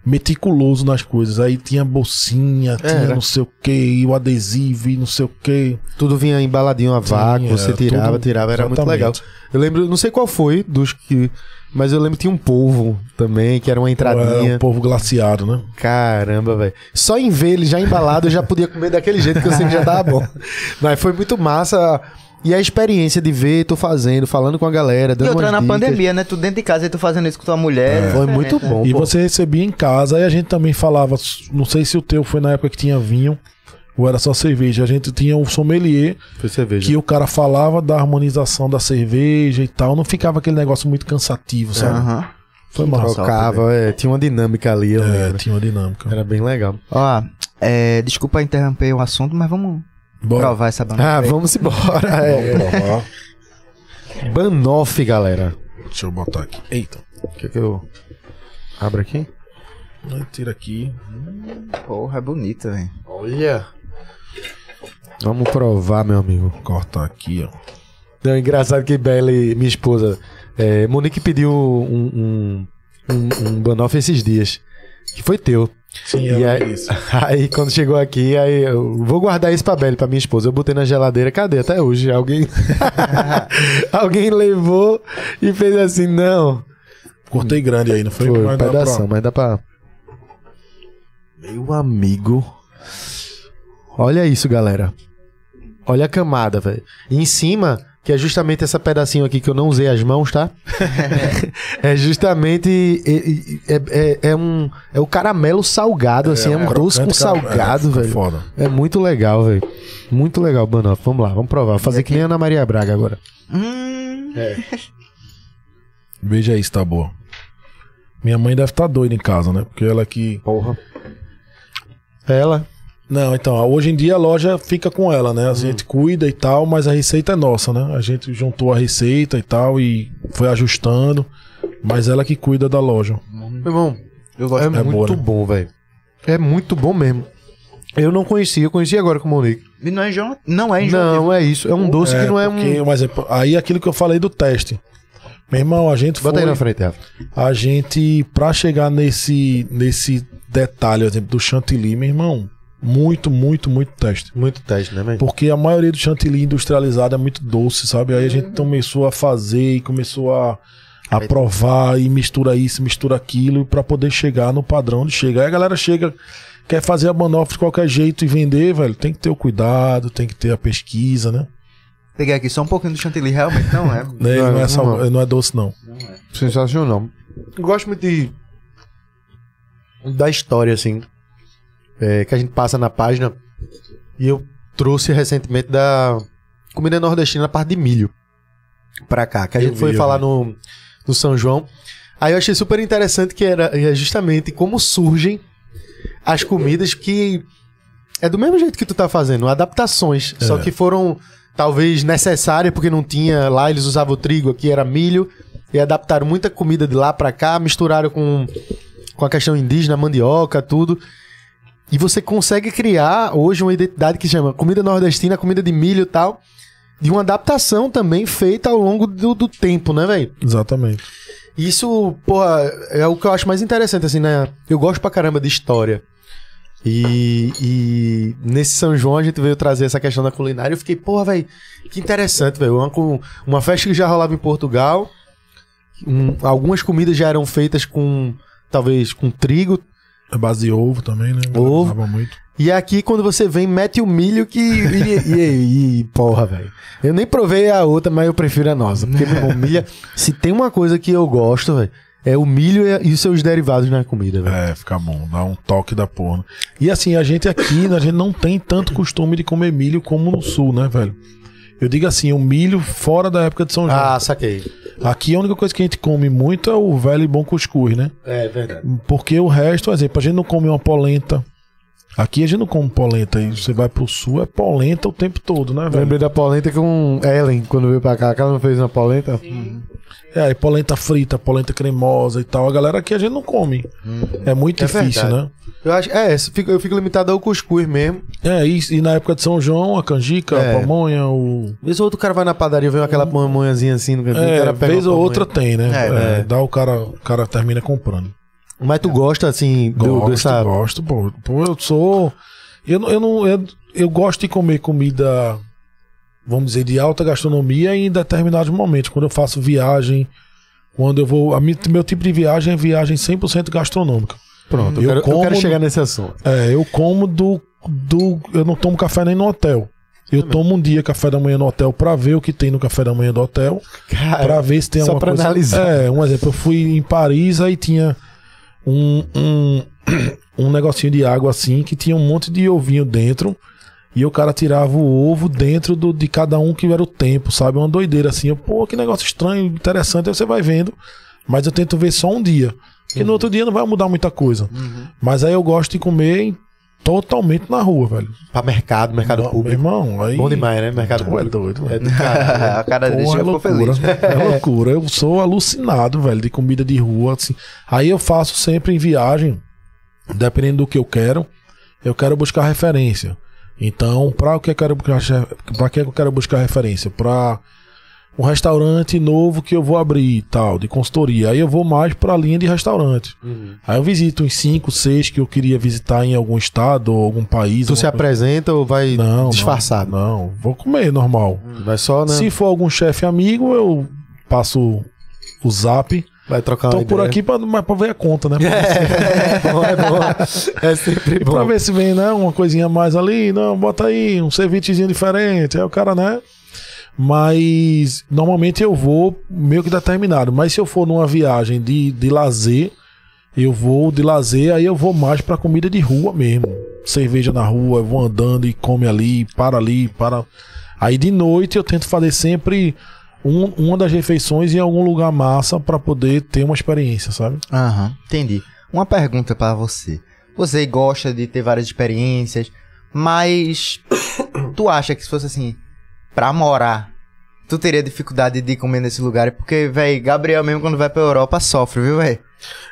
meticuloso nas coisas. Aí tinha bolsinha, tinha Era. não sei o que, e o adesivo e não sei o que. Tudo vinha embaladinho a vácuo, você tirava, tudo- tirava, era muito exatamente. legal. Eu lembro, não sei qual foi dos que. Mas eu lembro que tinha um polvo também, que era uma Era entradinha. um povo glaciado, né? Caramba, velho. Só em ver ele já embalado, eu já podia comer daquele jeito que eu sei que já tava bom. Mas foi muito massa. E a experiência de ver, tu fazendo, falando com a galera, E dando outra umas na dicas. pandemia, né? Tu dentro de casa e tu fazendo isso com tua mulher. É, Foi muito bom. E pô. você recebia em casa, aí a gente também falava, não sei se o teu foi na época que tinha vinho, ou era só cerveja. A gente tinha um sommelier Foi cerveja. que o cara falava da harmonização da cerveja e tal, não ficava aquele negócio muito cansativo, sabe? Aham. Foi massa. Trocava, é, tinha uma dinâmica ali, eu É, lembro. tinha uma dinâmica. Era bem legal. Ó, é, desculpa interromper o assunto, mas vamos Bora. provar essa banda. Ah, vamos embora. É. Vamos provar. Banoff, galera. Deixa eu botar aqui. Eita. Quer que eu abra aqui? Aí Tira aqui. Porra, é bonita, velho. Olha. Vamos provar, meu amigo. Cortar aqui, ó. Não, é engraçado que Belly, minha esposa, é, Monique pediu um, um, um, um Banoff esses dias. Que foi teu. Sim, E aí, isso. aí, quando chegou aqui, aí eu vou guardar isso pra Belly, pra minha esposa. Eu botei na geladeira, cadê? Até hoje. Alguém. Alguém levou e fez assim, não. Cortei grande aí, não foi? Foi Mas dá pra- pedação, mas dá pra. Meu amigo. Olha isso, galera. Olha a camada, velho. E em cima, que é justamente esse pedacinho aqui que eu não usei as mãos, tá? é justamente. É, é, é- é um. É o caramelo salgado, assim. É, um doce com salgado, É, velho. Foda. É muito legal, velho. Muito legal, Banoff. Vamos lá, vamos provar. Vou fazer que nem a Ana Maria Braga agora. Hum, Veja aí se tá boa. Minha mãe deve estar doida em casa, né? Porque ela que. Porra. Ela. Não, então, hoje em dia a loja fica com ela, né? A gente cuida e tal, mas a receita é nossa, né? A gente juntou a receita e tal e foi ajustando, mas ela que cuida da loja. Meu irmão, eu gosto. é, é muito boa, né? bom, velho. É muito bom mesmo. Eu não conhecia, eu conheci agora com o Monique. E não é enjoa... Não é enjoa. Não, é isso. É um doce que não é porque, um. Mas é- aí aquilo que eu falei do teste. Meu irmão, a gente Bota foi, aí na frente, Rafa. a gente pra chegar nesse nesse detalhe, por exemplo, do chantilly, meu irmão, muito, muito, muito teste. Muito teste, né, velho? Porque a maioria do chantilly industrializado é muito doce, sabe? Aí a gente começou a fazer e começou a, a provar e mistura isso, mistura aquilo pra poder chegar no padrão de chegar. Aí a galera chega, quer fazer a banoffee de qualquer jeito e vender, velho. Tem que ter o cuidado, tem que ter a pesquisa, né? Peguei aqui só um pouquinho do chantilly, realmente não é. Né? Não, não, é não. sal- não é doce, não. Sensacional. Eu gosto muito de. da história, assim. É, que a gente passa na página. E eu trouxe recentemente da comida nordestina na parte de milho. Pra cá. Que a Eu gente vi, foi falar vi. no, no São João. Aí eu achei super interessante que era é justamente como surgem as comidas que. É do mesmo jeito que tu tá fazendo, adaptações. Só É. que foram talvez necessárias, porque não tinha. Lá eles usavam o trigo, aqui era milho. E adaptaram muita comida de lá pra cá, misturaram com, com a questão indígena, mandioca, tudo. E você consegue criar hoje uma identidade que chama comida nordestina, comida de milho e tal. De uma adaptação também feita ao longo do, do tempo, né, velho? Exatamente. Isso, porra, é o que eu acho mais interessante, assim, né? Eu gosto pra caramba de história. E, e nesse São João a gente veio trazer essa questão da culinária. Eu fiquei, porra, velho, que interessante, velho. Uma, uma festa que já rolava em Portugal. um- algumas comidas já eram feitas com, talvez, com trigo. É base de ovo também, né? Ovo. Muito. E aqui, quando você vem, mete o milho que. E, e- e- porra, velho. Eu nem provei a outra, mas eu prefiro a nossa. Porque, meu milho. Se tem uma coisa que eu gosto, velho, é o milho e, e os seus derivados na comida, velho. É, fica bom, dá um toque da porra. E assim, a gente aqui, a gente não tem tanto costume de comer milho como no sul, né, velho? Eu digo assim, o milho fora da época de São João. Ah, saquei. Aqui a única coisa que a gente come muito é o velho e bom cuscuz, né? É verdade. Porque o resto, por exemplo, a gente não come uma polenta. Aqui a gente não come polenta. E você vai pro sul, é polenta o tempo todo, né, velho? Lembrei da polenta com Ellen, quando veio pra cá, que ela não fez uma polenta. É, aí polenta frita, polenta cremosa e tal. A galera aqui a gente não come. É muito É difícil, verdade. né? Eu acho, é, eu fico, eu fico limitado ao cuscuz mesmo. É, e, e na época de São João, a canjica, É. a pamonha, o. Vez ou outro cara vai na padaria, vê aquela pamonhazinha assim no cantinho, o É, cara pega vez ou outra tem, né? É, É, Dá o cara, o cara termina comprando. Mas tu gosta, assim, do, Gosto, dessa... gosto, pô. Pô, eu sou. Eu, eu não. Eu, eu gosto de comer comida, vamos dizer, de alta gastronomia em determinados momentos. Quando eu faço viagem, quando eu vou. A mi- meu tipo de viagem é viagem 100% gastronômica. Pronto, eu, Eu quero, eu como quero no- chegar nesse assunto. É, eu como do, do. Eu não tomo café nem no hotel. Eu tomo um dia café da manhã no hotel pra ver o que tem no café da manhã do hotel. Pra ver se tem só alguma pra coisa. analisar. É, um exemplo, eu fui em Paris, aí tinha um, um, um negocinho de água assim, que tinha um monte de ovinho dentro. E o cara tirava o ovo dentro do, de cada um que era o tempo, sabe? Uma doideira assim. Eu, Pô, que negócio estranho, interessante. Aí você vai vendo. Mas eu tento ver só um dia. Porque no outro dia não vai mudar muita coisa. Mas aí eu gosto de comer totalmente na rua, velho. Pra mercado, mercado Não, público. irmão, aí. Bom demais, né? Mercado Tu é público. doido, velho. É do cara. a cara dele Porra, é loucura. feliz. É loucura. Eu sou alucinado, velho, de comida de rua. Assim. Aí eu faço sempre em viagem, dependendo do que eu quero, eu quero buscar referência. Então, para o que eu quero buscar, para que eu quero buscar referência? Para um restaurante novo que eu vou abrir tal, de consultoria. Aí eu vou mais para a linha de restaurante. Aí eu visito uns 5, 6 que eu queria visitar em algum estado ou algum país. Tu se coisa. apresenta ou vai Não, disfarçado? Não, não, vou comer normal. Vai só, né? Se for algum chefe amigo, eu passo o zap. Vai trocar Tô por aqui pra, mas pra ver a conta, né? É bom, é bom. É sempre E pra bom. ver se vem, né? Uma coisinha mais ali. Não, bota aí, um cevichezinho diferente. Aí o cara, né? Mas normalmente eu vou meio que determinado. Mas se eu for numa viagem de, de lazer, eu vou de lazer, aí eu vou mais pra comida de rua mesmo. Cerveja na rua, eu vou andando e come ali, para ali, para. Aí de noite eu tento fazer sempre um- uma das refeições em algum lugar massa pra poder ter uma experiência, sabe? Aham, entendi. Uma pergunta pra você. Você gosta de ter várias experiências, mas tu acha que se fosse assim, pra morar, tu teria dificuldade de comer nesse lugar? Porque, véi, Gabriel mesmo quando vai pra Europa sofre, viu, véi?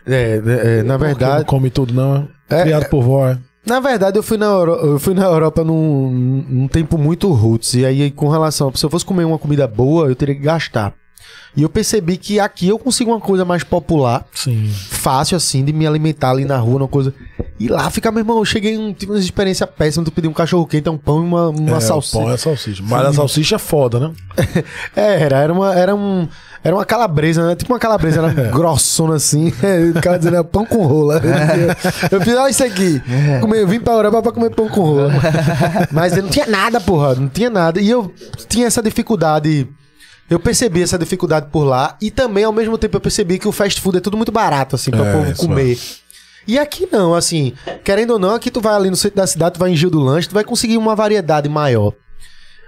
É, é, é, na Porque verdade, Não come tudo, não. É, Criado por vó. é. Na verdade, eu fui na, Euro- eu fui na Europa num, num tempo muito roots. E aí, com relação. Se eu fosse comer uma comida boa, eu teria que gastar. E eu percebi que aqui eu consigo uma coisa mais popular, Sim. fácil assim, de me alimentar ali na rua, uma coisa. E lá fica, meu irmão, eu cheguei tive uma experiência péssima. Tu pedi um cachorro quente, um pão e uma, uma é, salsicha. Pão é salsicha. Mas a salsicha é foda, né? É, era, era uma, era um, era uma calabresa, né? Tipo uma calabresa, era grossona assim. o cara dizendo, é pão com rola. Eu fiz, olha isso aqui. Comer, eu vim pra Europa pra comer pão com rola. Mas não tinha nada, porra, não tinha nada. E eu tinha essa dificuldade. Eu percebi essa dificuldade por lá. E também, ao mesmo tempo, eu percebi que o fast food é tudo muito barato, assim, pra É, povo comer. E aqui não, assim, querendo ou não, aqui tu vai ali no centro da cidade, tu vai em Gil do Lanche, tu vai conseguir uma variedade maior.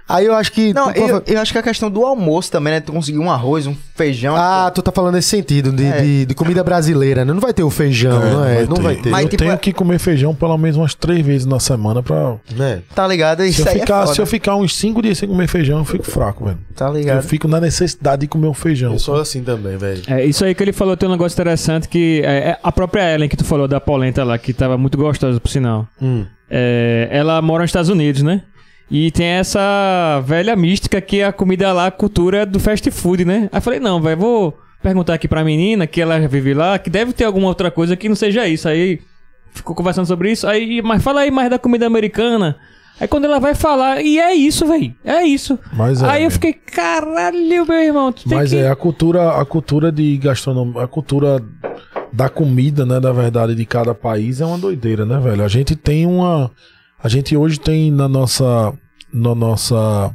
Aí eu acho que. Não, tu- eu, eu acho que a questão do almoço também, né? Tu conseguir um arroz, um feijão. Ah, tu tá falando nesse sentido, de, É. de, de comida brasileira, né? Não vai ter o feijão, não é? Não vai ter. Mas, eu tipo, tenho é- que comer feijão pelo menos umas três vezes na semana pra. né? tá ligado? Se Isso eu, aí ficar, é foda. se eu ficar uns cinco dias sem comer feijão, eu fico fraco, velho. Tá Eu ligado? fico na necessidade de comer um feijão. Eu sou assim também, velho. É, isso aí que ele falou tem um negócio interessante que é, é a própria Ellen que tu falou da polenta lá, que tava muito gostosa, por sinal. Hum. É, ela mora nos Estados Unidos, né? E tem essa velha mística que a comida lá, a cultura do fast food, né? Aí falei, não, velho, vou perguntar aqui pra menina que ela vive lá, que deve ter alguma outra coisa que não seja isso. Aí ficou conversando sobre isso, aí, mas fala aí mais da comida americana. Aí quando ela vai falar, e é isso, velho, é isso. Mas é, aí eu mesmo. fiquei, caralho, meu irmão, Mas que... é a cultura, a cultura de gastronomia, a cultura da comida, né, da verdade, de cada país é uma doideira, né, velho? A gente tem uma. A gente hoje tem na nossa. Na nossa.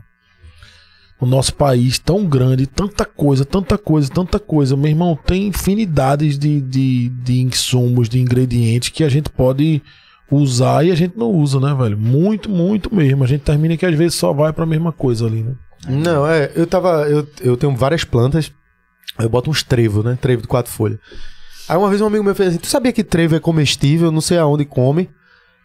No nosso país tão grande, tanta coisa, tanta coisa, tanta coisa. Meu irmão, tem infinidades de, de, de insumos, de ingredientes que a gente pode usar e a gente não usa, né, velho? Muito, muito mesmo. A gente termina que às vezes só vai pra mesma coisa ali, né? Não, é, eu tava. Eu, eu tenho várias plantas. Eu boto uns trevo, né? Trevo de quatro folhas. Aí uma vez um amigo meu fez assim: Tu sabia que trevo é comestível? Não sei aonde come.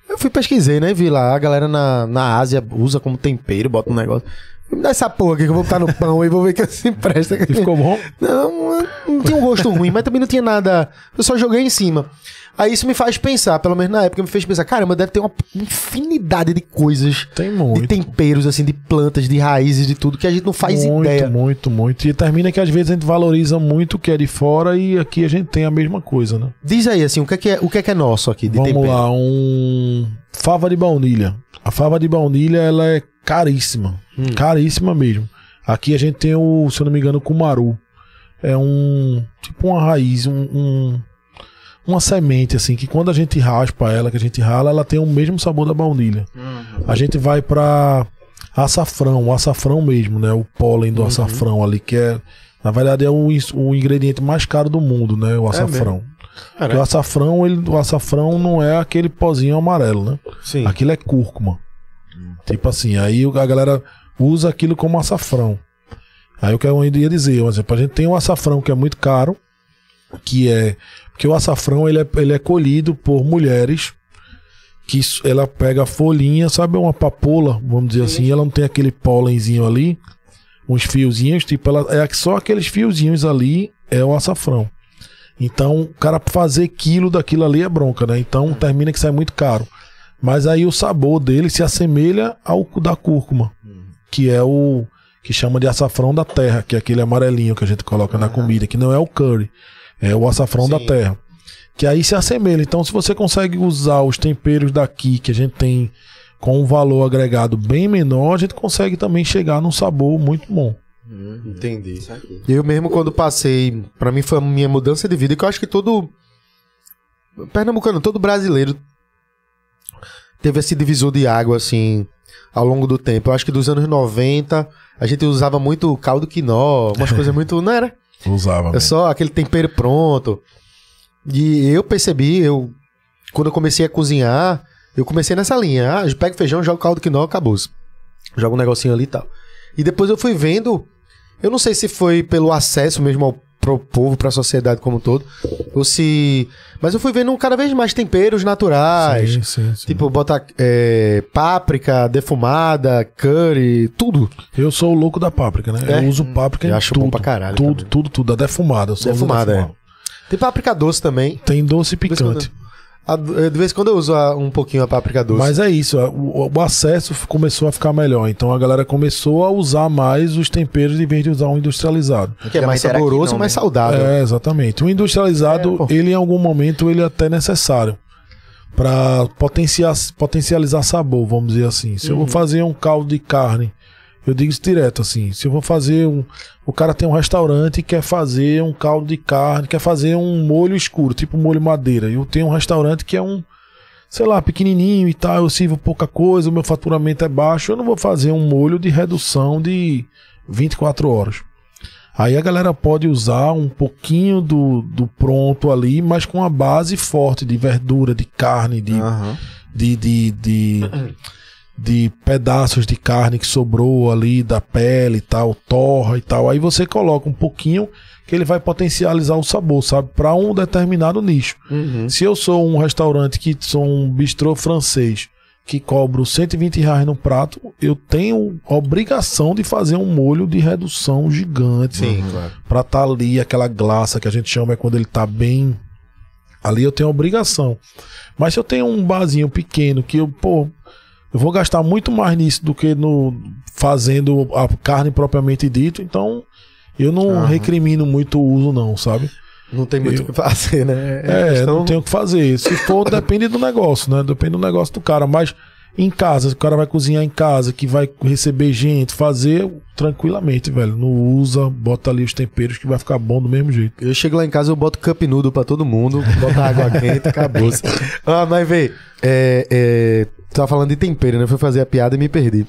Eu fui pesquisei, né? Vi lá, a galera na, na Ásia usa como tempero, bota um negócio. Me dá essa porra aqui que eu vou botar no pão e vou ver que assim presta. E ficou bom? Não, não tinha um gosto ruim, mas também não tinha nada. Eu só joguei em cima. Aí isso me faz pensar, pelo menos na época, me fez pensar, caramba, deve ter uma infinidade de coisas, Tem de muito. temperos, assim, de plantas, de raízes, de tudo, que a gente não faz muito, ideia. muito, muito. E termina que às vezes a gente valoriza muito o que é de fora e aqui a gente tem a mesma coisa, né? Diz aí, assim, o que é que é, o que é, que é nosso aqui de Vamos tempero? lá, um fava de baunilha. A fava de baunilha ela é caríssima, Hum. caríssima mesmo. Aqui a gente tem o, se eu não me engano, o cumaru. É um tipo uma raiz, um, um- uma semente assim que quando a gente raspa ela, que a gente rala, ela tem o mesmo sabor da baunilha. A gente vai pra açafrão, o açafrão mesmo, né? O pólen do açafrão ali que é na verdade é o, o ingrediente mais caro do mundo, né? O açafrão. Porque o açafrão, ele, o açafrão não é aquele pozinho amarelo, né? Sim. Aquilo é cúrcuma. Tipo assim, aí a galera usa aquilo como açafrão. Aí o que eu ia dizer, por exemplo, a gente tem o açafrão que é muito caro, que é. Porque o açafrão ele é, ele é colhido por mulheres que ela pega a folhinha, sabe, uma papoula, vamos dizer assim, ela não tem aquele pólenzinho ali, uns fiozinhos, tipo, ela é só aqueles fiozinhos ali é o açafrão. Então, o cara fazer quilo daquilo ali é bronca, né? Então termina que sai muito caro. Mas aí o sabor dele se assemelha ao da cúrcuma, que é o que chama de açafrão da terra, que é aquele amarelinho que a gente coloca na comida, que não é o curry, é o açafrão da Sim. terra. Que aí se assemelha. Então, se você consegue usar os temperos daqui que a gente tem com um valor agregado bem menor, a gente consegue também chegar num sabor muito bom. Entendi. Eu mesmo quando passei, pra mim foi a minha mudança de vida, que eu acho que todo pernambucano, todo brasileiro teve esse divisor de água assim ao longo do tempo. Eu acho que dos anos 90 a gente usava muito caldo quinó, umas coisas muito, não era? Usava. É só aquele tempero pronto. E eu percebi, eu quando eu comecei a cozinhar, eu comecei nessa linha. Ah, eu pego feijão, jogo caldo quinó, acabou. Joga um negocinho ali e tal. E depois eu fui vendo, eu não sei se foi pelo acesso mesmo ao pro povo, pra sociedade como um todo, ou se, mas eu fui vendo cada vez mais temperos naturais. Sim, sim, sim. Tipo, botar é, páprica defumada, curry, tudo. Eu sou o louco da páprica, né? É? Eu uso páprica Eu em acho tudo. bom pra caralho Tudo, também. tudo, tudo. A defumada. Eu só Defumada, defumada. Tem páprica doce também. Tem doce picante. A- De vez em quando eu uso a- um pouquinho a páprica doce. Mas é isso, o, o acesso começou a ficar melhor. Então a galera começou a usar mais os temperos em vez de usar um industrializado. que é mais era aqui, saboroso e não, mais né? saudável. É, exatamente. O industrializado, É, ele em algum momento, ele é até necessário para potenciar, potencializar sabor, vamos dizer assim. Se eu Uhum. vou fazer um caldo de carne, eu digo isso direto assim. Se eu vou fazer um, o cara tem um restaurante e quer fazer um caldo de carne, quer fazer um molho escuro, tipo molho madeira. Eu tenho um restaurante que é um sei lá, pequenininho e tal, eu sirvo pouca coisa, o meu faturamento é baixo, eu não vou fazer um molho de redução de 24 horas. Aí a galera pode usar um pouquinho do, do pronto ali, mas com a base forte de verdura, de carne, de, Aham. de, de, de, de pedaços de carne que sobrou ali da pele e tal, torra e tal. Aí você coloca um pouquinho que ele vai potencializar o sabor, sabe? Para um determinado nicho. Uhum. Se eu sou um restaurante que sou um bistrô francês que cobro 120 reais no prato, eu tenho obrigação de fazer um molho de redução gigante. Sim, claro. Pra tá ali, aquela glaça que a gente chama é quando ele tá bem. Ali eu tenho obrigação. Mas se eu tenho um barzinho pequeno que eu, pô, eu vou gastar muito mais nisso do que no fazendo a carne propriamente dito, então eu não recrimino muito o uso, não, sabe? Não tem muito o que fazer, né? É, questão- não tem o que fazer. Se for, depende do negócio, né? Depende do negócio do cara. Mas Em casa, o cara vai cozinhar em casa, que vai receber gente, fazer tranquilamente, velho. Não usa, bota ali os temperos que vai ficar bom do mesmo jeito. Eu chego lá em casa, eu boto cup noodle pra todo mundo, boto água quente, acabou. ah, mas vê, é, é, tava falando de tempero, né? Eu fui fazer a piada e me perdi.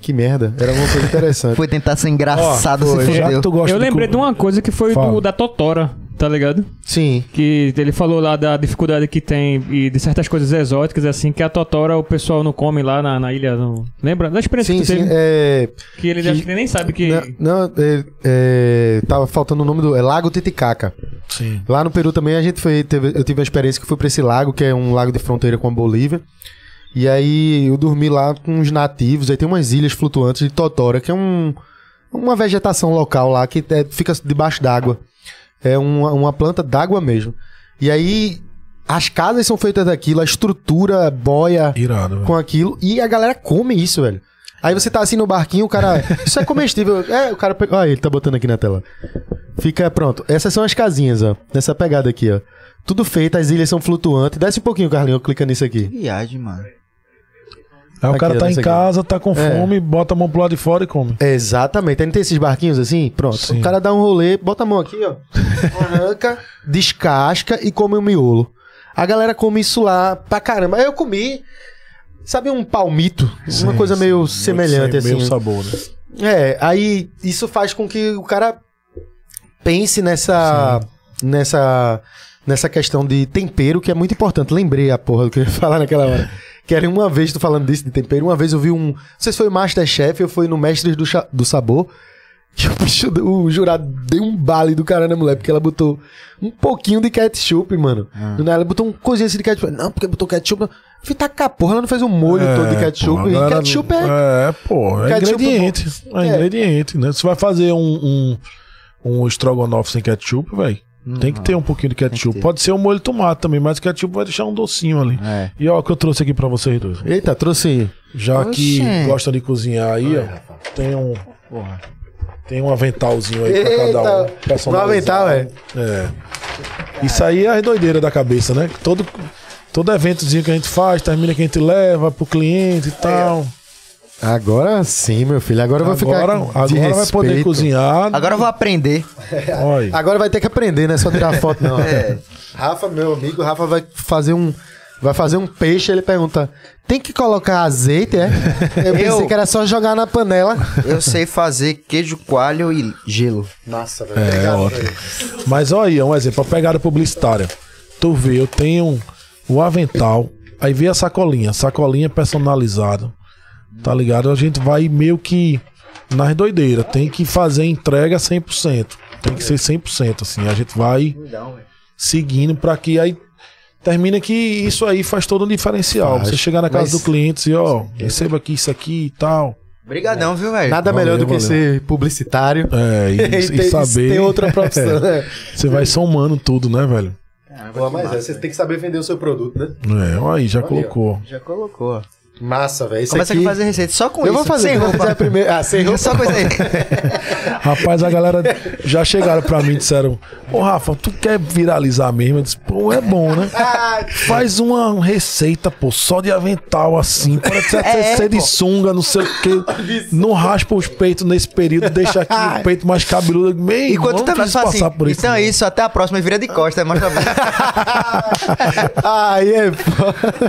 Que merda, era uma coisa interessante. Foi tentar ser engraçado, Ó, se fudeu. Eu lembrei de co- uma coisa que foi do, da Totora, tá ligado? Sim. Que ele falou lá da dificuldade que tem e de certas coisas exóticas, assim, que a Totora o pessoal não come lá na, na ilha. Não... Lembra? Da experiência Sim, que tu sim. teve? É, Que ele que- acho que ele nem sabe que. Não, não, é, é, tava faltando o nome do. É Lago Titicaca. Sim. Lá no Peru também a gente foi. teve- eu tive uma experiência que fui pra esse lago, que é um lago de fronteira com a Bolívia. E aí eu dormi lá com os nativos. Aí tem umas ilhas flutuantes de Totora, que é um, uma vegetação local lá que é- fica debaixo d'água. É uma, uma planta d'água mesmo. E aí as casas são feitas daquilo, a estrutura boia Irado, com aquilo. E a galera come isso, velho. Aí você tá assim no barquinho, o cara. Isso é comestível. É, o cara. Olha, ele tá botando aqui na tela. Fica pronto. Essas são as casinhas, ó. Nessa pegada aqui, ó. Tudo feito, as ilhas são flutuantes. Desce um pouquinho, Carlinhos, clica nisso aqui. Viagem, mano. Aí o cara tá em casa, tá com É. fome, bota a mão pro lado de fora e come. Exatamente. Aí não tem esses barquinhos assim? Pronto. Sim. O cara dá um rolê, bota a mão aqui, ó. Arranca, descasca e come o miolo. A galera come isso lá pra caramba. Aí eu comi. Sabe um palmito? uma Sim, coisa sim. meio semelhante, sem- assim. Meio sabor, né? É, aí isso faz com que o cara pense nessa nessa nessa questão de tempero que é muito importante. Lembrei a porra do que eu ia falar naquela hora. Que era uma vez, tô falando disso de tempero, uma vez eu vi um. Não sei se foi o Masterchef ou foi no Mestres do, Cha- do Sabor. Que o, bicho, o jurado deu um bale do cara na mulher, porque ela botou um pouquinho de ketchup, mano. Nada, Ela botou um coisinho assim de ketchup. Não, porque botou ketchup. Tá cá, porra, ela não fez um molho todo de É, ketchup. pô, e galera- ketchup é. É, pô, é Ketchup ingrediente. É, É. ingrediente, né? Você vai fazer um, um, um estrogonofe sem ketchup, velho. Tem que ter um pouquinho de ketchup. Pode ser um molho de tomate também, mas o ketchup vai deixar um docinho ali. É. E ó, o que eu trouxe aqui pra vocês dois. Eita, trouxe. Já que Oxê. gostam de cozinhar aí, ó, tem um. Tem um aventalzinho aí pra cada um. Eita, personalizado. um avental, é. É. Isso aí é as doideiras da cabeça, né? Todo, todo eventozinho que a gente faz, termina que a gente leva pro cliente e tal. Agora sim, meu filho. Agora eu vou ficar. Agora, vai poder cozinhar. Agora eu vou aprender. Olha. Agora vai ter que aprender, né? Só tirar foto, não. É. Rafa, meu amigo, Rafa vai fazer um. Vai fazer um peixe, ele pergunta: tem que colocar azeite, é? Eu pensei Eu- que era só jogar na panela. Eu sei fazer queijo coalho e gelo. Nossa, velho. É, obrigado, ótimo. Mas olha aí, um exemplo, a pegada publicitária. Tu vê, eu tenho o avental, aí vê a sacolinha, sacolinha personalizada. Tá ligado? A gente vai meio que nas doideiras, tem que fazer entrega 100%. Tem que ser 100%, assim. A gente vai seguindo pra que aí termina que isso aí faz todo um diferencial. Faz. Você chegar na casa Mas- do cliente e ó, receba aqui isso aqui e tal. Obrigadão, viu, velho? Nada Valeu, melhor do que valeu. ser publicitário. É, e, e ter- saber. ter outra profissão, né? Você vai somando tudo, né, velho? Pô, mas é, você tem que saber vender o seu produto, né? É, olha aí, já colocou. Já colocou. Massa, velho. Começa aqui... a fazer receita só com Eu isso. vou fazer. Sem vou fazer roupa. a primeira. Ah, sem roupa. Só com isso aí. Rapaz, a galera já chegaram pra mim e disseram: Ô Rafa, tu quer viralizar mesmo? Eu disse: Pô, é bom, né? Ah, Faz uma receita, pô, só de avental assim. Pode ser, É, ser de pô. sunga, não sei o quê. Não raspa os peitos nesse período, deixa aqui o peito mais cabeludo. Meio, Enquanto não tá assim, passar por isso. então é isso, até a próxima, vira de costa, mostra a bunda. Aí é.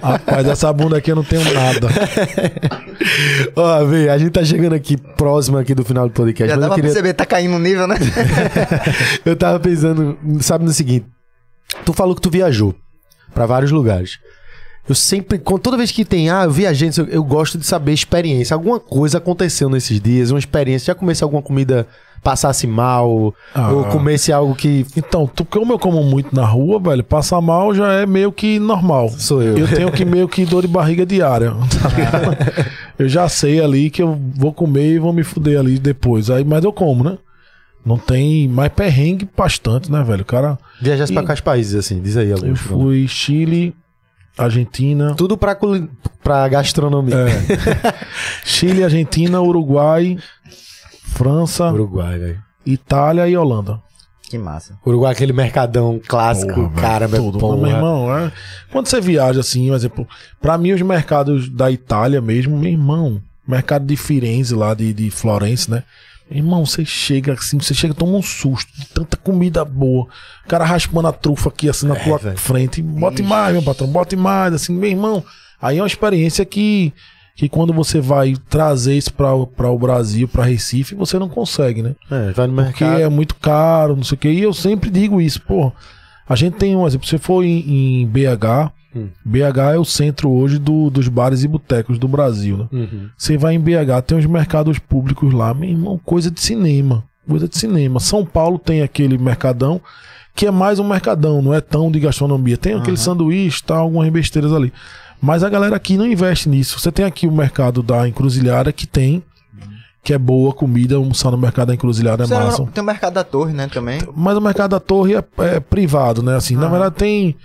Rapaz, essa bunda aqui eu não tenho nada. Ó, vê, a gente tá chegando aqui próximo aqui do final do podcast. Já mas dá eu pra queria... perceber, tá caindo no nível, né? eu tava pensando, sabe, no seguinte. Tu falou que tu viajou pra vários lugares. Eu sempre, com- toda vez que tem, ah, eu viajei, o eu gosto de saber experiência. Alguma coisa aconteceu nesses dias, uma experiência. Já comesse alguma comida passasse mal, Ah. ou comesse algo que Então, tu, como eu como muito na rua, velho, passar mal já é meio que normal. Sou eu. Eu tenho que meio que dor de barriga diária. tá eu já sei ali que eu vou comer e vou me fuder ali depois. Aí, mas eu como, né? Não tem mais perrengue bastante, né, velho? O cara. viajasse pra quais países, assim? Diz aí, Eu alguns. fui Chile, Argentina. Tudo pra, pra gastronomia. É. Chile, Argentina, Uruguai, França, Uruguai, velho. Itália e Holanda. Que massa. Uruguai, aquele mercadão clássico, Porra, cara, meu tudo. porra. Meu irmão, é- quando você viaja assim, por exemplo, pra mim os mercados da Itália mesmo, meu irmão, mercado de Firenze lá, de, de Florença, né? Meu irmão, você chega assim, você chega, toma um susto de tanta comida boa. O cara raspando a trufa aqui assim na É, tua velho. frente. Bote mais, meu patrão, bote mais, assim, meu irmão. Aí é uma experiência que, que quando você vai trazer isso pra o Brasil, pra Recife, você não consegue, né? É, vai no Porque mercado. é muito caro, não sei o que. E eu sempre digo isso, pô. A gente tem um exemplo. Se você for em, em BH, Hum. BH é o centro hoje do- dos bares e botecos do Brasil, né? Uhum. Você vai em BH, tem os mercados públicos lá, meu irmão, coisa de cinema. Coisa de cinema. São Paulo tem aquele mercadão que é mais um mercadão, não é tão de gastronomia. Tem aquele sanduíche, tá, algumas besteiras ali. Mas a galera aqui não investe nisso. Você tem aqui o mercado da encruzilhada que tem, que é boa comida, almoçar no mercado da encruzilhada é Você massa. Tem o mercado da torre, né, também. Mas o mercado da torre é, é privado, né? Assim, na Aham. verdade tem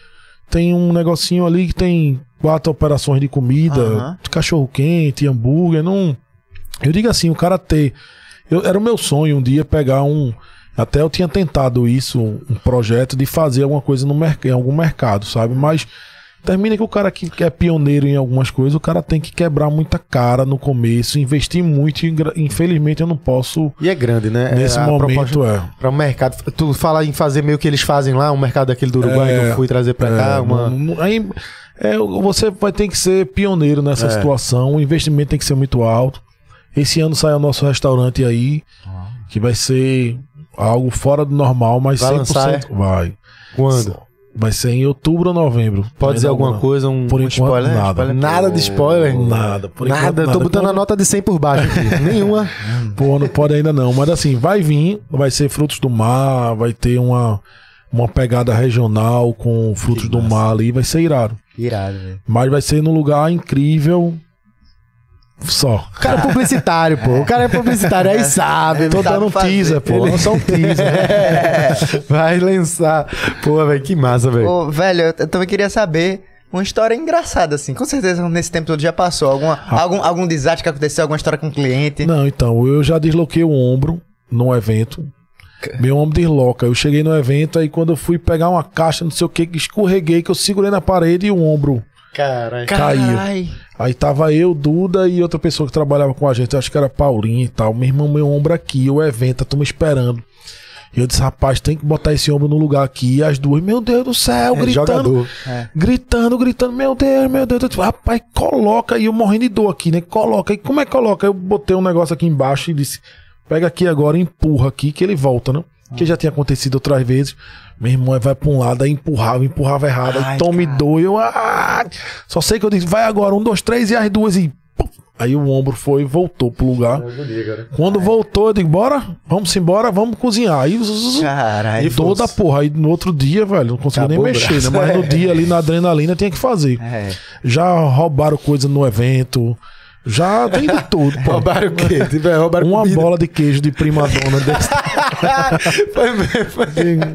tem um negocinho ali que tem quatro operações de comida, Aham. cachorro quente, hambúrguer, não. Eu digo assim, o cara ter eu, era o meu sonho um dia pegar um até eu tinha tentado isso, um projeto de fazer alguma coisa no merc- em algum mercado, sabe? Mas termina que o cara que, é pioneiro em algumas coisas, o cara tem que quebrar muita cara no começo, investir muito, e infelizmente eu não posso E é grande, né? nesse é, proposta- momento é. Pra um mercado. Tu fala em fazer meio que eles fazem lá, um mercado daquele do Uruguai É, que eu fui trazer pra cá, É, uma. não- não- aí, é, você vai ter que ser pioneiro nessa É. situação. O investimento tem que ser muito alto. Esse ano sai o nosso restaurante aí, que vai ser algo fora do normal, mas Vai 100% lançar, vai. Quando? Vai ser em outubro ou novembro. Pode dizer alguma não. coisa? Um, Por um enquanto, spoiler? nada. Spoiler? Nada de spoiler? Nada, por enquanto, nada, eu tô nada. botando a nota de 100 por baixo aqui. Nenhuma. Pô, não pode ainda não. Mas assim, vai vir, vai ser frutos do mar, vai ter uma, uma pegada regional com frutos do mar ali, vai ser irado. Irado, velho. Mas vai ser num lugar incrível. Só. O cara é publicitário, pô. O cara é publicitário, aí sabe. Tô dando um teaser, pô. Ele- Lançar um teaser. É. Vai lançar. Pô, velho, que massa, velho. Ô, velho, eu t- também queria saber uma história engraçada, assim. Com certeza nesse tempo todo já passou. Alguma, algum, algum desastre que aconteceu, alguma história com o cliente. Não, então, eu já desloquei o ombro num evento. Meu ombro desloca. Eu cheguei no evento, aí quando eu fui pegar uma caixa, não sei o que, escorreguei, que eu segurei na parede e o ombro Caralho. caiu. Aí tava eu, Duda e outra pessoa que trabalhava com a gente, acho que era Paulinho e tal. Meu irmão, meu ombro aqui, o evento, a turma esperando. E eu disse, rapaz, tem que botar esse ombro no lugar aqui. E as duas, meu Deus do céu, É, gritando. jogador. Gritando, gritando, meu Deus, meu Deus. Eu disse, rapaz, coloca aí, eu morrendo de dor aqui, né? Coloca aí. Como é que coloca? Eu botei um negócio aqui embaixo e disse, pega aqui agora, e empurra aqui, que ele volta, né? Que já tinha acontecido outras vezes. Meu irmão aí vai pra um lado, aí empurrava, empurrava errado, aí Ai, tome cara. dor. e Eu, ah! Só sei que eu disse, vai agora, um, dois, três, e as duas, e. pum. Aí o ombro foi e voltou pro lugar. Quando voltou, eu digo, bora, vamos embora, vamos cozinhar. Aí, Caralho. e toda porra. Aí no outro dia, velho, não conseguia nem mexer, né? Mas no dia ali, na adrenalina, tinha que fazer. É. Já roubaram coisa no evento. Já tem de tudo, pô. Roubaram o quê? Roubaram Uma comida. bola de queijo de prima dona desse. Foi mesmo, foi.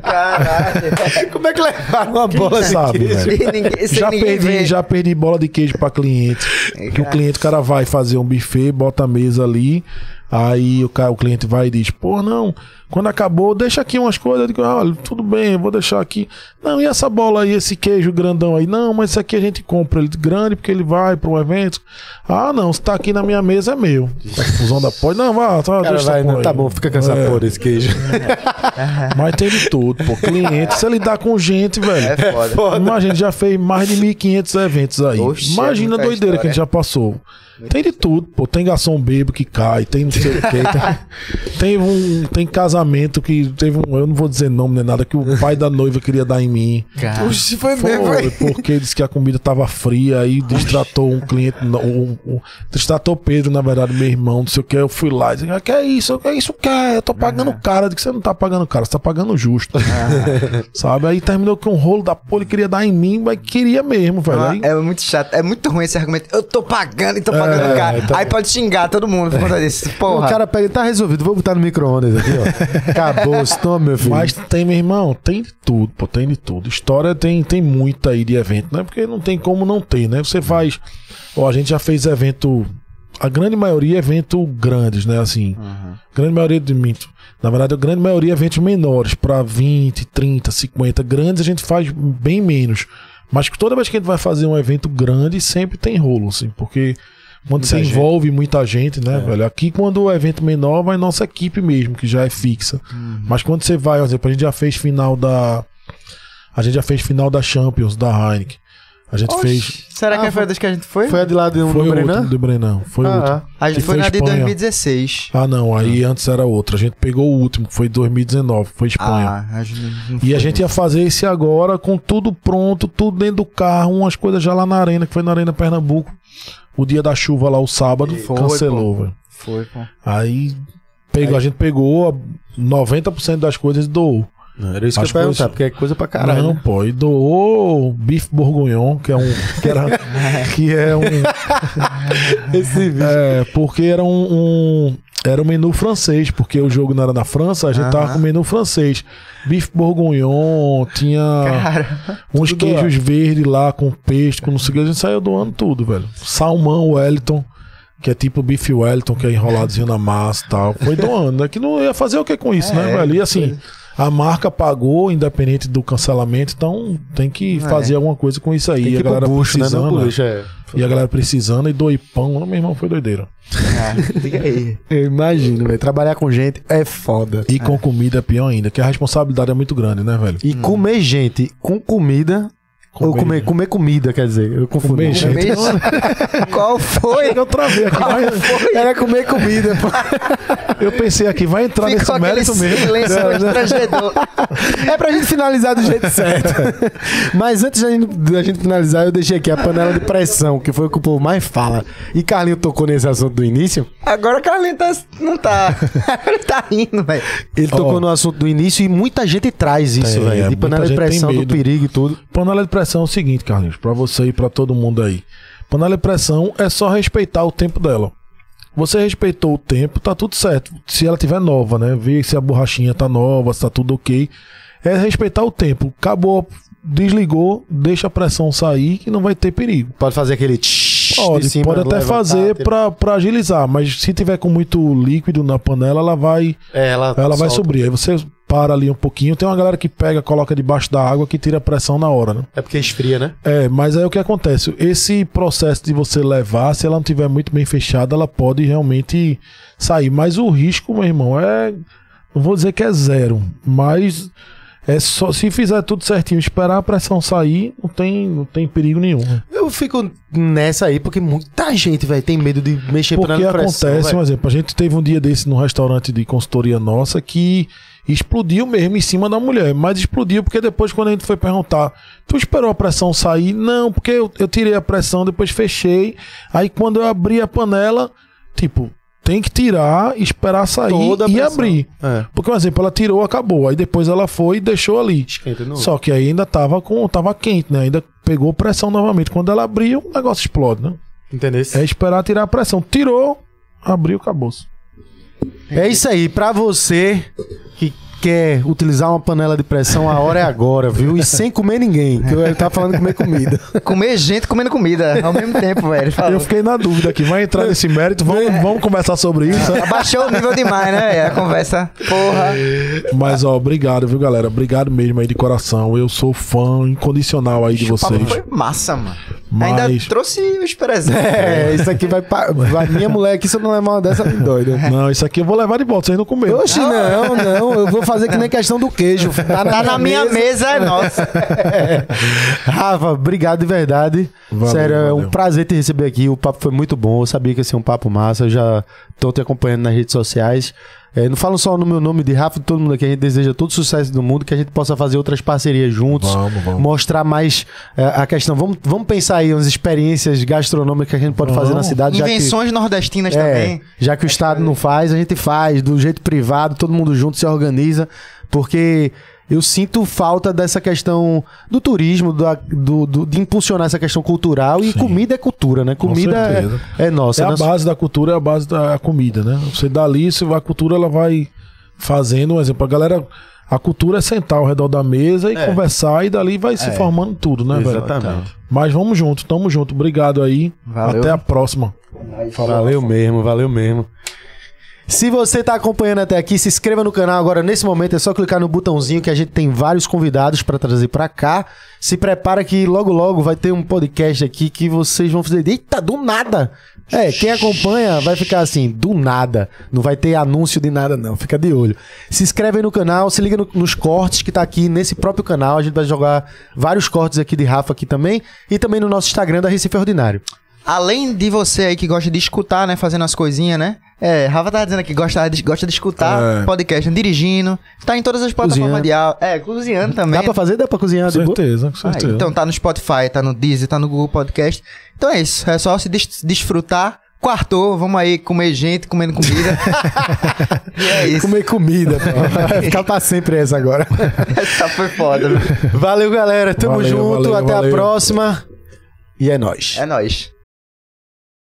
Caralho. Como é que levaram uma bola de sabe, queijo? velho? E ninguém, Já perdi, já perdi bola de queijo pra cliente. Que o cliente, o cara vai fazer um buffet, bota a mesa ali. Aí o, cara, o cliente vai e diz: Pô, não, quando acabou, deixa aqui umas coisas. Eu digo: Olha, tudo bem, eu vou deixar aqui. Não, e essa bola aí, esse queijo grandão aí? Não, mas esse aqui a gente compra ele grande porque ele vai para um evento. Ah, não, se tá aqui na minha mesa é meu. Confusão da porra. Não, vá, tá, cara deixa vai, não, tá bom, fica com essa É. porra desse queijo. Mas tem de tudo, pô. Cliente, você lidar com gente, velho. É foda. Imagina, já fez mais de 1.500 eventos aí. Oxe, Imagina é a muita doideira que a gente já passou. Tem de tudo, pô. Tem garçom bebo que cai, tem não sei o quê. Tem, tem um, tem casamento que teve um, eu não vou dizer nome nem nada, que o pai da noiva queria dar em mim. Cara. Oxi, foi Foi, porque disse que a comida tava fria, aí distratou um cliente, não, um, um, distratou Pedro, na verdade, meu irmão, não sei o que. Eu fui lá e disse: ah, Que é isso? Que é isso? Que é? Eu tô pagando caro. Eu disse: Você não tá pagando caro, você tá pagando justo. Sabe? Aí terminou com um rolo da porra, ele queria dar em mim, mas queria mesmo, velho. Aí, É muito chato, é muito ruim esse argumento. Eu tô pagando e tô pagando É, caro. então- Aí pode xingar todo mundo por conta disso. Porra. O cara pega, tá resolvido, vou botar no micro-ondas aqui, ó. Acabou, toma, meu filho. Mas tem, meu irmão, tem de tudo, pô, tem de tudo. História tem, tem muita aí de evento, né? Porque não tem como não ter, né? Você faz. Ó, a gente já fez evento a grande maioria é evento grandes, né? Assim, grande maioria de minto. Na verdade, a grande maioria é eventos menores, para 20, 30, 50. Grandes a gente faz bem menos. Mas toda vez que a gente vai fazer um evento grande, sempre tem rolo, assim, porque quando você gente. envolve muita gente, né, velho? Aqui, quando o evento menor, vai nossa equipe mesmo, que já é fixa. Mas quando você vai, por exemplo, a gente já fez final da. A gente já fez final da Champions, da Heineken. A gente fez. Será que Ah, foi a das que a gente foi? Foi a de lá do, Foi do o Brenan? último do Brenão. Foi o Ah, último. A gente foi foi na de Espanha. 2016. Ah, não. Aí antes era outra. A gente pegou o último, que foi 2019. Foi Espanha. Ah, a gente não E a foi. gente ia fazer esse agora com tudo pronto, tudo dentro do carro, umas coisas já lá na arena, que foi na Arena Pernambuco. O dia da chuva lá, o sábado, Foi, cancelou, velho. Foi, pô. Aí, pegou, a gente pegou 90% das coisas e doou. Não, era isso As que eu ia perguntar, coisas- porque é coisa pra caralho. Não, né? pô, e doou bife bourguignon, que é um. Que, era, que é um. Esse vídeo. É, porque era um, um- Era um menu francês, porque o jogo não era na França, a gente tava Aham. com menu francês. Bife bourguignon, tinha Cara, uns queijos verdes lá com peixe, com não sei o que, a gente saiu doando tudo, velho. Salmão Wellington, que é tipo bife Wellington, que é enroladozinho na massa e tal. Foi doando, né? Que não ia fazer o que com isso, né, É, velho? E assim, a marca pagou, independente do cancelamento, então tem que É. fazer alguma coisa com isso aí. Tem que a galera bucho, né? Precisando. né? lixo, é. E a galera precisando e doe pão. Meu irmão, foi doideira. é, aí. Eu imagino, velho. Trabalhar com gente é foda. E com comida é pior ainda, que a responsabilidade é muito grande, né, velho? E comer gente com comida. Ou comer, comer comida, quer dizer. Eu confundi. Comer gente. Qual foi? Eu travei aqui, vai, Era comer comida, pô. eu pensei aqui, vai entrar Ficou nesse mérito mesmo. silêncio. É pra gente finalizar do jeito certo. Mas antes da gente, da gente finalizar, eu deixei aqui a panela de pressão, que foi o que o povo mais fala. E Carlinho tocou nesse assunto do início. Agora o Carlinhos tá, não tá. Ele tá rindo, velho. Ele tocou no assunto do início e muita gente traz isso, Tem, velho. é, de panela de pressão, do perigo e tudo. Panela de pressão é o seguinte, Carlinhos, pra você e pra todo mundo aí. Panela de pressão é só respeitar o tempo dela. Você respeitou o tempo, tá tudo certo. Se ela tiver nova, né? Ver se a borrachinha tá nova, se tá tudo ok. É respeitar o tempo. Acabou, desligou, deixa a pressão sair que não vai ter perigo. Pode fazer aquele tsh de Pode, cima, pode até levantar, fazer pra, pra agilizar, mas se tiver com muito líquido na panela, ela vai É, ela, ela vai subir. Aí você para ali um pouquinho. Tem uma galera que pega, coloca debaixo da água que tira a pressão na hora, né? É porque esfria, né? É, mas aí o que acontece? Esse processo de você levar, se ela não tiver muito bem fechada, ela pode realmente sair. Mas o risco, meu irmão, é. Não vou dizer que é zero, mas é só se fizer tudo certinho, esperar a pressão sair, não tem, não tem perigo nenhum. Eu fico nessa aí porque muita gente, velho, tem medo de mexer Porque pressão, acontece, um velho. exemplo, a gente teve um dia desse num restaurante de consultoria nossa que explodiu mesmo em cima da mulher, mas explodiu porque depois quando a gente foi perguntar, tu esperou a pressão sair? Não, porque eu, eu tirei a pressão, depois fechei, aí quando eu abri a panela, tipo, tem que tirar, esperar sair e abrir. É. Porque, por exemplo, ela tirou, acabou, aí depois ela foi e deixou ali. Só que aí ainda tava com, tava quente, né? Ainda pegou pressão novamente. Quando ela abriu, o negócio explode, né? Entendeu? É esperar tirar a pressão. Tirou, abriu, acabou. É isso aí, pra você que quer utilizar uma panela de pressão, a hora é agora, viu? E sem comer ninguém, que ele tá falando de comer comida. Comer gente comendo comida ao mesmo tempo, velho. Falou. Eu fiquei na dúvida aqui. Vai entrar nesse mérito? Vamos, vamos conversar sobre isso. Abaixou o nível demais, né? A conversa. Porra. Mas, ó, obrigado, viu, galera? Obrigado mesmo aí de coração. Eu sou fã incondicional aí de vocês. foi massa, mano. Mas- Ainda trouxe os presentes. É, isso aqui vai pra. vai- minha mulher aqui, se eu não levar uma dessa, me doida. Não, isso aqui eu vou levar de volta. Vocês não comeram. Oxe, não, não. Eu vou fazer que nem questão do queijo. Tá Tá na minha mesa, é nossa. Rafa, obrigado de verdade. Valeu, Sério, é um valeu. prazer te receber aqui. O papo foi muito bom. Eu sabia que ia ser um papo massa. Eu já tô te acompanhando nas redes sociais. É, não falo só no meu nome de Rafa, todo mundo aqui. A gente deseja todo sucesso do mundo, que a gente possa fazer outras parcerias juntos. Vamos, vamos. Mostrar mais é, a questão. Vamos, vamos pensar aí umas experiências gastronômicas que a gente pode fazer na Vamos. cidade. já que- Invenções nordestinas é, também. já que o Estado não faz, a gente faz do jeito privado, todo mundo junto se organiza, porque eu sinto falta dessa questão do turismo, da- do, do- de impulsionar essa questão cultural. E Sim. comida é cultura, né? Comida é, é nossa. É a né? base da cultura, é a base da comida, né? Você dá ali, você- a cultura ela vai fazendo, um exemplo, a galera A cultura é sentar ao redor da mesa e É. conversar e dali vai se formando tudo, né, velho? Exatamente. Mas vamos junto, tamo junto. Obrigado aí. Valeu. Até a próxima. Valeu mesmo, valeu mesmo. Se você tá acompanhando até aqui, se inscreva no canal agora. Nesse momento é só clicar no botãozinho que a gente tem vários convidados pra trazer pra cá. Se prepara que logo logo vai ter um podcast aqui que vocês vão fazer. Eita, do nada! É, quem acompanha vai ficar assim, do nada. Não vai ter anúncio de nada, não. Fica de olho. Se inscreve aí no canal, se liga no- nos cortes que tá aqui nesse próprio canal. A gente vai jogar vários cortes aqui de Rafa aqui também. E também no nosso Instagram da Recife Ordinário. Além de você aí que gosta de escutar, né? Fazendo as coisinhas, né? É, Rafa tava dizendo aqui que gosta de, gosta de escutar É. podcast, dirigindo. Tá em todas as plataformas de áudio. É, cozinhando também. Dá pra fazer? Dá pra cozinhar boa? Certeza, com Ah, certeza. então tá no Spotify, tá no Deezer, tá no Google Podcast. Então é isso, é só se des- desfrutar. Quartou, vamos aí comer gente, comendo comida. e é isso. Comer comida. pô. Vai ficar pra sempre essa agora. Essa foi foda. viu? Valeu, galera. Tamo Valeu, junto. valeu, Até a valeu. próxima. E é nóis. É nóis.